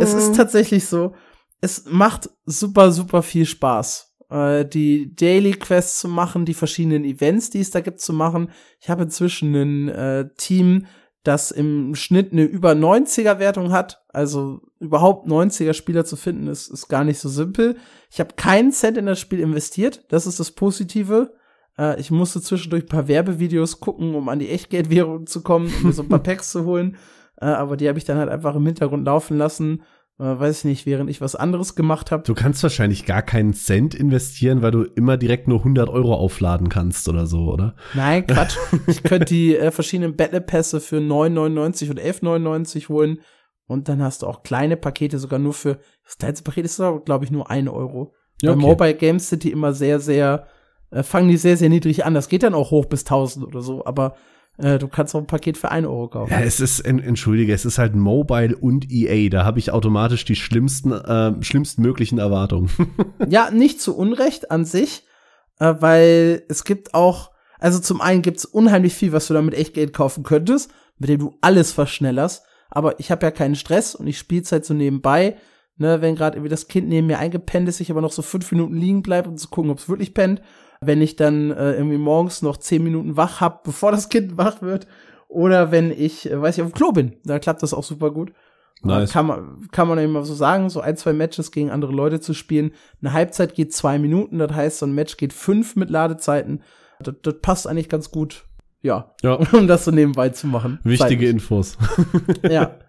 A: es ist tatsächlich so, es macht super, super viel Spaß äh, die Daily Quests zu machen, die verschiedenen Events, die es da gibt, zu machen. Ich habe inzwischen ein äh, Team, das im Schnitt eine über 90er Wertung hat. Also überhaupt 90er Spieler zu finden, ist, ist gar nicht so simpel. Ich habe keinen Cent in das Spiel investiert. Das ist das Positive. Äh, ich musste zwischendurch ein paar Werbevideos gucken, um an die Echtgeldwährung zu kommen, um so ein paar <laughs> Packs zu holen. Äh, aber die habe ich dann halt einfach im Hintergrund laufen lassen äh, weiß ich nicht, während ich was anderes gemacht habe.
B: Du kannst wahrscheinlich gar keinen Cent investieren, weil du immer direkt nur 100 Euro aufladen kannst oder so, oder?
A: Nein, <laughs> Quatsch. ich könnte die äh, verschiedenen Battle-Pässe für 9,99 und 11,99 holen. Und dann hast du auch kleine Pakete, sogar nur für, das kleinste Paket ist, glaube ich, nur 1 Euro. Ja, okay. Bei Mobile Games sind die immer sehr, sehr, äh, fangen die sehr, sehr niedrig an. Das geht dann auch hoch bis 1000 oder so, aber äh, du kannst auch ein Paket für 1 Euro kaufen.
B: Ja, es ist, entschuldige, es ist halt Mobile und EA. Da habe ich automatisch die schlimmsten, äh, schlimmsten möglichen Erwartungen. <laughs>
A: ja, nicht zu Unrecht an sich, äh, weil es gibt auch, also zum einen gibt es unheimlich viel, was du damit echt Geld kaufen könntest, mit dem du alles verschnellerst. Aber ich habe ja keinen Stress und ich spiele halt so nebenbei. Ne, wenn gerade irgendwie das Kind neben mir eingepennt ist, ich aber noch so fünf Minuten liegen bleibe, um zu gucken, ob es wirklich pennt wenn ich dann äh, irgendwie morgens noch zehn Minuten wach hab, <laughs> bevor das Kind wach wird. Oder wenn ich, äh, weiß ich, auf dem Klo bin. Da klappt das auch super gut. Nice. Kann man, kann man immer so sagen, so ein, zwei Matches gegen andere Leute zu spielen. Eine Halbzeit geht zwei Minuten, das heißt, so ein Match geht fünf mit Ladezeiten. Das, das passt eigentlich ganz gut. Ja. ja. <laughs> Um das so nebenbei zu machen.
B: Wichtige Zeitlich. Infos.
A: ja. <laughs>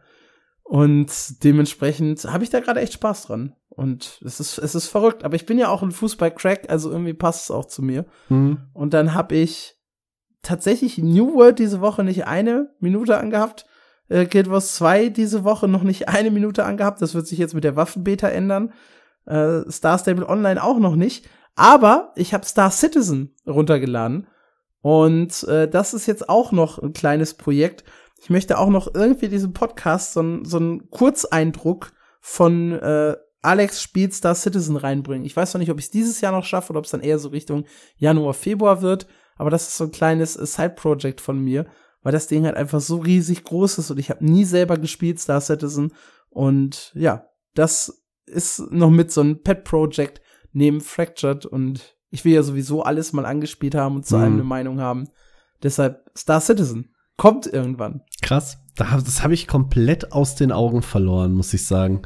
A: Und dementsprechend habe ich da gerade echt Spaß dran. Und es ist, es ist verrückt. Aber ich bin ja auch ein Fußball-Crack, also irgendwie passt es auch zu mir. Mhm. Und dann habe ich tatsächlich New World diese Woche nicht eine Minute angehabt. Äh, Guild Wars 2 diese Woche noch nicht eine Minute angehabt. Das wird sich jetzt mit der Waffenbeta ändern. Äh, Star Stable Online auch noch nicht. Aber ich habe Star Citizen runtergeladen. Und äh, das ist jetzt auch noch ein kleines Projekt. Ich möchte auch noch irgendwie diesen Podcast so, so einen Kurzeindruck von äh, Alex spielt Star Citizen reinbringen. Ich weiß noch nicht, ob ich es dieses Jahr noch schaffe oder ob es dann eher so Richtung Januar, Februar wird. Aber das ist so ein kleines äh, Side-Project von mir, weil das Ding halt einfach so riesig groß ist und ich habe nie selber gespielt Star Citizen. Und ja, das ist noch mit so einem Pet-Project neben Fractured und ich will ja sowieso alles mal angespielt haben und zu mhm. allem eine Meinung haben. Deshalb Star Citizen kommt irgendwann.
B: Krass das habe ich komplett aus den Augen verloren, muss ich sagen.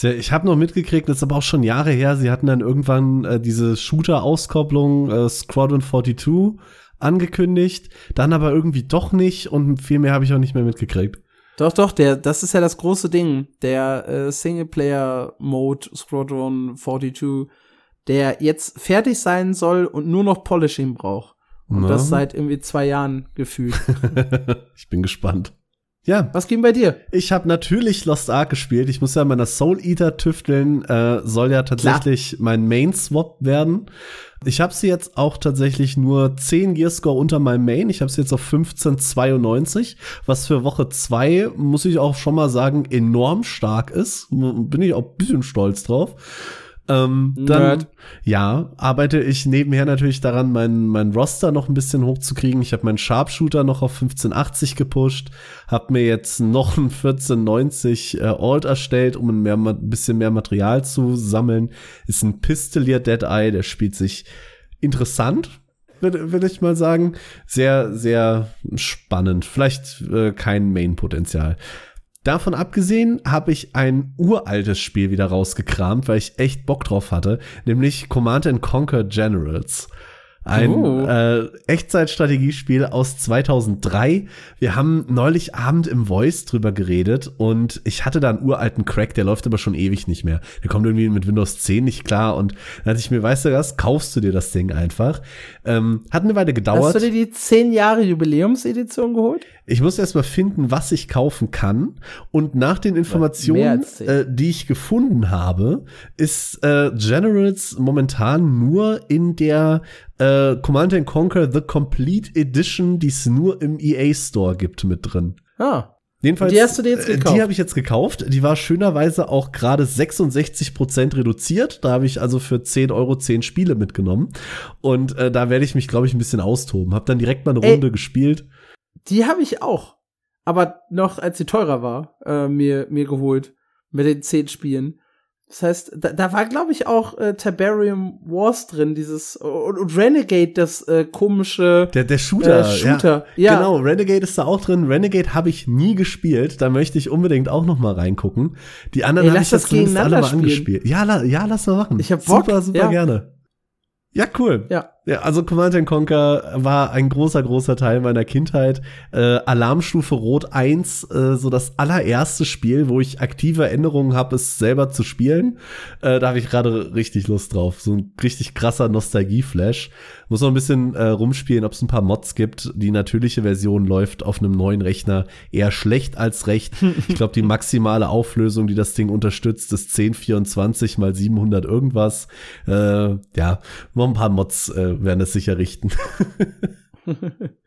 B: Ich habe noch mitgekriegt, das ist aber auch schon Jahre her, sie hatten dann irgendwann äh, diese Shooter-Auskopplung äh, Squadron 42 angekündigt, dann aber irgendwie doch nicht und viel mehr habe ich auch nicht mehr mitgekriegt.
A: Doch, doch, der, das ist ja das große Ding. Der äh, Singleplayer-Mode Squadron 42, der jetzt fertig sein soll und nur noch Polishing braucht. Und
B: Na?
A: das seit irgendwie zwei Jahren gefühlt. <laughs>
B: ich bin gespannt. Ja,
A: Was ging bei dir?
B: ich habe natürlich Lost Ark gespielt. Ich muss ja meiner Soul Eater tüfteln. Äh, soll ja tatsächlich mein Main Swap werden. Ich habe sie jetzt auch tatsächlich nur 10 Gearscore unter meinem Main. Ich habe sie jetzt auf 1592, was für Woche 2, muss ich auch schon mal sagen, enorm stark ist. Bin ich auch ein bisschen stolz drauf. Ähm, dann,
A: Nerd.
B: ja, arbeite ich nebenher natürlich daran, meinen mein Roster noch ein bisschen hochzukriegen. Ich habe meinen Sharpshooter noch auf 1580 gepusht, habe mir jetzt noch ein 1490 äh, Alt erstellt, um ein, mehr, ein bisschen mehr Material zu sammeln. Ist ein Pistolier Dead Eye, der spielt sich interessant, würde würd ich mal sagen. Sehr, sehr spannend. Vielleicht äh, kein Main-Potenzial. Davon abgesehen habe ich ein uraltes Spiel wieder rausgekramt, weil ich echt Bock drauf hatte, nämlich Command and Conquer Generals. Ein
A: Oh.
B: äh, Echtzeitstrategiespiel aus 2003. Wir haben neulich Abend im Voice drüber geredet und ich hatte da einen uralten Crack, der läuft aber schon ewig nicht mehr. Der kommt irgendwie mit Windows 10 nicht klar und dann dachte ich mir, weißt du was, kaufst du dir das Ding einfach. Ähm, hat eine Weile gedauert.
A: Hast du dir die 10 Jahre Jubiläumsedition geholt?
B: Ich muss erstmal finden, was ich kaufen kann. Und nach den Informationen, äh, die ich gefunden habe, ist äh, Generals momentan nur in der äh, Command and Conquer The Complete Edition, die es nur im EA Store gibt, mit drin.
A: Ah.
B: Jedenfalls,
A: Und die hast du dir jetzt
B: äh,
A: gekauft?
B: Die habe ich jetzt gekauft. Die war schönerweise auch gerade 66% reduziert. Da habe ich also für 10 Euro 10 Spiele mitgenommen. Und äh, da werde ich mich, glaube ich, ein bisschen austoben. Hab dann direkt mal eine
A: Ey.
B: Runde gespielt.
A: Die habe ich auch. Aber noch als sie teurer war, äh, mir, mir geholt. Mit den 10 Spielen. Das heißt, da, da war, glaube ich, auch äh, Tiberium Wars drin, dieses und, und Renegade, das äh, komische
B: Der, der Shooter.
A: äh, Shooter.
B: Ja.
A: Ja.
B: Genau, Renegade ist da auch drin. Renegade habe ich nie gespielt. Da möchte ich unbedingt auch noch mal reingucken. Die anderen habe ich
A: das
B: zumindest alle mal
A: spielen.
B: angespielt. Ja, la, ja, lass mal machen.
A: Ich hab Bock,
B: Super, super
A: ja.
B: gerne. Ja, cool.
A: Ja.
B: Ja, also Command and Conquer war ein großer, großer Teil meiner Kindheit. Äh, Alarmstufe Rot 1, äh, so das allererste Spiel, wo ich aktive Erinnerungen habe, es selber zu spielen. Äh, da habe ich gerade richtig Lust drauf. So ein richtig krasser Nostalgie-Flash. Muss noch ein bisschen äh, rumspielen, ob es ein paar Mods gibt. Die natürliche Version läuft auf einem neuen Rechner eher schlecht als recht. <laughs> Ich glaube, die maximale Auflösung, die das Ding unterstützt, ist 1024 mal 700 irgendwas. Äh, ja, noch ein paar Mods äh, werden es sicher richten. <laughs>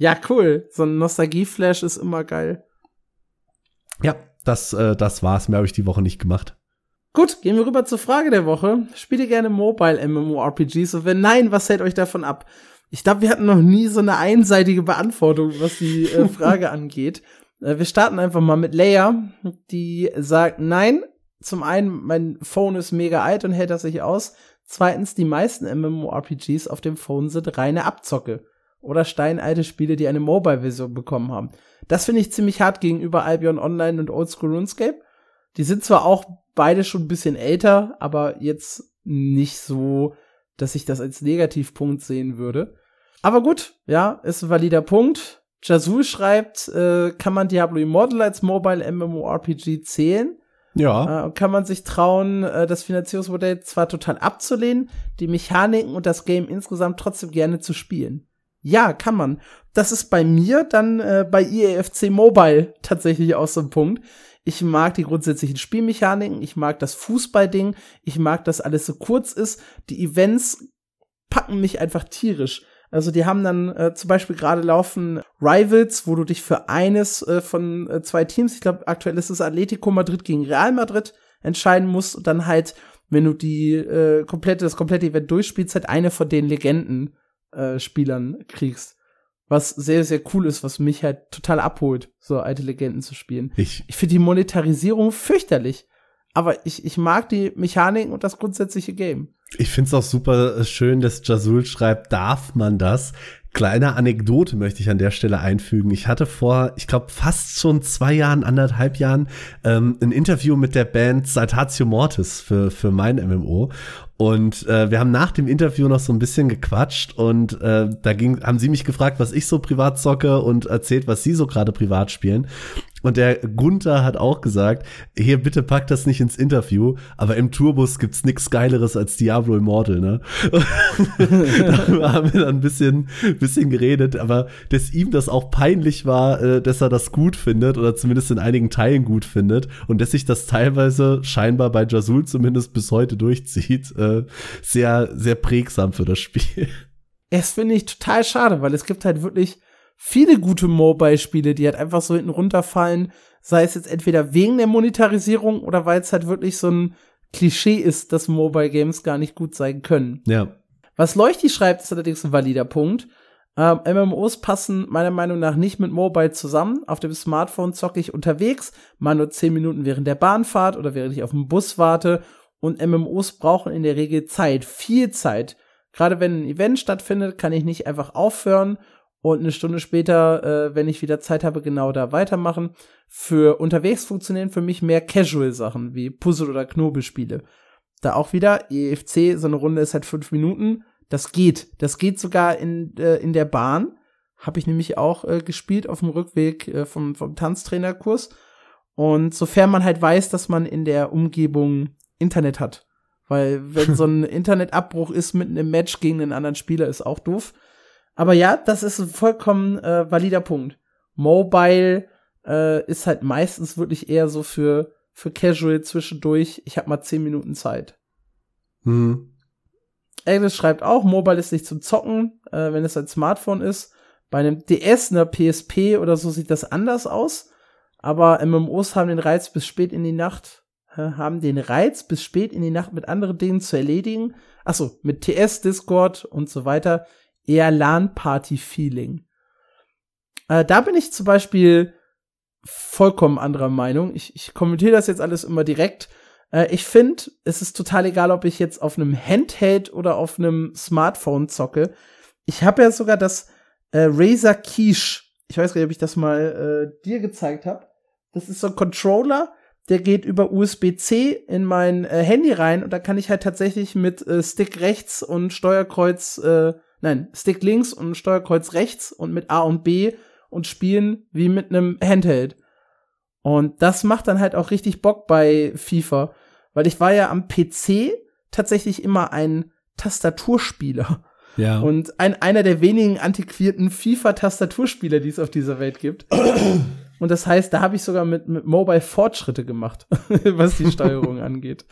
A: Ja, cool. So ein Nostalgie-Flash ist immer geil.
B: ja, das, äh, das war's. Mehr habe ich die Woche nicht gemacht.
A: Gut, gehen wir rüber zur Frage der Woche. Spielt ihr gerne Mobile MMORPGs? Und wenn nein, was hält euch davon ab? Ich glaube, wir hatten noch nie so eine einseitige Beantwortung, was die äh, <laughs> Frage angeht. Äh, wir starten einfach mal mit Leia, die sagt nein. Zum einen, mein Phone ist mega alt und hält das sich aus. Zweitens, die meisten MMORPGs auf dem Phone sind reine Abzocke. Oder steinalte Spiele, die eine Mobile-Version bekommen haben. Das finde ich ziemlich hart gegenüber Albion Online und Oldschool RuneScape. Die sind zwar auch beide schon ein bisschen älter, aber jetzt nicht so, dass ich das als Negativpunkt sehen würde. Aber gut, ja, ist ein valider Punkt. Jazul schreibt, äh, kann man Diablo Immortal als Mobile MMORPG zählen?
B: Ja.
A: Äh, kann man sich trauen, äh, das Finanzierungsmodell zwar total abzulehnen, die Mechaniken und das Game insgesamt trotzdem gerne zu spielen. Ja, kann man. Das ist bei mir dann äh, bei EAFC Mobile <laughs> tatsächlich auch so ein Punkt. Ich mag die grundsätzlichen Spielmechaniken, ich mag das Fußballding, ich mag, dass alles so kurz ist. Die Events packen mich einfach tierisch. Also die haben dann äh, zum Beispiel gerade laufen Rivals, wo du dich für eines äh, von äh, zwei Teams, ich glaube aktuell ist es Atletico Madrid gegen Real Madrid, entscheiden musst und dann halt, wenn du die äh, komplette, das komplette Event durchspielst, halt eine von den Legenden äh, Spielern kriegst. Was sehr, sehr cool ist, was mich halt total abholt, so alte Legenden zu spielen.
B: Ich,
A: Ich finde die Monetarisierung fürchterlich. Aber ich, ich mag die Mechaniken und das grundsätzliche Game.
B: Ich finde es auch super schön, dass Jasul schreibt, darf man das? Kleine Anekdote möchte ich an der Stelle einfügen. Ich hatte vor, ich glaube, fast schon zwei Jahren, anderthalb Jahren, ähm, ein Interview mit der Band Saltatio Mortis für, für mein MMO. Und äh, wir haben nach dem Interview noch so ein bisschen gequatscht und äh, da ging, haben sie mich gefragt, was ich so privat zocke und erzählt, was sie so gerade privat spielen. Und der Gunther hat auch gesagt, hier bitte packt das nicht ins Interview, aber im Tourbus gibt's nix geileres als Diablo Immortal, ne? <laughs> Darüber haben wir dann ein bisschen, bisschen geredet, aber dass ihm das auch peinlich war, äh, dass er das gut findet oder zumindest in einigen Teilen gut findet und dass sich das teilweise scheinbar bei Jasul zumindest bis heute durchzieht, äh, sehr, sehr prägsam für das Spiel.
A: Es finde ich total schade, weil es gibt halt wirklich viele gute Mobile-Spiele, die halt einfach so hinten runterfallen, sei es jetzt entweder wegen der Monetarisierung oder weil es halt wirklich so ein Klischee ist, dass Mobile Games gar nicht gut sein können.
B: Ja.
A: Was Leuchti schreibt, ist allerdings ein valider Punkt. Ähm, MMOs passen meiner Meinung nach nicht mit Mobile zusammen. Auf dem Smartphone zocke ich unterwegs, mal nur 10 Minuten während der Bahnfahrt oder während ich auf dem Bus warte. Und MMOs brauchen in der Regel Zeit, viel Zeit. Gerade wenn ein Event stattfindet, kann ich nicht einfach aufhören und eine Stunde später, äh, wenn ich wieder Zeit habe, genau da weitermachen. Für unterwegs funktionieren für mich mehr Casual-Sachen wie Puzzle- oder Knobelspiele. Da auch wieder, EFC, so eine Runde ist halt fünf Minuten. Das geht. Das geht sogar in, äh, in der Bahn. Habe ich nämlich auch äh, gespielt auf dem Rückweg äh, vom, vom Tanztrainerkurs. Und sofern man halt weiß, dass man in der Umgebung Internet hat. Weil wenn so ein <laughs> Internetabbruch ist mit einem Match gegen einen anderen Spieler, ist auch doof. Aber ja, das ist ein vollkommen äh, valider Punkt. Mobile äh, ist halt meistens wirklich eher so für, für Casual zwischendurch. Ich habe mal zehn Minuten Zeit.
B: Mhm.
A: Agnes schreibt auch, Mobile ist nicht zum Zocken, äh, wenn es ein Smartphone ist. Bei einem DS, einer PSP oder so sieht das anders aus. Aber MMOs haben den Reiz bis spät in die Nacht, haben den Reiz bis spät in die Nacht mit anderen Dingen zu erledigen. Achso, mit TS, Discord und so weiter eher LAN-Party-Feeling. Äh, da bin ich zum Beispiel vollkommen anderer Meinung. Ich, ich kommentiere das jetzt alles immer direkt. Äh, ich finde, es ist total egal, ob ich jetzt auf einem Handheld oder auf einem Smartphone zocke. Ich habe ja sogar das äh, Razer Quiche. Ich weiß gar nicht, ob ich das mal äh, dir gezeigt habe. Das ist so ein Controller, der geht über USB-C in mein äh, Handy rein und da kann ich halt tatsächlich mit äh, Stick rechts und Steuerkreuz äh, nein, Stick links und Steuerkreuz rechts und mit A und B und spielen wie mit einem Handheld. Und das macht dann halt auch richtig Bock bei FIFA, weil ich war ja am PC tatsächlich immer ein Tastaturspieler.
B: Ja.
A: Und ein, einer der wenigen antiquierten FIFA-Tastaturspieler, die es auf dieser Welt gibt. <coughs> Und das heißt, da habe ich sogar mit, mit Mobile Fortschritte gemacht, <laughs> was die Steuerung <laughs> angeht.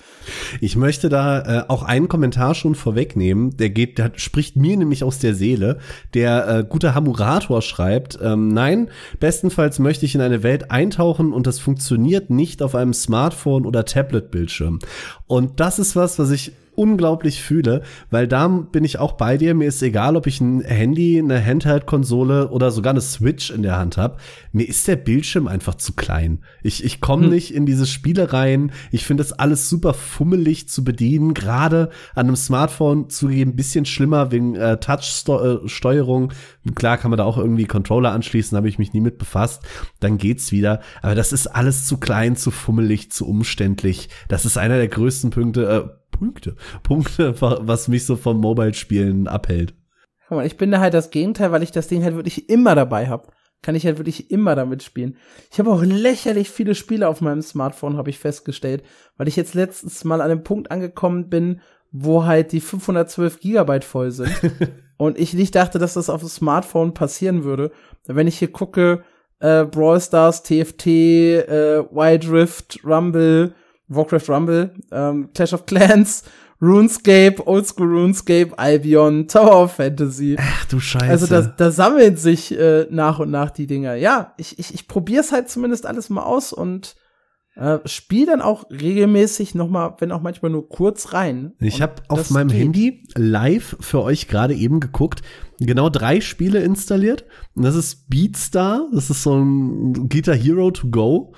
B: Ich möchte da äh, auch einen Kommentar schon vorwegnehmen. Der geht, der spricht mir nämlich aus der Seele. Der äh, gute Hamurator schreibt, ähm, nein, bestenfalls möchte ich in eine Welt eintauchen und das funktioniert nicht auf einem Smartphone oder Tablet-Bildschirm. Und das ist was, was ich unglaublich fühle, weil da bin ich auch bei dir. Mir ist egal, ob ich ein Handy, eine Handheld-Konsole oder sogar eine Switch in der Hand habe. Mir ist der Bildschirm einfach zu klein. Ich, ich komme hm. nicht in diese Spiele rein. Ich finde das alles super fummelig zu bedienen. Gerade an einem Smartphone zugeben, ein bisschen schlimmer wegen äh, Touch-Steuerung. Klar kann man da auch irgendwie Controller anschließen, habe ich mich nie mit befasst. Dann geht's wieder. Aber das ist alles zu klein, zu fummelig, zu umständlich. Das ist einer der größten Punkte, äh, Punkte. Punkte, was mich so vom Mobile-Spielen abhält.
A: Ich bin da halt das Gegenteil, weil ich das Ding halt wirklich immer dabei habe. Kann ich halt wirklich immer damit spielen. Ich habe auch lächerlich viele Spiele auf meinem Smartphone, habe ich festgestellt, weil ich jetzt letztens mal an einem Punkt angekommen bin, wo halt die 512 Gigabyte voll sind. <laughs> und ich nicht dachte, dass das auf dem Smartphone passieren würde. Wenn ich hier gucke, äh, Brawl Stars, TFT, äh, Wild Rift, Rumble, Warcraft Rumble, ähm, Clash of Clans, RuneScape, Oldschool RuneScape, Albion, Tower of Fantasy.
B: Ach du Scheiße.
A: Also da, da sammeln sich äh, nach und nach die Dinger. Ja, ich, ich, ich probier's halt zumindest alles mal aus und äh, spiel dann auch regelmäßig noch mal, wenn auch manchmal nur kurz rein.
B: Ich habe auf meinem geht. Handy live für euch gerade eben geguckt, genau drei Spiele installiert. Und das ist Beatstar, das ist so ein Guitar Hero to go.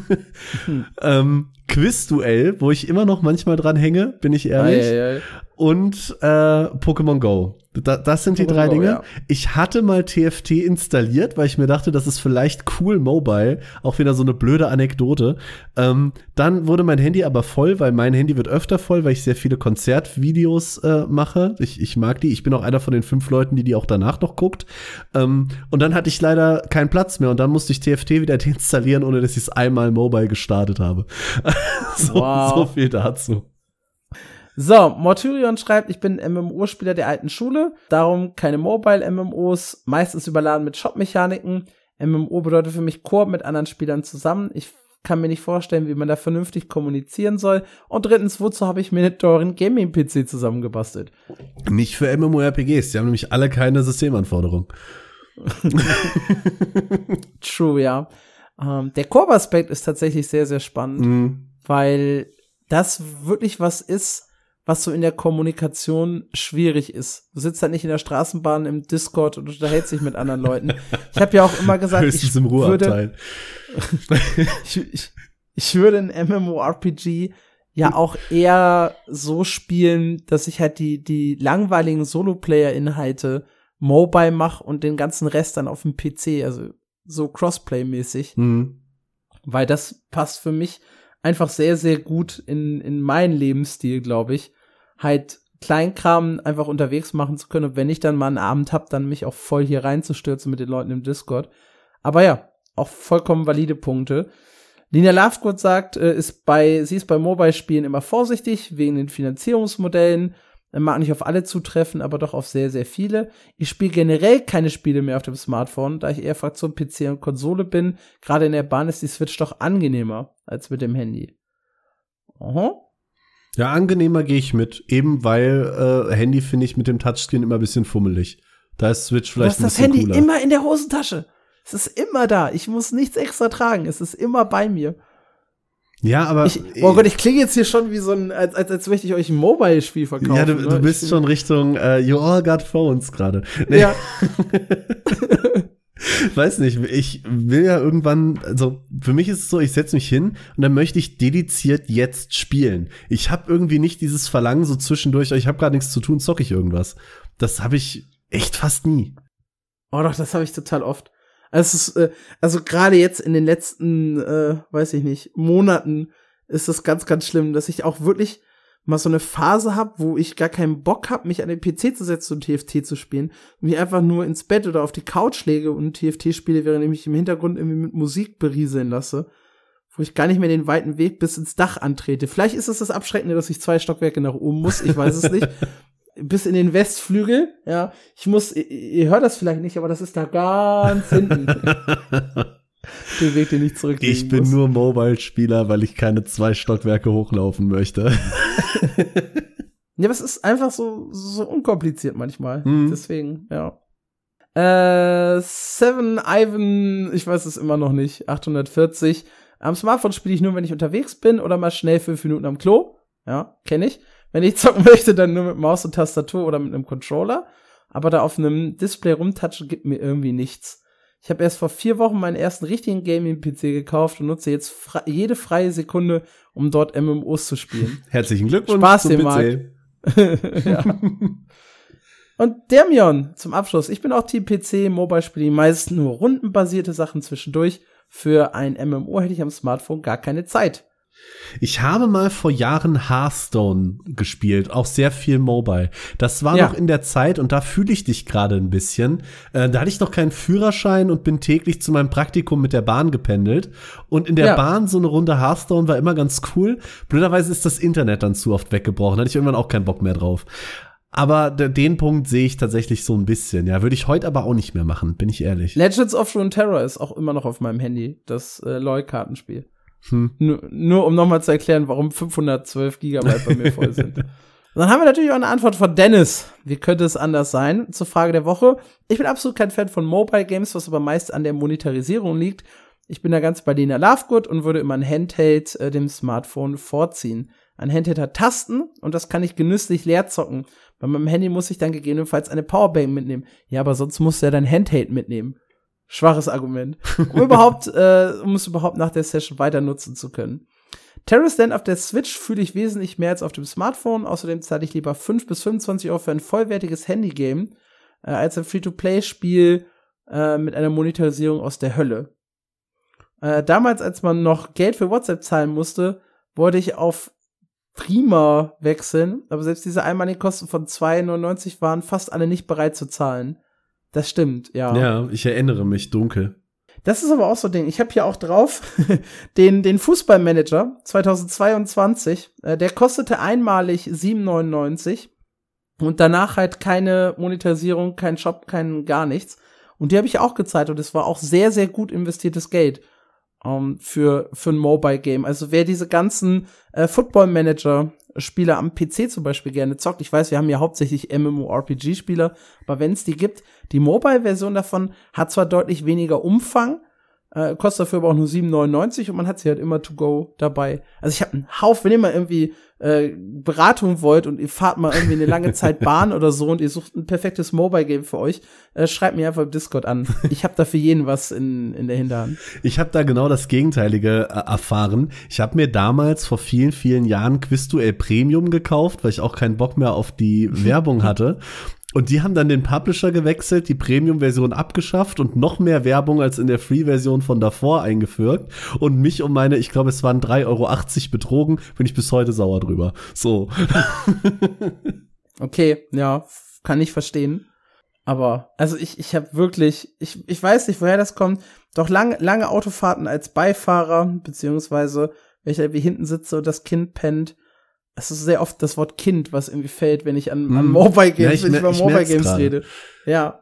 B: <laughs> hm. ähm, Quizduell, wo ich immer noch manchmal dran hänge, bin ich ehrlich. Ei, ei, ei. und äh, Pokémon Go. Da, das sind die drei Dinge. Ja. Ich hatte mal TFT installiert, weil ich mir dachte, das ist vielleicht cool mobile. Auch wieder so eine blöde Anekdote. Ähm, dann wurde mein Handy aber voll, weil mein Handy wird öfter voll, weil ich sehr viele Konzertvideos äh, mache. Ich, ich mag die. Ich bin auch einer von den fünf Leuten, die die auch danach noch guckt. Ähm, und dann hatte ich leider keinen Platz mehr und dann musste ich TFT wieder <laughs> deinstallieren, ohne dass ich es einmal mobile gestartet habe. <laughs> so, wow. so viel dazu.
A: So, Mortyrion schreibt, ich bin MMO-Spieler der alten Schule, darum keine Mobile-MMOs, meistens überladen mit Shop-Mechaniken. MMO bedeutet für mich Koop mit anderen Spielern zusammen. Ich kann mir nicht vorstellen, wie man da vernünftig kommunizieren soll. Und drittens, wozu habe ich mir einen teuren Gaming-PC zusammengebastelt?
B: Nicht für MMORPGs, die haben nämlich alle keine Systemanforderungen. <laughs>
A: True, ja. Ähm, der Koop-Aspekt ist tatsächlich sehr, sehr spannend, mhm. weil das wirklich was ist, was so in der Kommunikation schwierig ist. Du sitzt halt nicht in der Straßenbahn im Discord und unterhältst dich mit anderen Leuten. Ich habe ja auch immer gesagt, <laughs>
B: ich im würde, <laughs>
A: ich, ich, ich würde ein MMORPG ja auch eher so spielen, dass ich halt die, die langweiligen Solo-Player-Inhalte mobile mache und den ganzen Rest dann auf dem PC, also so Crossplay-mäßig. Mhm. Weil das passt für mich einfach sehr, sehr gut in, in meinen Lebensstil, glaube ich. Halt Kleinkram einfach unterwegs machen zu können und wenn ich dann mal einen Abend hab, dann mich auch voll hier reinzustürzen mit den Leuten im Discord. Aber ja, auch vollkommen valide Punkte. Lina Lovegood sagt, äh, ist bei, sie ist bei Mobile-Spielen immer vorsichtig wegen den Finanzierungsmodellen. Mag nicht auf alle zutreffen, aber doch auf sehr, sehr viele. Ich spiele generell keine Spiele mehr auf dem Smartphone, da ich eher Fraktion PC und Konsole bin. Gerade in der Bahn ist die Switch doch angenehmer als mit dem Handy.
B: Aha. Ja, angenehmer gehe ich mit. Eben weil äh, Handy finde ich mit dem Touchscreen immer ein bisschen fummelig. Da ist Switch vielleicht
A: ein bisschen cooler. das Handy immer in der Hosentasche. Es ist immer da. Ich muss nichts extra tragen. Es ist immer bei mir.
B: Ja, aber.
A: Ich, oh Gott, ich klinge jetzt hier schon wie so ein, als, als, als möchte ich euch ein Mobile-Spiel verkaufen.
B: Ja, du, du bist schon Richtung uh, You all got phones gerade. Nee. Ja. <laughs> <laughs> Weiß nicht, ich will ja irgendwann, also für mich ist es so, ich setze mich hin und dann möchte ich dediziert jetzt spielen. Ich habe irgendwie nicht dieses Verlangen so zwischendurch, ich habe gerade nichts zu tun, zocke ich irgendwas. Das habe ich echt fast nie.
A: Oh doch, das habe ich total oft. Also, äh, also gerade jetzt in den letzten, äh, weiß ich nicht, Monaten ist das ganz, ganz schlimm, dass ich auch wirklich mal so eine Phase habe, wo ich gar keinen Bock habe, mich an den PC zu setzen und TFT zu spielen, mich einfach nur ins Bett oder auf die Couch lege und TFT spiele, während ich mich im Hintergrund irgendwie mit Musik berieseln lasse, wo ich gar nicht mehr den weiten Weg bis ins Dach antrete. Vielleicht ist es das Abschreckende, dass ich zwei Stockwerke nach oben muss, ich weiß es nicht. <laughs> bis in den Westflügel. Ja, ich muss, ihr, ihr hört das vielleicht nicht, aber das ist da ganz hinten. <laughs> den Weg, den ich zurück.
B: Ich bin muss. nur Mobile-Spieler, weil ich keine zwei Stockwerke hochlaufen möchte. <laughs>
A: ja, aber es ist einfach so, so unkompliziert manchmal. Mhm. Deswegen, ja. Äh, Seven Ivan, ich weiß es immer noch nicht, 840. Am Smartphone spiele ich nur, wenn ich unterwegs bin oder mal schnell fünf Minuten am Klo. Ja, kenne ich. Wenn ich <laughs> zocken möchte, dann nur mit Maus und Tastatur oder mit einem Controller. Aber da auf einem Display rumtatschen gibt mir irgendwie nichts. Ich habe erst vor vier Wochen meinen ersten richtigen Gaming-PC gekauft und nutze jetzt fre jede freie Sekunde, um dort MMOs zu spielen. <laughs>
B: Herzlichen Glückwunsch
A: Spaß zum PC. <laughs> ja. Und Demion zum Abschluss. Ich bin auch Team PC, Mobile spiele meist nur rundenbasierte Sachen zwischendurch. Für ein MMO hätte ich am Smartphone gar keine Zeit.
B: Ich habe mal vor Jahren Hearthstone gespielt, auch sehr viel Mobile. Das war ja. noch in der Zeit und da fühle ich dich gerade ein bisschen. Äh, da hatte ich noch keinen Führerschein und bin täglich zu meinem Praktikum mit der Bahn gependelt. Und in der ja. Bahn so eine Runde Hearthstone war immer ganz cool. Blöderweise ist das Internet dann zu oft weggebrochen. Da hatte ich irgendwann auch keinen Bock mehr drauf. Aber den Punkt sehe ich tatsächlich so ein bisschen. Ja, würde ich heute aber auch nicht mehr machen, bin ich ehrlich.
A: Legends of Runeterra ist auch immer noch auf meinem Handy, das äh, LOL-Kartenspiel. Hm. Nur, nur um nochmal zu erklären, warum 512 Gigabyte bei mir voll sind. Dann haben wir natürlich auch eine Antwort von Dennis. Wie könnte es anders sein? Zur Frage der Woche. Ich bin absolut kein Fan von Mobile Games, was aber meist an der Monetarisierung liegt. Ich bin da ganz bei Lena Lovegood und würde immer ein Handheld äh, dem Smartphone vorziehen. Ein Handheld hat Tasten und das kann ich genüsslich leer zocken. Bei meinem Handy muss ich dann gegebenenfalls eine Powerbank mitnehmen. Ja, aber sonst musst du ja dein Handheld mitnehmen. Schwaches Argument. <laughs> Um überhaupt, äh, um es überhaupt nach der Session weiter nutzen zu können. Terrorstand auf der Switch fühle ich wesentlich mehr als auf dem Smartphone. Außerdem zahle ich lieber 5 bis 25 Euro für ein vollwertiges Handygame äh, als ein Free-to-Play-Spiel äh, mit einer Monetarisierung aus der Hölle. Äh, damals, als man noch Geld für WhatsApp zahlen musste, wollte ich auf Prima wechseln, aber selbst diese einmaligen Kosten von 2,99 waren fast alle nicht bereit zu zahlen. Das stimmt, ja.
B: Ja, ich erinnere mich dunkel.
A: Das ist aber auch so ein Ding. Ich habe hier auch drauf <laughs> den, den Fußballmanager 2022. Äh, der kostete einmalig 7,99 und danach halt keine Monetarisierung, kein Shop, kein gar nichts. Und die habe ich auch gezeigt und es war auch sehr, sehr gut investiertes Geld ähm, für, für ein Mobile Game. Also wer diese ganzen äh, Football Manager Spieler am PC zum Beispiel gerne zockt. Ich weiß, wir haben ja hauptsächlich MMORPG-Spieler, aber wenn es die gibt, die Mobile-Version davon hat zwar deutlich weniger Umfang, äh, kostet dafür aber auch nur 7,99 und man hat sie halt immer to go dabei. Also ich habe einen Haufen, wenn ihr mal irgendwie äh, Beratung wollt und ihr fahrt mal irgendwie eine lange Zeit <laughs> Bahn oder so und ihr sucht ein perfektes Mobile Game für euch, äh, schreibt mir einfach im Discord an. Ich habe da für jeden was in, in der Hinterhand.
B: Ich habe da genau das Gegenteilige äh, erfahren. Ich habe mir damals vor vielen, vielen Jahren Quizduell Premium gekauft, weil ich auch keinen Bock mehr auf die <laughs> Werbung hatte. Und die haben dann den Publisher gewechselt, die Premium-Version abgeschafft und noch mehr Werbung als in der Free-Version von davor eingeführt. Und mich um meine, ich glaube, es waren 3,80 Euro betrogen, bin ich bis heute sauer drüber. So. <laughs>
A: okay, ja, kann ich verstehen. Aber, also ich, ich habe wirklich, ich, ich weiß nicht, woher das kommt. Doch lange, lange Autofahrten als Beifahrer, beziehungsweise, wenn ich irgendwie hinten sitze und das Kind pennt, es ist sehr oft das Wort Kind, was irgendwie fällt, wenn ich an, an hm. Mobile Games, ja, ich, wenn ich über ich Mobile Games grade. rede. Ja.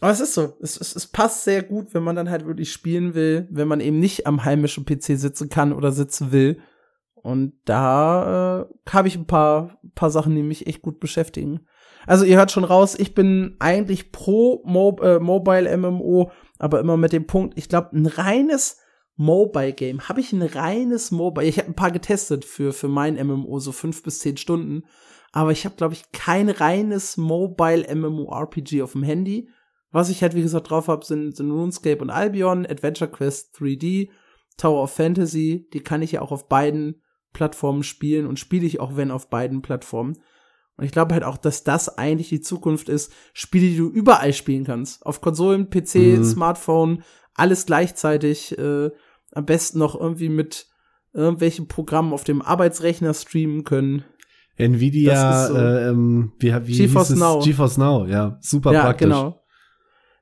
A: Aber es ist so. Es, es, es passt sehr gut, wenn man dann halt wirklich spielen will, wenn man eben nicht am heimischen PC sitzen kann oder sitzen will. Und da äh, habe ich ein paar, paar Sachen, die mich echt gut beschäftigen. Also ihr hört schon raus, ich bin eigentlich pro Mo äh, Mobile MMO, aber immer mit dem Punkt, ich glaube, ein reines Mobile Game. Habe ich ein reines Mobile? Ich habe ein paar getestet für, für mein MMO, so fünf bis zehn Stunden. Aber ich habe, glaube ich, kein reines Mobile MMORPG auf dem Handy. Was ich halt, wie gesagt, drauf habe, sind, sind RuneScape und Albion, Adventure Quest 3D, Tower of Fantasy. Die kann ich ja auch auf beiden Plattformen spielen und spiele ich auch, wenn auf beiden Plattformen. Und ich glaube halt auch, dass das eigentlich die Zukunft ist. Spiele, die du überall spielen kannst. Auf Konsolen, PC, mhm. Smartphone, alles gleichzeitig, äh, am besten noch irgendwie mit irgendwelchen Programmen auf dem Arbeitsrechner streamen können.
B: Nvidia, so äh, ähm, wie, wie
A: GeForce Now.
B: GeForce Now, ja, super ja, praktisch. genau.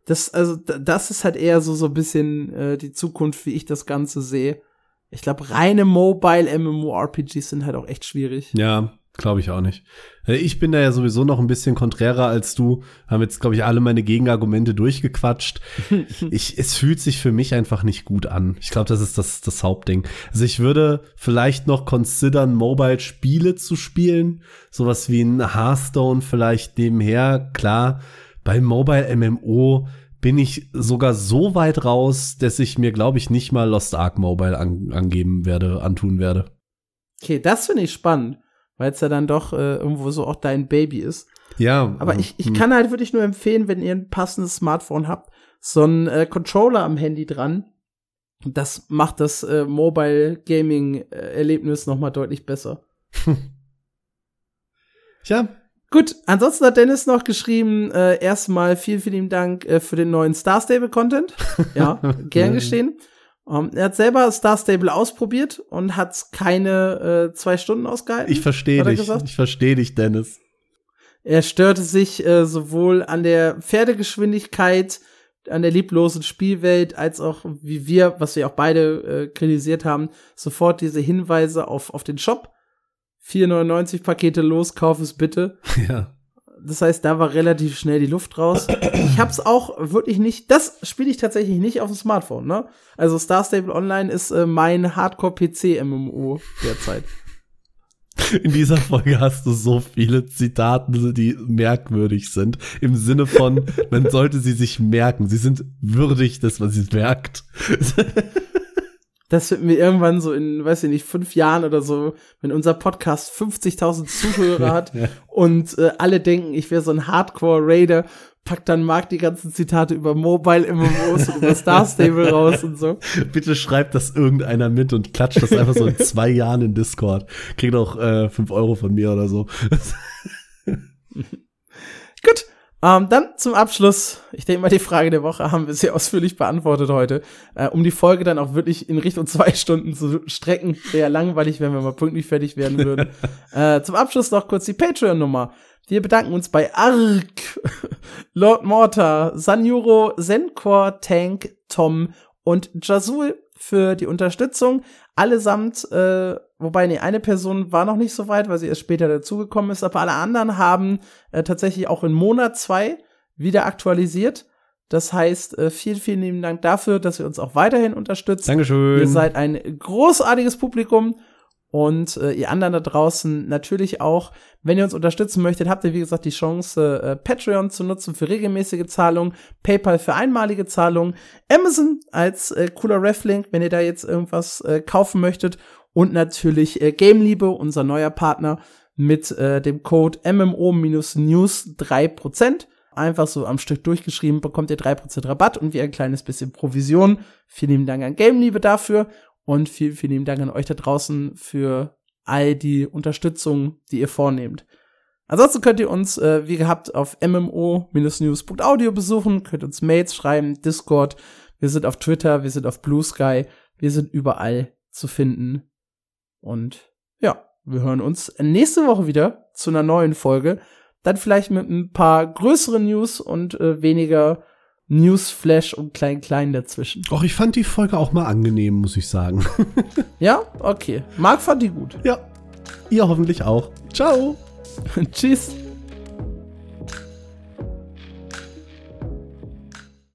A: Das, also, das ist halt eher so, so ein bisschen äh, die Zukunft, wie ich das Ganze sehe. Ich glaube, reine Mobile MMORPGs sind halt auch echt schwierig.
B: Ja, Glaube ich auch nicht. Äh, ich bin da ja sowieso noch ein bisschen konträrer als du. Haben jetzt, glaube ich, alle meine Gegenargumente durchgequatscht. <laughs> ich, es fühlt sich für mich einfach nicht gut an. Ich glaube, das ist das, das Hauptding. Also ich würde vielleicht noch considern, Mobile-Spiele zu spielen. Sowas wie ein Hearthstone vielleicht nebenher. Klar, bei Mobile MMO bin ich sogar so weit raus, dass ich mir, glaube ich, nicht mal Lost Ark Mobile an, angeben werde, antun werde.
A: Okay, das finde ich spannend weil es ja dann doch äh, irgendwo so auch dein Baby ist.
B: Ja.
A: Aber ich, ich hm. kann halt wirklich nur empfehlen, wenn ihr ein passendes Smartphone habt, so ein äh, Controller am Handy dran. Das macht das äh, Mobile Gaming äh, Erlebnis noch mal deutlich besser. <laughs>
B: Tja.
A: Gut, ansonsten hat Dennis noch geschrieben, äh, erstmal vielen, vielen Dank äh, für den neuen Star Stable Content. <laughs> Ja, gern geschehen. Um, ähm, er hat selber Star Stable ausprobiert und hat keine äh, zwei Stunden ausgehalten.
B: Ich verstehe dich. Gesagt. Ich verstehe dich, Dennis.
A: Er störte sich äh, sowohl an der Pferdegeschwindigkeit, an der lieblosen Spielwelt, als auch, wie wir, was wir auch beide äh, kritisiert haben, sofort diese Hinweise auf, auf den Shop. 4,99 Pakete los, kauf es bitte. <laughs>
B: Ja.
A: Das heißt, da war relativ schnell die Luft raus. Ich hab's auch wirklich nicht, das spiele ich tatsächlich nicht auf dem Smartphone, ne? Also Star Stable Online ist äh, mein Hardcore-PC-MMO derzeit.
B: In dieser Folge hast du so viele Zitate, die merkwürdig sind. Im Sinne von, man sollte sie sich merken. Sie sind würdig, dass man sie merkt. <laughs>
A: das wird mir irgendwann so in, weiß ich nicht, fünf Jahren oder so, wenn unser Podcast 50.000 Zuhörer <laughs> hat und äh, alle denken, ich wäre so ein Hardcore-Raider, packt dann Marc die ganzen Zitate über Mobile MMOs <laughs> und über Star Stable raus und so.
B: Bitte schreibt das irgendeiner mit und klatscht das einfach so in zwei Jahren in Discord. Kriegt auch äh, fünf Euro von mir oder so. <laughs>
A: Gut, ähm, dann zum Abschluss, ich denke mal, die Frage der Woche haben wir sehr ausführlich beantwortet heute. Äh, um die Folge dann auch wirklich in Richtung zwei <laughs> Stunden zu strecken, wäre langweilig, wenn wir mal pünktlich fertig werden würden. <laughs> äh, zum Abschluss noch kurz die Patreon-Nummer. Wir bedanken uns bei Ark, <laughs> Lord Mortar, Sanjuro, Zenkor, Tank, Tom und Jazul für die Unterstützung. Allesamt, äh, wobei nee, eine Person war noch nicht so weit, weil sie erst später dazugekommen ist, aber alle anderen haben äh, tatsächlich auch in Monat zwei wieder aktualisiert. Das heißt, äh, vielen, vielen lieben Dank dafür, dass ihr uns auch weiterhin unterstützt.
B: Dankeschön.
A: Ihr seid ein großartiges Publikum und äh, ihr anderen da draußen natürlich auch. Wenn ihr uns unterstützen möchtet, habt ihr wie gesagt die Chance, äh, Patreon zu nutzen für regelmäßige Zahlungen, PayPal für einmalige Zahlungen, Amazon als äh, cooler Reflink, wenn ihr da jetzt irgendwas äh, kaufen möchtet und natürlich äh, Gameliebe, unser neuer Partner mit äh, dem Code MMO-News 3%. Einfach so am Stück durchgeschrieben, bekommt ihr 3% Rabatt und wie ein kleines bisschen Provision. Vielen lieben Dank an Gameliebe dafür. Und vielen, vielen lieben Dank an euch da draußen für all die Unterstützung, die ihr vornehmt. Ansonsten könnt ihr uns, äh, wie gehabt, auf mmo-news.audio besuchen, könnt uns Mails schreiben, Discord, wir sind auf Twitter, wir sind auf Blue Sky, wir sind überall zu finden. Und ja, wir hören uns nächste Woche wieder zu einer neuen Folge. Dann vielleicht mit ein paar größeren News und äh, weniger Newsflash und Klein-Klein dazwischen.
B: Och, ich fand die Folge auch mal angenehm, muss ich sagen. <laughs>
A: ja, okay. Marc fand die gut.
B: Ja. Ihr hoffentlich auch. Ciao. <laughs>
A: Tschüss.